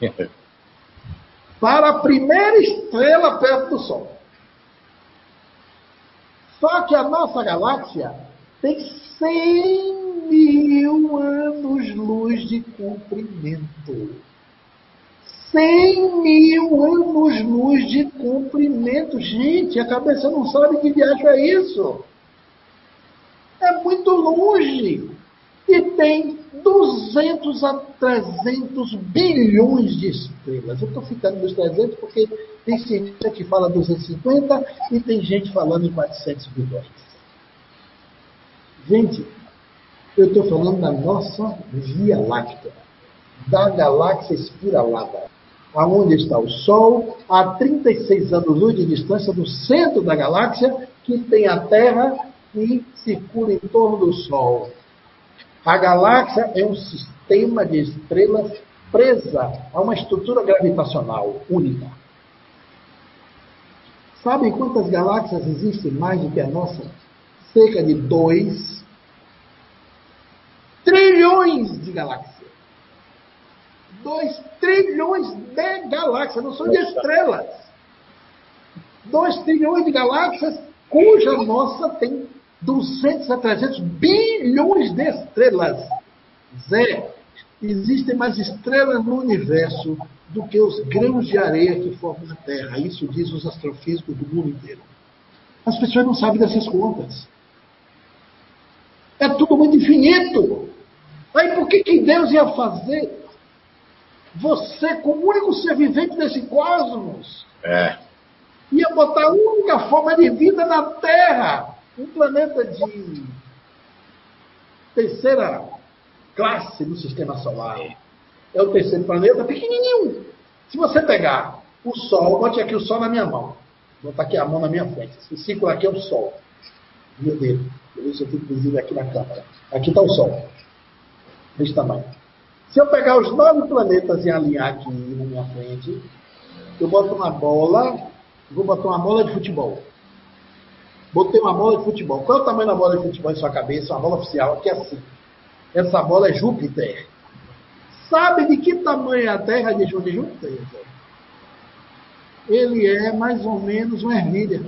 para a primeira estrela perto do Sol. Só que a nossa galáxia tem 100 mil anos-luz de comprimento. 100 mil anos-luz de comprimento. Gente, a cabeça não sabe que viagem é isso. É muito longe. E tem 200 a 300 bilhões de estrelas. Eu estou ficando nos 300 porque tem cientista que fala 250 e tem gente falando em 400 bilhões. Gente, eu estou falando da nossa Via Láctea, da galáxia espiralada, aonde está o Sol, a 36 anos-luz de distância do centro da galáxia, que tem a Terra que circula em torno do Sol. A galáxia é um sistema de estrelas presa a uma estrutura gravitacional única. Sabem quantas galáxias existem mais do que a nossa? Cerca de 2 trilhões de galáxias. 2 trilhões de galáxias, não são de estrelas. 2 trilhões de galáxias, cuja nossa tem 200 a 300 bilhões de estrelas. Zé, existem mais estrelas no universo do que os grãos de areia que formam a Terra. Isso diz os astrofísicos do mundo inteiro. As pessoas não sabem dessas contas. É tudo muito infinito. Aí por que, que Deus ia fazer você como único ser vivente desse cosmos? É. Ia botar a única forma de vida na Terra um planeta de terceira classe no sistema solar. É o terceiro planeta, pequenininho. Se você pegar o Sol, bote aqui o Sol na minha mão. Vou botar aqui a mão na minha frente. Esse círculo aqui é o Sol. Meu isso eu tenho inclusive aqui na câmera. Aqui está o Sol. Desse tamanho. Se eu pegar os nove planetas e alinhar aqui na minha frente, eu boto uma bola, vou botar uma bola de futebol. Botei uma bola de futebol. Qual é o tamanho da bola de futebol em sua cabeça? Uma bola oficial, aqui é assim. Essa bola é Júpiter. Sabe de que tamanho é a Terra de Júpiter? Ele é mais ou menos uma ervilha.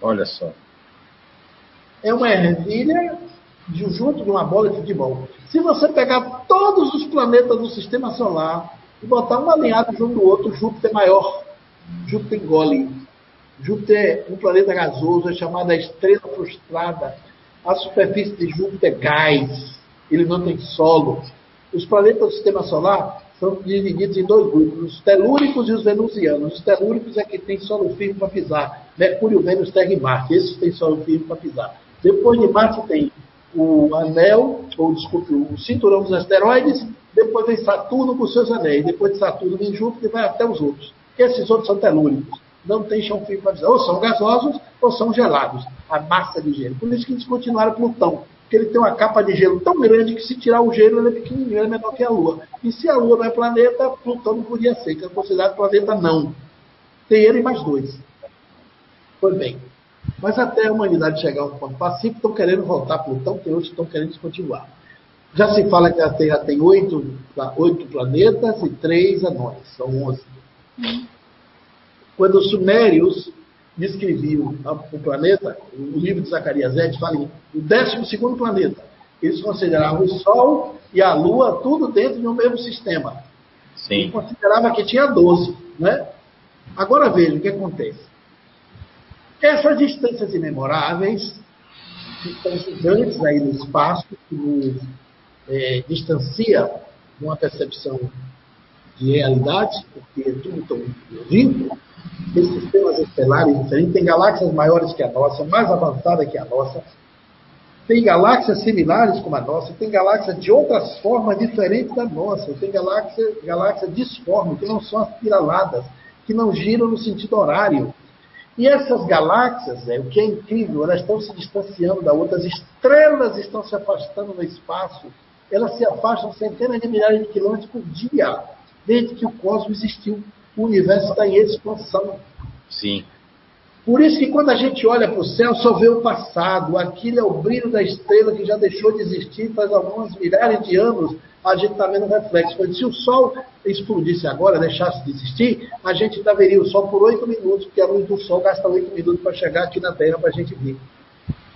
Olha só. É uma ervilha de, junto de uma bola de futebol. Se você pegar todos os planetas do sistema solar e botar um alinhado junto do outro, Júpiter é maior. Júpiter engole Júpiter é um planeta gasoso, é chamada estrela frustrada. A superfície de Júpiter é gás, ele não tem solo. Os planetas do sistema solar são divididos em dois grupos, os telúricos e os venusianos. Os telúricos é que tem solo firme para pisar. Mercúrio, Vênus, Terra e Marte. Esses têm solo firme para pisar. Depois de Marte tem o anel, ou desculpe, o cinturão dos asteroides. Depois vem Saturno com seus anéis. Depois de Saturno vem Júpiter e vai até os outros. Esses outros são telúricos não tem chão firme para pisar. Ou são gasosos ou são gelados. A massa de gelo. Por isso que eles continuaram Plutão. Porque ele tem uma capa de gelo tão grande que se tirar o gelo ele é pequenininho, ele é menor que a Lua. E se a Lua não é planeta, Plutão não podia ser, que é considerado planeta não. Tem ele e mais dois. Pois bem. Mas até a humanidade chegar a um ponto pacífico, estão querendo voltar Plutão, tem outros que estão querendo descontinuar. Já se fala que a Terra tem oito, oito planetas e três anões, são onze. Uhum. Quando os sumérios descreviam o planeta, o livro de Zacarias Ed fala em o 12 planeta. Eles consideravam o Sol e a Lua tudo dentro de um mesmo sistema. Sim. Eles consideravam que tinha 12. Né? Agora veja o que acontece. Essas distâncias imemoráveis, que estão gigantes aí no espaço, que nos é, distancia de uma percepção de realidade, porque é tudo tão limpo, tem sistemas estelares diferentes, tem galáxias maiores que a nossa, mais avançada que a nossa, tem galáxias similares como a nossa, tem galáxias de outras formas diferentes da nossa, tem galáxias galáxia disformes, que não são aspiraladas, que não giram no sentido horário. E essas galáxias, é, o que é incrível, elas estão se distanciando da outra, as estrelas estão se afastando no espaço, elas se afastam centenas de milhares de quilômetros por dia, desde que o cosmos existiu o universo está em expansão. Sim. Por isso que quando a gente olha para o céu, só vê o passado. Aquilo é o brilho da estrela que já deixou de existir faz alguns milhares de anos. A gente está vendo reflexo. Se o Sol explodisse agora, deixasse de existir, a gente ainda veria o Sol por oito minutos, porque a luz do Sol gasta oito minutos para chegar aqui na Terra para a gente ver.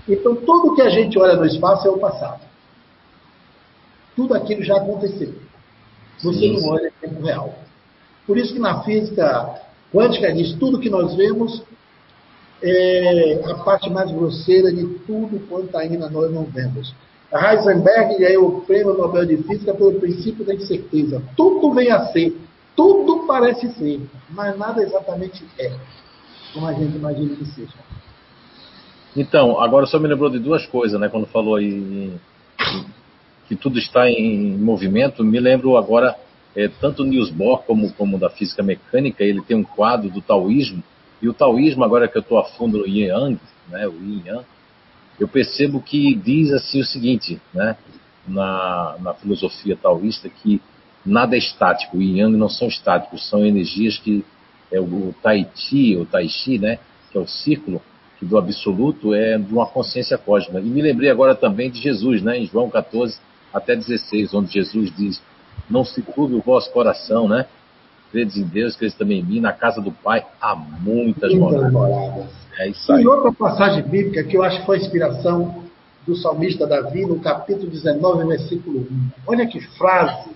Então, tudo que a gente olha no espaço é o passado. Tudo aquilo já aconteceu. Você Sim. não olha em tempo real. Por isso que na física quântica diz tudo que nós vemos é a parte mais grosseira de tudo quanto ainda nós não vemos. Heisenberg ganhou o prêmio Nobel de Física pelo princípio da incerteza. Tudo vem a ser, tudo parece ser, mas nada exatamente é como a gente imagina que seja. Então, agora só me lembrou de duas coisas, né? Quando falou aí que tudo está em movimento, me lembro agora é, tanto Niels Bohr como, como da física mecânica, ele tem um quadro do taoísmo, e o taoísmo, agora que eu estou a fundo no Yin Yang, né, o Yin Yang, eu percebo que diz assim o seguinte, né, na, na filosofia taoísta, que nada é estático, o Yin Yang não são estáticos, são energias que é o, Tai Chi, o Tai Chi, né, que é o círculo, que do absoluto é de uma consciência cósmica. E me lembrei agora também de Jesus, né, em João 14 até 16, onde Jesus diz: Não se curve o vosso coração, né? Credes em Deus, credes também em mim. Na casa do Pai há muitas, muitas moradas. É isso aí. E outra passagem bíblica que eu acho que foi a inspiração do salmista Davi, no capítulo 19, versículo 1. Olha que frase.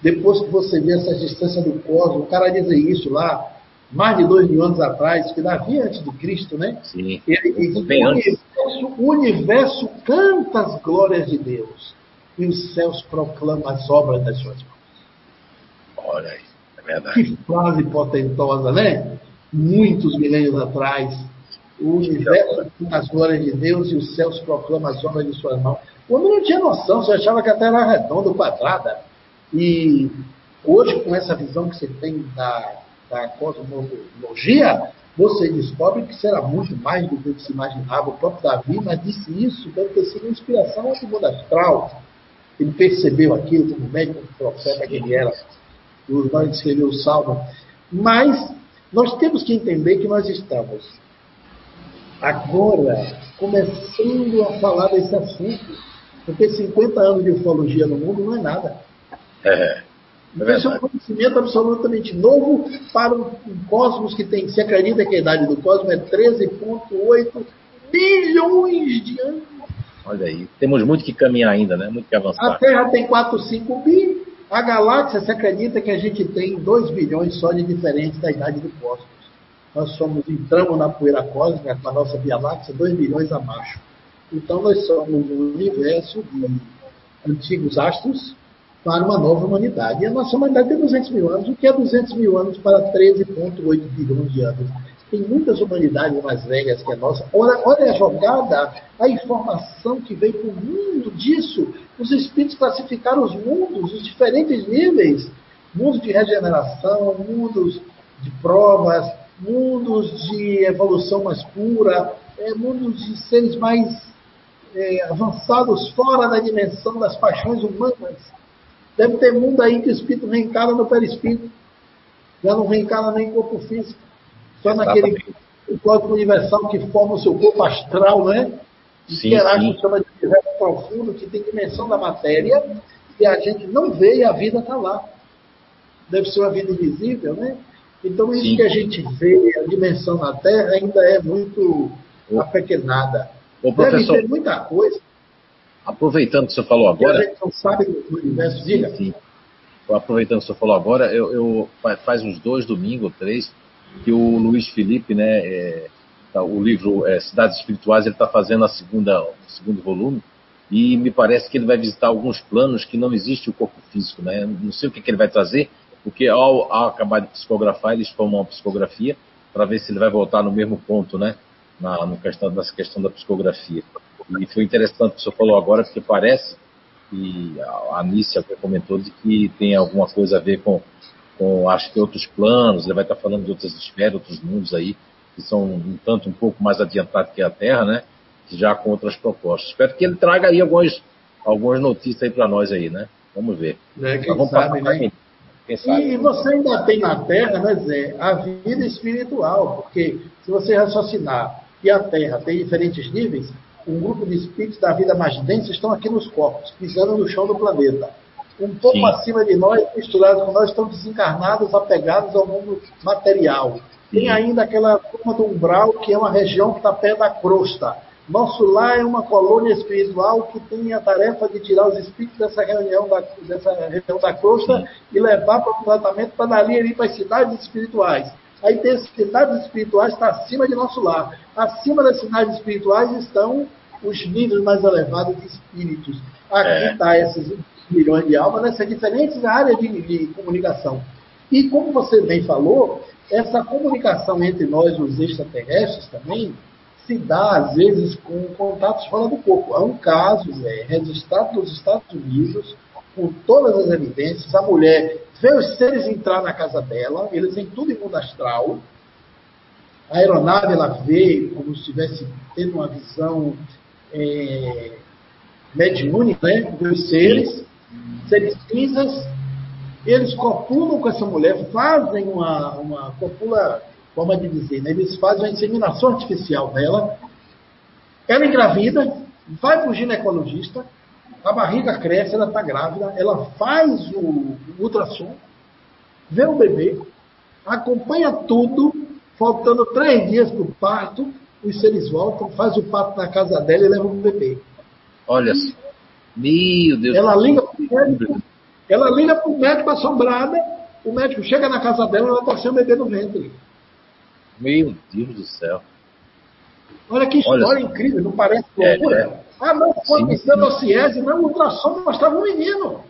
Depois que você vê essa distância do cosmos, o cara dizer isso lá, mais de dois mil anos atrás, que Davi antes de Cristo, né? Sim. Ele, ele, Bem o, universo, o universo canta as glórias de Deus e os céus proclamam as obras das suas mãos. Olha aí, é verdade. Que frase potentosa, né? Muitos milênios atrás, o universo as glórias de Deus e os céus proclamam as obras de suas mãos. Quando não tinha noção, você achava que a Terra era redonda, quadrada. E hoje, com essa visão que você tem da da cosmologia, você descobre que será muito mais do que se imaginava. O próprio Davi, mas disse isso, deve ter sido uma inspiração ao mundo astral. Ele percebeu aquilo como médico, como profeta que ele era. O Urbano escreveu o Salmo. Mas nós temos que entender que nós estamos agora começando a falar desse assunto. Porque 50 anos de ufologia no mundo não é nada. É. É Isso é um conhecimento absolutamente novo para um cosmos que tem, se acredita que a idade do cosmos é 13,8 bilhões de anos. Olha aí, temos muito que caminhar ainda, né? Muito que avançar. A Terra tem 4, 5 bi. A galáxia se acredita que a gente tem 2 bilhões só de diferença da idade do cosmos. Nós somos, entramos na poeira cósmica com a nossa Via Láctea 2 bilhões abaixo. Então nós somos um universo de antigos astros para uma nova humanidade. E a nossa humanidade tem 200 mil anos. O que é 200 mil anos para 13,8 bilhões de anos? Tem muitas humanidades mais velhas que a nossa. Olha, olha a jogada, a informação que veio para o mundo disso. Os espíritos classificaram os mundos, os diferentes níveis. Mundos de regeneração, mundos de provas, mundos de evolução mais pura, é, mundos de seres mais é, avançados fora da dimensão das paixões humanas. Deve ter mundo aí que o espírito reencarna no perispírito. Já não reencarna nem em corpo físico. Só Exatamente. naquele código universal que forma o seu corpo astral, né? Sim, que Heráclito chama de universo profundo, que tem dimensão da matéria, e a gente não vê e a vida está lá. Deve ser uma vida invisível, né? Então, isso sim. que a gente vê, a dimensão na Terra, ainda é muito apequenada. Ô, professor, Deve ter muita coisa. Aproveitando que você falou agora. a gente não sabe do universo, diga. Sim. Aproveitando que você falou agora, eu, eu, faz uns dois domingos, três, que o Luiz Felipe, né, é, tá, o livro é, Cidades Espirituais, ele está fazendo a segunda, o segundo volume, e me parece que ele vai visitar alguns planos que não existe o corpo físico, né? Não sei o que, que ele vai trazer, porque ao, ao, acabar de psicografar, eles tomam uma psicografia para ver se ele vai voltar no mesmo ponto, né? Na, no questão, nessa questão da psicografia. E foi interessante o que o senhor falou agora, porque parece, e a Anícia comentou, de que tem alguma coisa a ver com, com, acho que outros planos, ele vai estar falando de outras esferas, outros mundos aí, que são um tanto um pouco mais adiantados que a Terra, né? Já com outras propostas. Espero que ele traga aí algumas, algumas notícias aí para nós aí, né? Vamos ver. É, quem vamos sabe, né? Quem sabe, e você ainda tem na Terra, né, Zé, a vida espiritual, porque se você raciocinar que a Terra tem diferentes níveis, um grupo de espíritos da vida mais densa estão aqui nos corpos, pisando no chão do planeta. Um pouco Sim. acima de nós, misturados com nós, estão desencarnados, apegados ao mundo material. Sim. Tem ainda aquela turma do umbral, que é uma região que está perto da crosta. Nosso lar é uma colônia espiritual que tem a tarefa de tirar os espíritos dessa reunião da, dessa região da crosta Sim. e levar para o tratamento para dali ir para as cidades espirituais. Aí tem as cidades espirituais está acima de nosso lar. Acima das cidades espirituais estão os níveis mais elevados de espíritos. Aqui está é. esses milhões de almas nessas diferentes áreas de, de comunicação. E como você bem falou, essa comunicação entre nós, os extraterrestres, também se dá, às vezes, com contatos fora do corpo. Há um caso é, registrado nos Estados Unidos, com todas as evidências, a mulher vê os seres entrar na casa dela, eles em tudo em mundo astral, a aeronave ela vê como se estivesse tendo uma visão é, mediúnica né, dos seres, seres cinzas, eles copulam com essa mulher, fazem uma, uma copula, forma de dizer, né? eles fazem uma inseminação artificial dela, ela engravida, vai para o ginecologista, a barriga cresce, ela está grávida, ela faz o, ultrassom, vê o bebê, acompanha tudo, faltando três dias para o parto, os seres voltam, faz o parto na casa dela e leva o bebê. Olha, meu Deus. Ela liga médico, ela liga para o médico assombrada, o médico chega na casa dela e ela está sem o bebê no ventre. Meu Deus do céu. Olha que história Olha, incrível, não parece loucura? É, é. Ah, não, foi pensando a Ciese, não, o ultrassom mostrava um menino.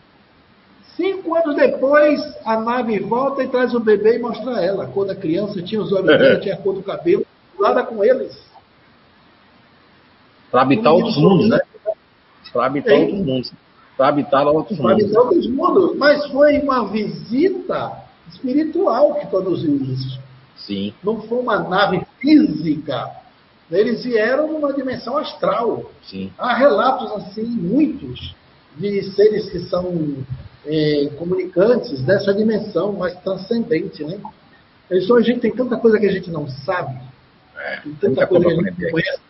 Cinco anos depois, a nave volta e traz o bebê e mostra ela. A cor da criança, tinha os olhos verdes, tinha a cor do cabelo, nada com eles. Para habitar outros mundos, né? Para habitar outros mundos. Para habitar outros mundos. Para habitar outros mundos. Mas foi uma visita espiritual que produziu isso. Sim. Não foi uma nave física eles vieram numa dimensão astral. Sim. Há relatos assim, muitos, de seres que são é, comunicantes dessa dimensão mais transcendente, né? Então a gente tem tanta coisa que a gente não sabe, é, tem tanta coisa que a gente não conhece.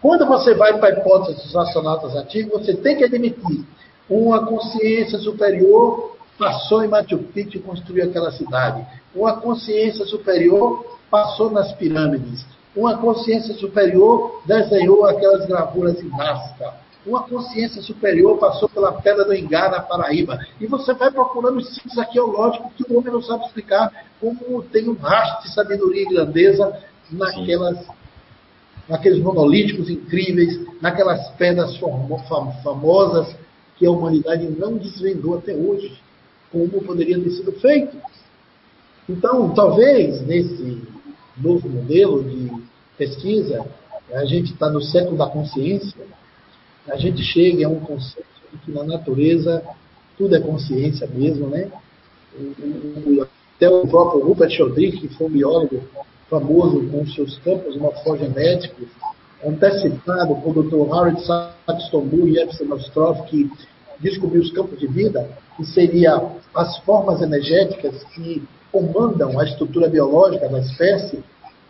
Quando você vai para a hipótese dos astronautas antigos, você tem que admitir uma consciência superior passou em Machu Picchu e construiu aquela cidade. Uma consciência superior passou nas pirâmides uma consciência superior desenhou aquelas gravuras em Nazca. Uma consciência superior passou pela Pedra do Ingá, na Paraíba. E você vai procurando os sítios arqueológicos que o homem não sabe explicar, como tem um rastro de sabedoria e grandeza naquelas, naqueles monolíticos incríveis, naquelas pedras famosas que a humanidade não desvendou até hoje, como poderia ter sido feito. Então, talvez, nesse novo modelo de pesquisa, a gente está no século da consciência, a gente chega a um conceito de que na natureza tudo é consciência mesmo, né? Até o próprio Rupert Sheldrake, que foi um biólogo famoso com seus campos morfogenéticos, antecipado por Dr. Howard Saxton e Epstein Ostroff, que descobriu os campos de vida, que seriam as formas energéticas que comandam a estrutura biológica da espécie,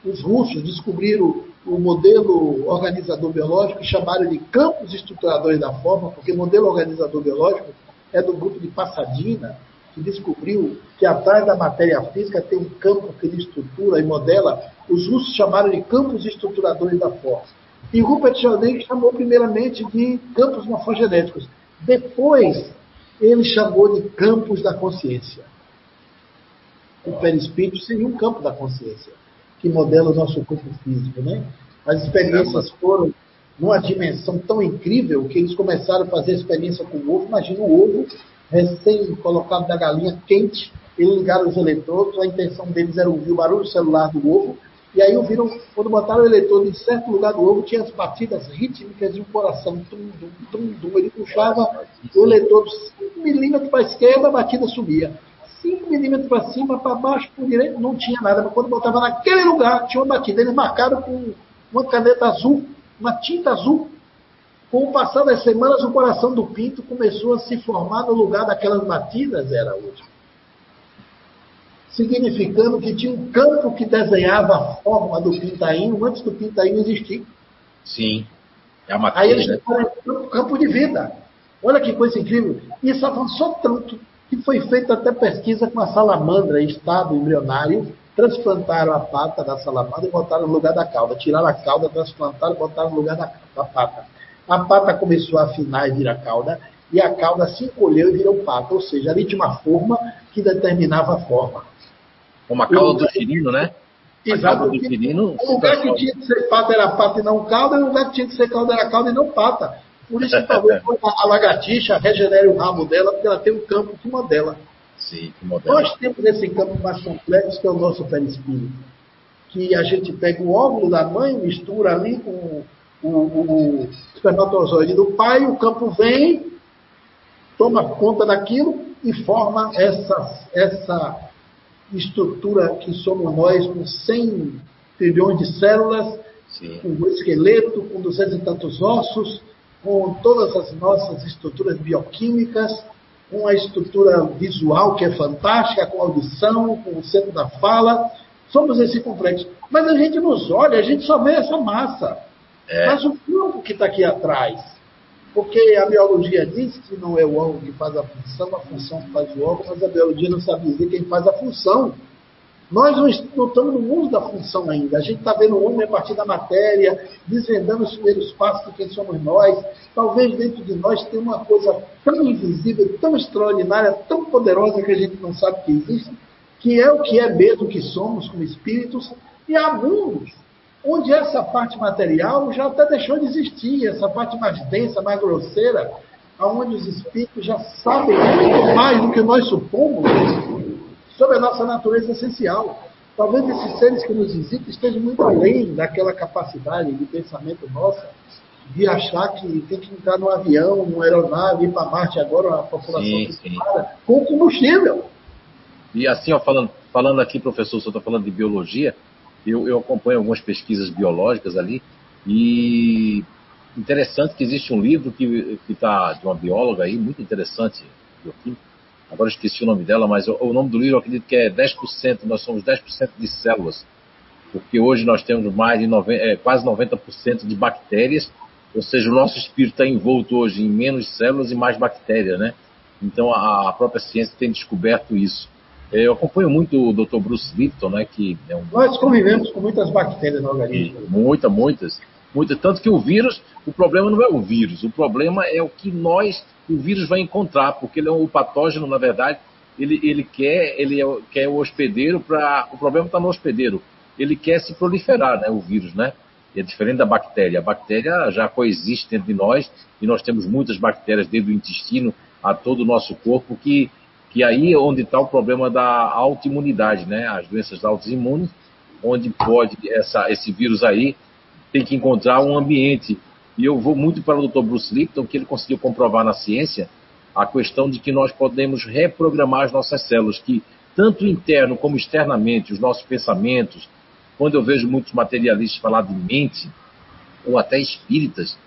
os russos descobriram o modelo organizador biológico e chamaram de campos estruturadores da forma, porque o modelo organizador biológico é do grupo de Passadina, que descobriu que atrás da matéria física tem um campo que ele estrutura e modela. Os russos chamaram de campos estruturadores da forma. E Rupert Sheldrake chamou primeiramente de campos morfogenéticos. Depois, ele chamou de campos da consciência. O perispírito seria um campo da consciência que modela o nosso corpo físico, né? As experiências foram numa dimensão tão incrível que eles começaram a fazer experiência com o ovo. Imagina o ovo recém colocado da galinha quente, eles ligaram os eletrodos, a intenção deles era ouvir o barulho celular do ovo, e aí ouviram, quando botaram o eletrodo em certo lugar do ovo, tinha as batidas rítmicas de um coração, tum, tum, tum, tum. ele puxava o eletrodo 5 milímetros para a esquerda, a batida subia. 5 milímetros para cima, para baixo, para direito, não tinha nada. Mas quando botava naquele lugar, tinha uma batida. Eles marcaram com uma caneta azul, uma tinta azul. Com o passar das semanas, o coração do pinto começou a se formar no lugar daquelas batidas, era útil. Significando que tinha um campo que desenhava a forma do pintainho antes do pintainho existir. Sim. É a matéria, Aí eles né? um campo de vida. Olha que coisa incrível. Isso avançou tanto que foi feita até pesquisa com a salamandra em estado embrionário, transplantaram a pata da salamandra e botaram no lugar da cauda. Tiraram a cauda, transplantaram e botaram no lugar da, da pata. A pata começou a afinar e virar cauda, e a cauda se encolheu e virou pata. Ou seja, ali tinha uma forma que determinava a forma. Como a cauda do girino, né? Exato. O lugar que tinha que ser pata era pata e não calda, e o lugar que tinha que ser calda era calda e não pata. Por isso que talvez a lagartixa regenere o rabo dela, porque ela tem um campo que modela. Sim, que modela. Nós temos esse campo mais complexo, que é o nosso perispírito. Que a gente pega o óvulo da mãe, mistura ali com o, o, o espermatozoide do pai, o campo vem, toma conta daquilo e forma essa, essa estrutura que somos nós, com 100 trilhões de células, Sim. com o esqueleto, com 200 e tantos ossos, com todas as nossas estruturas bioquímicas, com a estrutura visual que é fantástica, com a audição, com o centro da fala. Somos esse complexo. Mas a gente nos olha, a gente só vê essa massa. É. Mas o campo que está aqui atrás, porque a biologia diz que não é o órgão que faz a função, a função que faz o órgão, mas a biologia não sabe dizer quem faz a função. Nós não estamos no mundo da função ainda. A gente está vendo o homem a partir da matéria, desvendando os primeiros passos de quem somos nós. Talvez dentro de nós tenha uma coisa tão invisível, tão extraordinária, tão poderosa que a gente não sabe que existe, que é o que é mesmo que somos como espíritos. E há mundos onde essa parte material já até deixou de existir, essa parte mais densa, mais grosseira, onde os espíritos já sabem muito mais do que nós supomos sobre a nossa natureza essencial. Talvez esses seres que nos visitam estejam muito além daquela capacidade de pensamento nossa de achar que tem que entrar num avião, numa aeronave, ir para Marte agora, a população sim, sim. com combustível. E assim, ó, falando, falando aqui, professor, você está falando de biologia, eu, eu acompanho algumas pesquisas biológicas ali e interessante que existe um livro que está de uma bióloga aí, muito interessante, agora esqueci o nome dela, mas o, o, nome do livro eu acredito que é 10%, nós somos 10% de células, porque hoje nós temos mais de 90, é, quase 90% de bactérias, ou seja, o nosso espírito está envolto hoje em menos células e mais bactérias, né? Então a, a própria ciência tem descoberto isso. Eu acompanho muito o Dr. Bruce Lipton, né, que é um... Nós convivemos com muitas bactérias no organismo. Muitas, muitas. Muita, tanto que o vírus, o problema não é o vírus, o problema é o que nós, o vírus vai encontrar, porque ele é um patógeno, na verdade, ele, ele quer, ele é, quer o hospedeiro para. O problema está no hospedeiro. Ele quer se proliferar, né, o vírus, né? É diferente da bactéria. A bactéria já coexiste dentro de nós e nós temos muitas bactérias desde o intestino a todo o nosso corpo que que aí é onde está o problema da autoimunidade, né? As doenças autoimunes, onde pode essa, esse vírus aí tem que encontrar um ambiente. E eu vou muito para o Dr. Bruce Lipton, que ele conseguiu comprovar na ciência a questão de que nós podemos reprogramar as nossas células, que tanto interno como externamente, os nossos pensamentos, quando eu vejo muitos materialistas falar de mente, ou até espíritas,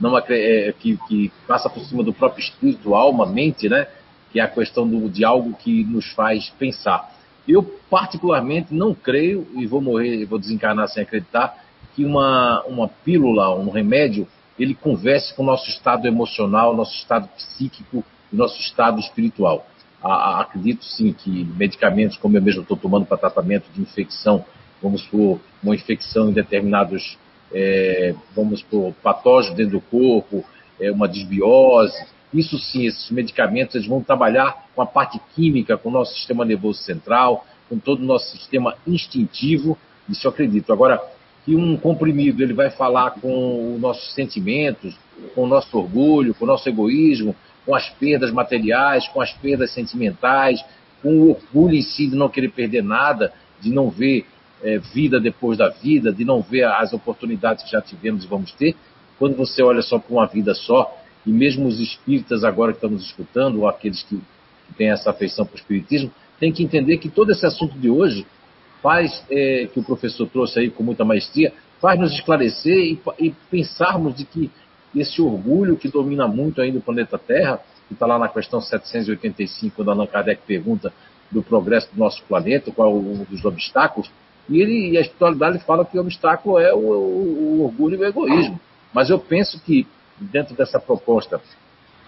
não, é, que, que passa por cima do próprio espírito, alma, mente, né? Que é a questão do, de algo que nos faz pensar. Eu, particularmente, não creio, e vou morrer, vou desencarnar sem acreditar, que uma, uma pílula, um remédio, ele converse com o nosso estado emocional, nosso estado psíquico nosso estado espiritual. A, a, acredito sim que medicamentos, como eu mesmo estou tomando para tratamento de infecção, vamos por uma infecção em determinados, é, vamos por patógenos dentro do corpo, é, uma desbiose, isso sim, esses medicamentos eles vão trabalhar com a parte química, com o nosso sistema nervoso central, com todo o nosso sistema instintivo, isso eu acredito. Agora, que um comprimido ele vai falar com os nossos sentimentos, com o nosso orgulho, com o nosso egoísmo, com as perdas materiais, com as perdas sentimentais, com o orgulho em si de não querer perder nada, de não ver é, vida depois da vida, de não ver as oportunidades que já tivemos e vamos ter. Quando você olha só para uma vida só, e mesmo os espíritas agora que estamos escutando, ou aqueles que, que têm essa afeição para o espiritismo, têm que entender que todo esse assunto de hoje faz, é, que o professor trouxe aí com muita maestria, faz nos esclarecer e, e pensarmos de que esse orgulho que domina muito ainda o planeta Terra, que está lá na questão 785, quando Allan Kardec pergunta do progresso do nosso planeta, qual é um dos obstáculos, e, ele, e a espiritualidade fala que o obstáculo é o, o, o orgulho e o egoísmo. Mas eu penso que dentro dessa proposta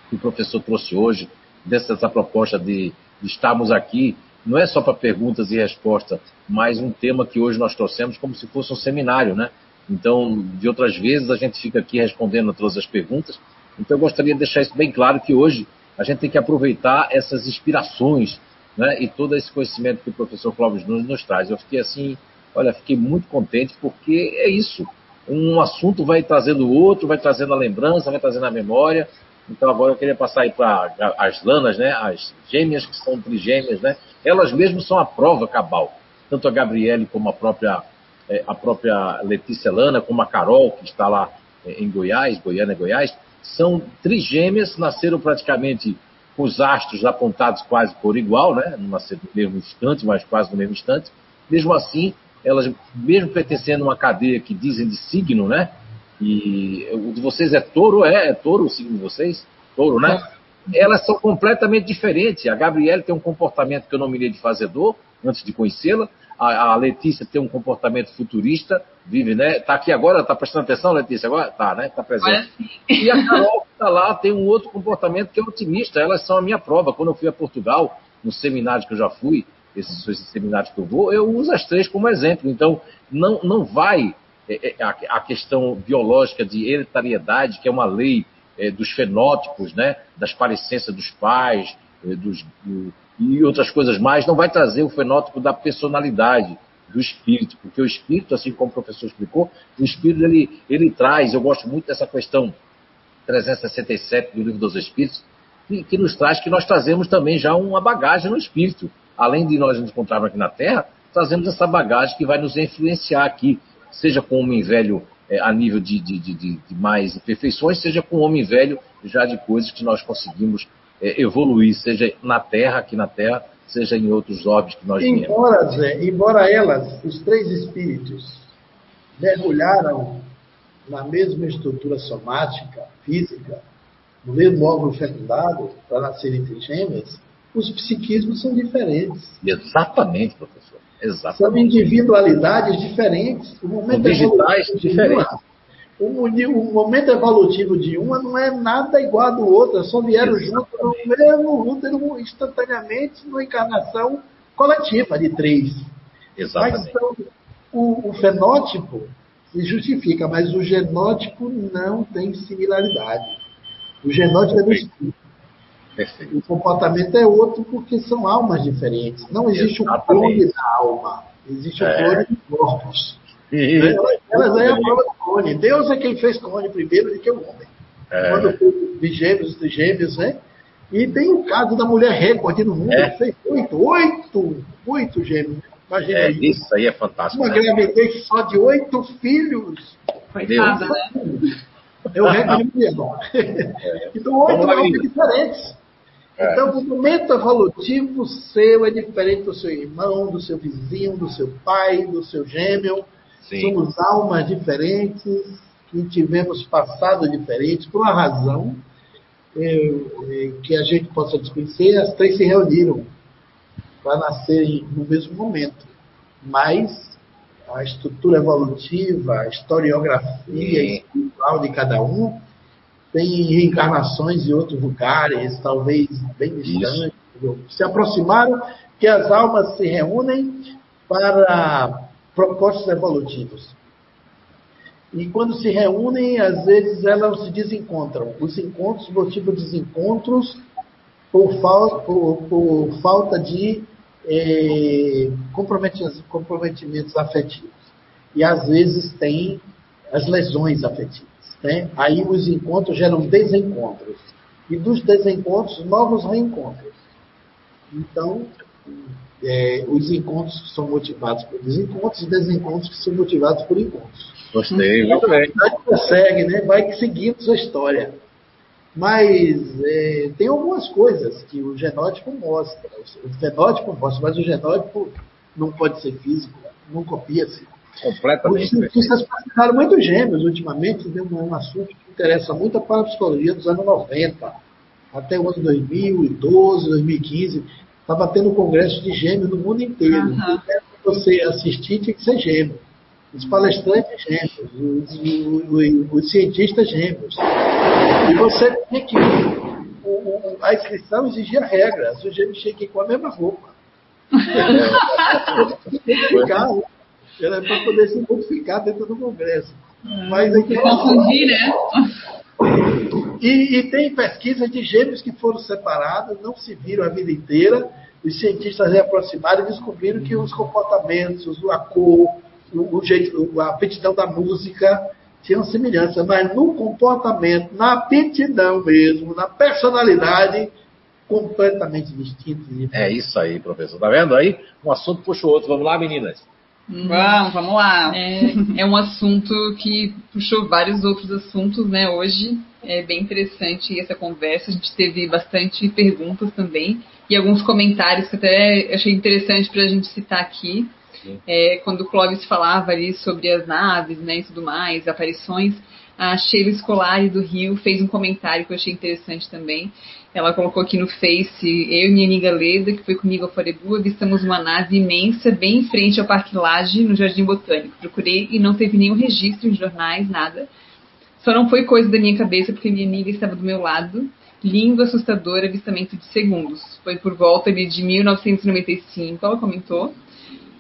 que o professor trouxe hoje, dessa proposta de, de estarmos aqui, não é só para perguntas e respostas, mas um tema que hoje nós trouxemos como se fosse um seminário, né? Então, de outras vezes, a gente fica aqui respondendo todas as perguntas. Então, eu gostaria de deixar isso bem claro que hoje a gente tem que aproveitar essas inspirações né? e todo esse conhecimento que o professor Clóvis Nunes nos traz. Eu fiquei assim, Olha, fiquei muito contente porque é isso. Um assunto vai trazendo o outro, vai trazendo a lembrança, vai trazendo a memória. Então agora eu queria passar aí para as lanas, né? As gêmeas que são trigêmeas, né? Elas mesmas são a prova cabal. Tanto a Gabriele como a própria é, a própria Letícia Lana, como a Carol que está lá é, em Goiás, Goiânia, Goiás, são trigêmeas, nasceram praticamente com os astros apontados quase por igual, né? Não nasceram no mesmo instante, mas quase no mesmo instante. Mesmo assim, elas, mesmo pertencendo a uma cadeia que dizem de signo, né? E o de vocês é touro, é? É touro o signo de vocês? Touro, né? Elas são completamente diferentes. A Gabriela tem um comportamento que eu não me de fazedor, antes de conhecê-la. A, a, Letícia tem um comportamento futurista, vive, né? Tá aqui agora, tá prestando atenção, Letícia? Agora tá, né? Tá presente. E a Carol, que tá lá, tem um outro comportamento que é otimista. Elas são a minha prova. Quando eu fui a Portugal, no seminário que eu já fui, esses, seminários que eu vou, eu uso as três como exemplo. Então, não, não vai é, é, a, a, questão biológica de hereditariedade, que é uma lei é, dos fenótipos, né, das parecências dos pais, é, dos, do, e outras coisas mais, não vai trazer o fenótipo da personalidade do espírito, porque o espírito, assim como o professor explicou, o espírito ele, ele traz, eu gosto muito dessa questão 367 do livro dos Espíritos, que, que nos traz que nós trazemos também já uma bagagem no espírito além de nós nos encontrarmos aqui na Terra, trazemos essa bagagem que vai nos influenciar aqui, seja com o homem velho é, a nível de, de, de, de, mais imperfeições, seja com o homem velho já de coisas que nós conseguimos é, evoluir, seja na Terra, aqui na Terra, seja em outros orbes que nós embora, viemos. Zé, embora elas, os três espíritos, mergulharam na mesma estrutura somática, física, no mesmo órgão fecundado, para nascerem trigêmeas, os psiquismos são diferentes. Exatamente, professor. Exatamente. São individualidades diferentes. O momento digitais diferentes. O, o, momento evolutivo de uma não é nada igual do outro, só vieram juntos no mesmo útero instantaneamente numa encarnação coletiva de três. Exatamente. Mas, então, o, o fenótipo se justifica, mas o genótipo não tem similaridade. O genótipo é do espírito. Perfeito. O comportamento é outro porque são almas diferentes. Não existe Exatamente. o clone da alma, existe é. o clone dos corpos. Elas é a prova do clone. Deus é quem fez clone primeiro do que o homem. É. Quando fez de gêmeos, de gêmeos, né? E tem o caso da mulher recorde no mundo, é. fez oito, oito, oito gêmeos. Imagina é, isso aí é fantástico. Uma né? gravidez só de oito filhos. Coitada, né? É o recorde mundial. É. Então, oito almas diferentes. É. Então, o momento evolutivo seu é diferente do seu irmão, do seu vizinho, do seu pai, do seu gêmeo. Sim. Somos almas diferentes, que tivemos passado diferentes, por uma razão que a gente possa desconhecer, as três se reuniram para nascerem no mesmo momento. Mas a estrutura evolutiva, a historiografia espiritual de cada um tem reencarnações em outros lugares, talvez bem distantes, se aproximaram, que as almas se reúnem para propósitos evolutivos. E quando se reúnem, às vezes elas se desencontram. Os encontros motivam desencontros por, falta, por, por falta de eh, comprometimentos, comprometimentos afetivos. E às vezes tem as lesões afetivas. Né? Aí os encontros geram desencontros. E dos desencontros, novos reencontros. Então, é, os encontros que são motivados por desencontros e desencontros que são motivados por encontros. Gostei, então, muito bem. A consegue, né? vai seguindo sua história. Mas é, tem algumas coisas que o genótipo mostra. O fenótipo mostra, mas o genótipo não pode ser físico, não copia-se. Completamente. Os cientistas praticaram muito gêmeos ultimamente, deu um assunto que interessa muito para a psicologia dos anos 90, até o ano 2012, 2015. Estava tendo congresso de gêmeos no mundo inteiro. Uhum. Você assistir tinha que ser gêmeo. Os palestrantes gêmeos, os, os, os cientistas gêmeos. E você tinha que. O, a inscrição exigia regras. Os gêmeos tinham que ir com a mesma roupa. É, era para poder se modificar dentro do Congresso. Mas aqui, confundir, né? E, e, tem pesquisas de gêmeos que foram separados, não se viram a vida inteira. Os cientistas reaproximaram e descobriram que os comportamentos, a cor, o, o jeito, a aptidão da música tinham semelhança, mas no comportamento, na aptidão mesmo, na personalidade, completamente distintos. É isso aí, professor. Tá vendo aí? Um assunto puxa o outro. Vamos lá, meninas. Vamos, vamos lá. É, é um assunto que puxou vários outros assuntos, né, hoje. É bem interessante essa conversa. A gente teve bastante perguntas também e alguns comentários que até achei interessante para a gente citar aqui. É, quando o Clóvis falava ali sobre as naves né, e tudo mais, aparições, a Sheila Scolari do Rio fez um comentário que eu achei interessante também. Ela colocou aqui no Face, eu e minha amiga Leda, que foi comigo a Forebu, avistamos uma nave imensa bem em frente ao Parque Lage, no Jardim Botânico. Procurei e não teve nenhum registro em jornais, nada. Só não foi coisa da minha cabeça porque minha amiga estava do meu lado. Lindo, assustador, avistamento de segundos. Foi por volta de 1995, ela comentou,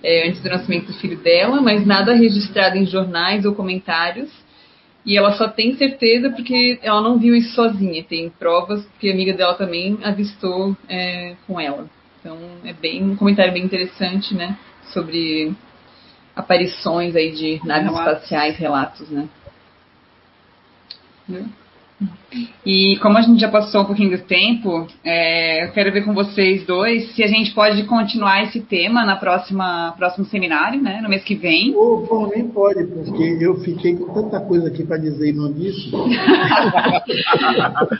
é, antes do nascimento do filho dela, mas nada registrado em jornais ou comentários. E ela só tem certeza porque ela não viu isso sozinha. Tem provas que a amiga dela também avistou é, com ela. Então é bem um comentário bem interessante, né? Sobre aparições aí de naves espaciais, relatos, né? E como a gente já passou um pouquinho do tempo, é, eu quero ver com vocês dois se a gente pode continuar esse tema na próxima próximo seminário, né, no mês que vem. Ou por mim pode, porque eu fiquei com tanta coisa aqui para dizer no início.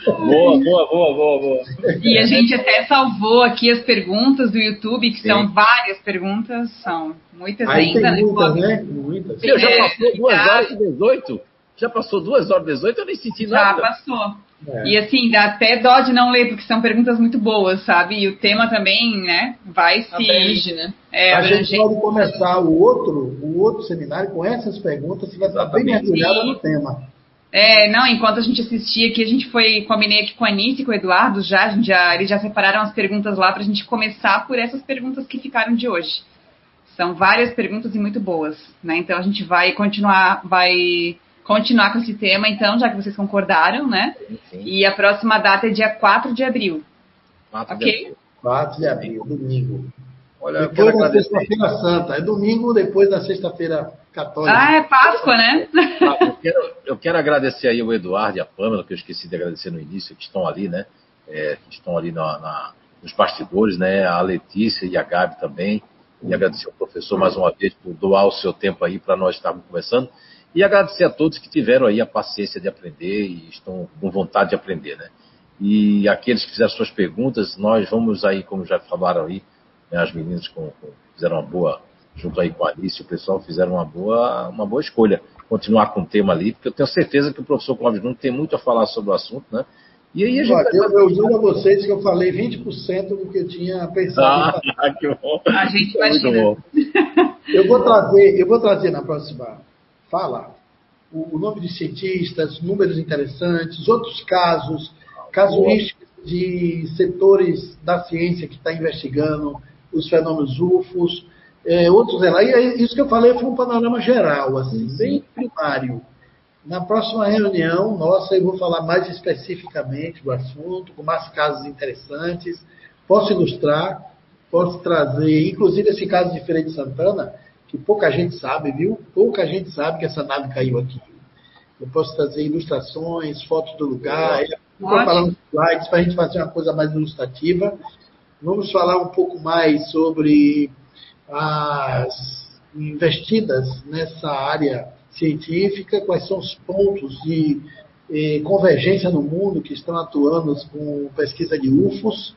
boa, boa, boa, boa, boa. E a gente até salvou aqui as perguntas do YouTube, que Sim. são várias perguntas, são muitas Aí ainda, tem muitas, né? Muitas. Você já passou duas horas e 18? Já passou duas horas e 18, eu nem senti nada. Já passou. É. E assim, dá até dó de não ler, porque são perguntas muito boas, sabe? E o tema também, né, vai se. Abrange, né? É, a gente pode começar o outro, o outro seminário com essas perguntas, que vai estar bem mergulhada no tema. É, não, enquanto a gente assistia aqui, a gente foi, combinei aqui com a Anice e com o Eduardo já, já, eles já separaram as perguntas lá para a gente começar por essas perguntas que ficaram de hoje. São várias perguntas e muito boas, né? Então a gente vai continuar, vai continuar com esse tema, então, já que vocês concordaram, né? Sim, sim. E a próxima data é dia 4 de abril. 4 ok? De abril. 4 de abril, domingo. Olha, depois da sexta-feira santa. É domingo depois da sexta-feira católica. Ah, é Páscoa, né? Ah, eu, quero, eu, quero, agradecer aí o Eduardo e a Pâmela, que eu esqueci de agradecer no início, que estão ali, né? É, que estão ali na, na, nos bastidores, né? A Letícia e a Gabi também. E agradecer ao professor mais uma vez por doar o seu tempo aí para nós estarmos conversando. E agradecer a todos que tiveram aí a paciência de aprender e estão com vontade de aprender, né? E aqueles que fizeram suas perguntas, nós vamos aí, como já falaram aí, né, as meninas com, com, fizeram uma boa, junto aí com a Alice, o pessoal fizeram uma boa, uma boa escolha. Continuar com o tema ali, porque eu tenho certeza que o professor Cláudio Nunes tem muito a falar sobre o assunto, né? E aí a gente. Olha, eu, eu juro a vocês que eu falei 20% do que eu tinha pensado. Ah, que bom. A gente imagina. Eu vou trazer, eu vou trazer na próxima fala o, o nome de cientistas, números interessantes, outros casos, casuísticas de setores da ciência que está investigando os fenômenos UFOs, é, outros e isso que eu falei foi um panorama geral, assim, bem primário. Na próxima reunião nossa eu vou falar mais especificamente do assunto, com mais casos interessantes. Posso ilustrar, posso trazer, inclusive esse caso de Feira de Santana, que pouca gente sabe, viu? Pouca gente sabe que essa nave caiu aqui. Eu posso trazer ilustrações, fotos do lugar, vou falar uns slides para a gente fazer uma coisa mais ilustrativa. Vamos falar um pouco mais sobre as investidas nessa área científica, quais são os pontos de eh, convergência no mundo que estão atuando com pesquisa de UFOs,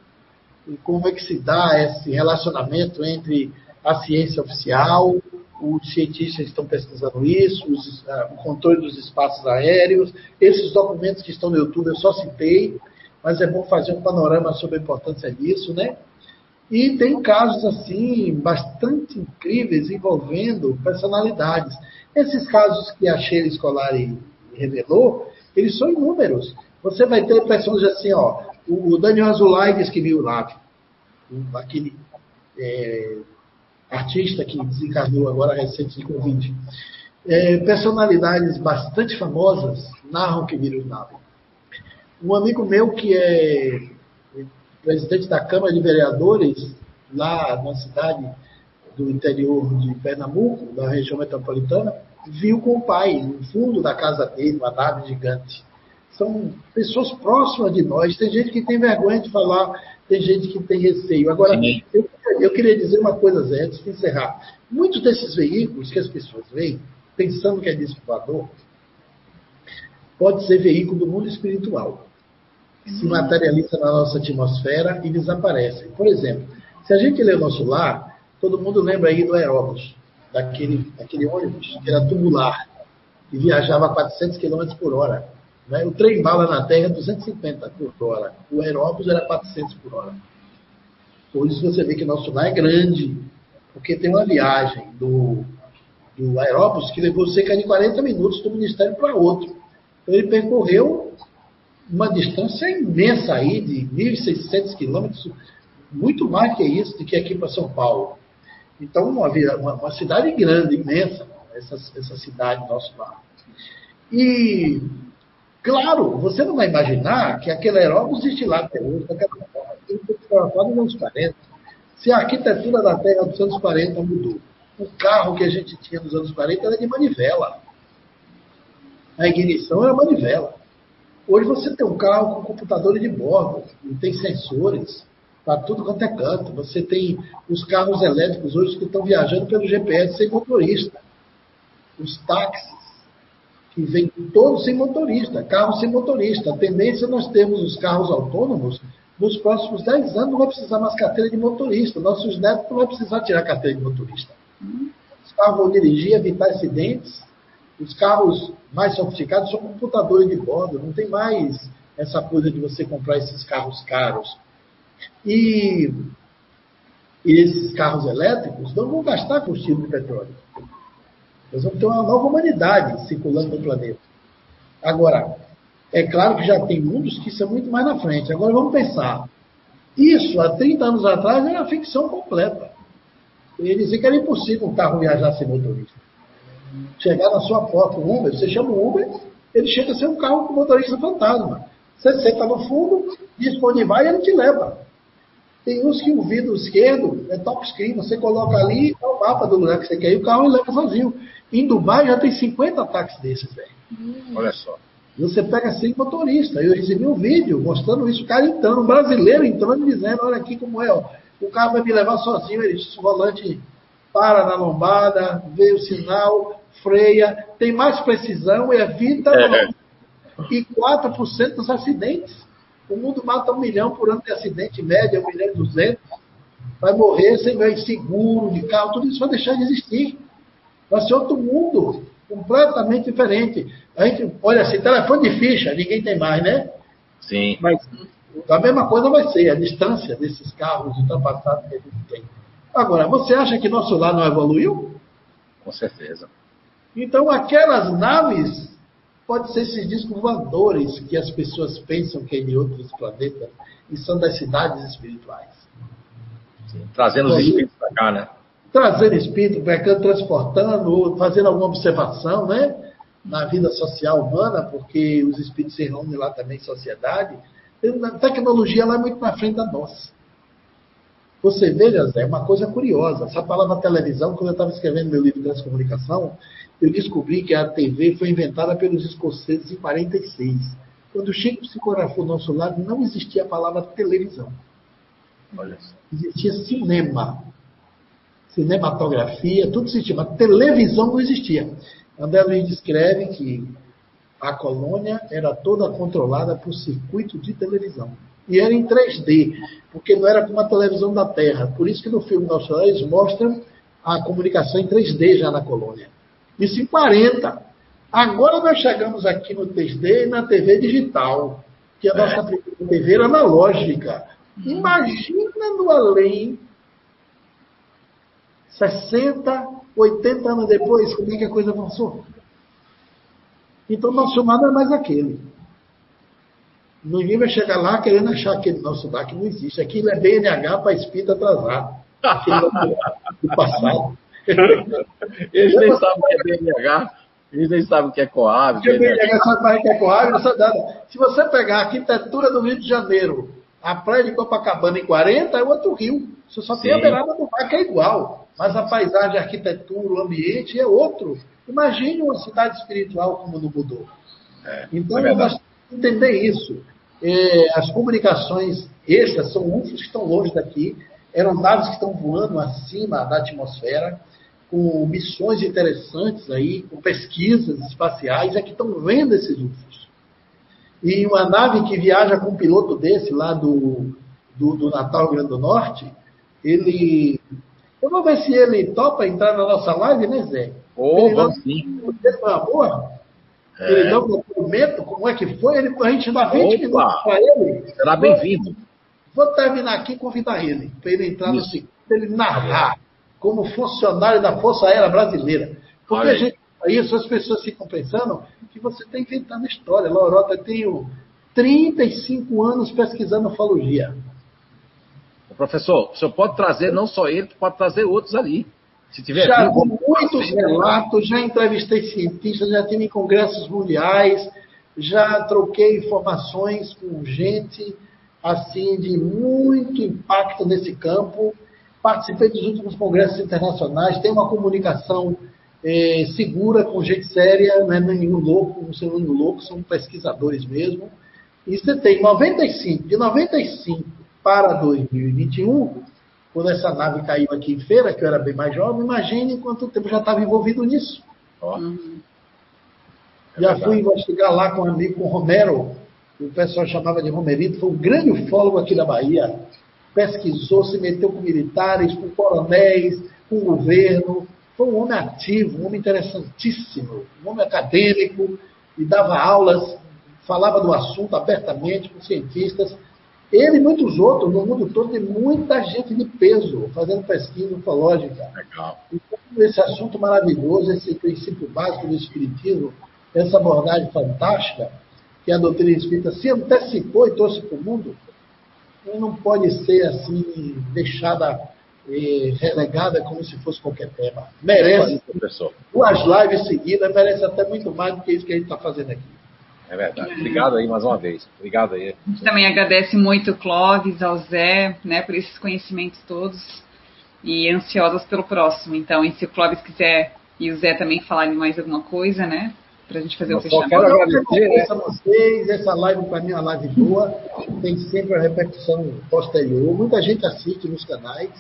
e como é que se dá esse relacionamento entre a ciência oficial, os cientistas estão pesquisando isso, os, uh, o controle dos espaços aéreos, esses documentos que estão no YouTube eu só citei, mas é bom fazer um panorama sobre a importância disso, né? E tem casos assim bastante incríveis envolvendo personalidades. Esses casos que a Sheila Scolari revelou, eles são inúmeros. Você vai ter pessoas assim, ó, o Daniel Azulay que viu lá, aquele é, artista que desencarnou agora recente de Covid. É, personalidades bastante famosas narram que viram nave. Um amigo meu que é presidente da Câmara de Vereadores, lá na cidade do interior de Pernambuco, da região metropolitana, viu com o pai, no fundo da casa dele, uma nave gigante. São pessoas próximas de nós. Tem gente que tem vergonha de falar, tem gente que tem receio. Agora, eu, eu, queria dizer uma coisa, Zé, antes de encerrar. Muitos desses veículos que as pessoas veem, pensando que é disco voador, pode ser veículo do mundo espiritual. Que se materializa na nossa atmosfera e desaparece. Por exemplo, se a gente lê o nosso lar, todo mundo lembra aí do Aeróbus, daquele, daquele ônibus que era tubular e viajava a 400 km por hora. Né? O trem bala na Terra é 250 por hora. O Aeróbus era 400 por hora. Por isso você vê que nosso lar é grande, porque tem uma viagem do, do Aeróbus que levou cerca de 40 minutos do ministério para outro. Então ele percorreu uma distância imensa aí, de 1.600 quilômetros, muito mais que isso, do que aqui para São Paulo. Então, uma, uma, uma, cidade grande, imensa, essa, essa cidade nosso lar. E, claro, você não vai imaginar que aquele aeróbus lá até hoje, daquela forma. Ele foi fotografado nos anos 40. Se a arquitetura da Terra dos anos 40 mudou, o carro que a gente tinha nos anos 40 era de manivela. A ignição era manivela. Hoje você tem um carro com computador de bordo, tem sensores para tudo quanto é canto. Você tem os carros elétricos hoje que estão viajando pelo GPS sem motorista. Os táxis, que vêm todos sem motorista, carros sem motorista. A tendência é nós temos os carros autônomos, nos próximos 10 anos não vai precisar mais carteira de motorista. Nossos netos não vão precisar tirar carteira de motorista. Os carros vão dirigir, evitar acidentes. Os carros mais sofisticados são computadores de bordo, não tem mais essa coisa de você comprar esses carros caros. E, e esses carros elétricos não vão gastar combustível de petróleo. Nós vamos ter uma nova humanidade circulando no planeta. Agora, é claro que já tem mundos que são muito mais na frente. Agora vamos pensar. Isso, há 30 anos atrás, era ficção completa. Ele dizia que era impossível um carro viajar sem motorista. Chegar na sua porta, o Uber, você chama o Uber, ele chega a ser um carro com motorista fantasma. Você senta no fundo, diz para onde vai e ele te leva. Tem uns que o vidro esquerdo é top screen, você coloca ali, é o mapa do lugar que você quer ir, o carro ele leva sozinho. Em Dubai já tem 50 táxis desses, velho. Hum. Olha só. Você pega sem motorista. Eu recebi um vídeo mostrando isso, o cara entrando, um brasileiro entrando e dizendo, olha aqui como é, ó. o carro vai me levar sozinho, ele disse, o volante para na lombada, vê o sinal, freia, tem mais precisão, evita é. e 4% dos acidentes. O mundo mata um milhão por ano de acidente, média, um milhão e duzentos. Vai morrer sem ganhar seguro de carro, tudo isso vai deixar de existir. Vai ser outro mundo, completamente diferente. A gente, olha assim, telefone de ficha, ninguém tem mais, né? Sim. Mas a mesma coisa vai ser a distância desses carros ultrapassados que a gente tem. Agora, você acha que nosso lar não evoluiu? Com certeza. Então, aquelas naves pode ser esses discos voadores que as pessoas pensam que é de outros planetas e são das cidades espirituais. Sim, trazendo os espíritos para cá, né? Trazendo espírito cá, transportando, fazendo alguma observação, né? Na vida social humana, porque os espíritos se reúnem lá também em sociedade. A tecnologia lá é muito na frente da nossa. Você veja, Zé, uma coisa curiosa. Essa palavra televisão, quando eu estava escrevendo meu livro de transcomunicação, eu descobri que a TV foi inventada pelos escoceses em 46. Quando o Chico psicografou nosso lado, não existia a palavra televisão. Olha Existia cinema. Cinematografia, tudo existia, mas televisão não existia. André Luiz descreve que a colônia era toda controlada por circuito de televisão. E era em 3D, porque não era como a televisão da Terra. Por isso que no filme Nosso eles mostram a comunicação em 3D já na colônia. Isso em 40. Agora nós chegamos aqui no 3D e na TV digital, que a nossa é. TV era analógica. Imagina no além, 60, 80 anos depois, como é que a coisa avançou? Então, nosso chamado é mais aquele. Ninguém vai chegar lá querendo achar aquele nosso dar que não existe. Aquilo é BNH para espírito atrasado. Aquilo é do passado. Eles nem sabem o que é BNH, eles nem sabem o que é Coab. Se BNH sabe mais o que é Coab, não sabe nada. Se você pegar a arquitetura do Rio de Janeiro, a praia de Copacabana em 40 é outro rio. Você só Sim. tem a beirada do mar que é igual. mas a paisagem, a arquitetura, o ambiente é outro. Imagine uma cidade espiritual como não mudou. É, então, é nós entender isso. É, as comunicações extras são UFOs que estão longe daqui, aeronaves que estão voando acima da atmosfera, com missões interessantes aí, com pesquisas espaciais, é que estão vendo esses UFOs. E uma nave que viaja com um piloto desse, lá do, do, do Natal Grande do Norte, ele. Eu vou ver se ele topa entrar na nossa live, né, Zé? Oh, ele vamos sim. Meu amor, é. ele dá um documento, como é que foi? Ele, a gente dá 20 Opa. minutos para ele. Será bem-vindo. Vou terminar aqui e convidar ele, para ele entrar Isso. no para ele narrar como funcionário da Força Aérea Brasileira. Porque a gente, isso as pessoas ficam pensando que você está inventando história. Lorota, eu tenho 35 anos pesquisando ufologia. Professor, o senhor pode trazer não só ele, pode trazer outros ali. Se tiver já vi muitos relatos, já entrevistei cientistas, já tive em congressos mundiais, já troquei informações com gente assim de muito impacto nesse campo. Participei dos últimos congressos internacionais, tenho uma comunicação eh, segura, com gente séria, não é nenhum louco, não são nenhum louco, são pesquisadores mesmo. E você tem 95, de 95 para 2021, quando essa nave caiu aqui em feira, que eu era bem mais jovem, imagine quanto tempo já estava envolvido nisso. Uhum. É já fui investigar lá com um amigo, com o Romero, o pessoal chamava de Romerito, foi um grande ufólogo aqui da Bahia. Pesquisou, se meteu com militares, com coronéis, com o governo. Foi um homem ativo, um homem interessantíssimo, um homem acadêmico, e dava aulas, falava do assunto abertamente com cientistas. Ele e muitos outros, no mundo todo, tem muita gente de peso fazendo pesquisa ufológica. Legal. Então, esse assunto maravilhoso, esse princípio básico do Espiritismo, essa abordagem fantástica, que a doutrina espírita se antecipou e trouxe para o mundo, não pode ser assim, deixada eh, relegada como se fosse qualquer tema. Merece. Duas lives seguidas, merece até muito mais do que isso que a gente está fazendo aqui. É verdade. Obrigado aí mais uma vez. Obrigado aí. A gente também agradece muito o Clóvis, ao Zé, né, por esses conhecimentos todos e ansiosas pelo próximo. Então, e se o Clóvis quiser e o Zé também falarem mais alguma coisa, né, para a gente fazer Eu o fechamento. Quero agradecer a vocês. Essa live, para mim, é uma live boa. Tem sempre a repercussão posterior. Muita gente assiste nos canais,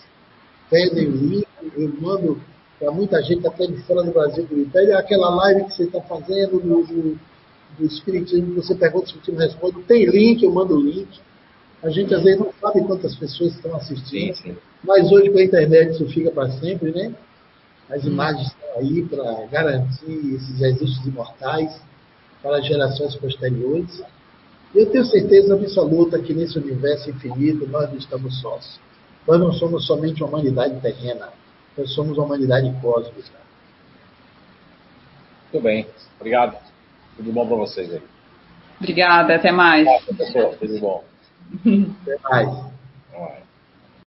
pedem o link, eu mando para muita gente até de fora do Brasil do Império. Aquela live que você está fazendo no, no do Espiritismo, você pergunta, o Espiritismo responde, tem link, eu mando o link. A gente às vezes não sabe quantas pessoas estão assistindo, sim, sim. mas hoje com a internet isso fica para sempre, né? As imagens estão aí para garantir esses registros imortais para gerações posteriores. Eu tenho certeza absoluta que nesse universo infinito nós não estamos sós. Nós não somos somente uma humanidade terrena, nós somos uma humanidade cósmica. Muito bem, obrigado. Tudo bom para vocês aí. Obrigada, até mais. Professor. Tudo bom. até mais. Até mais.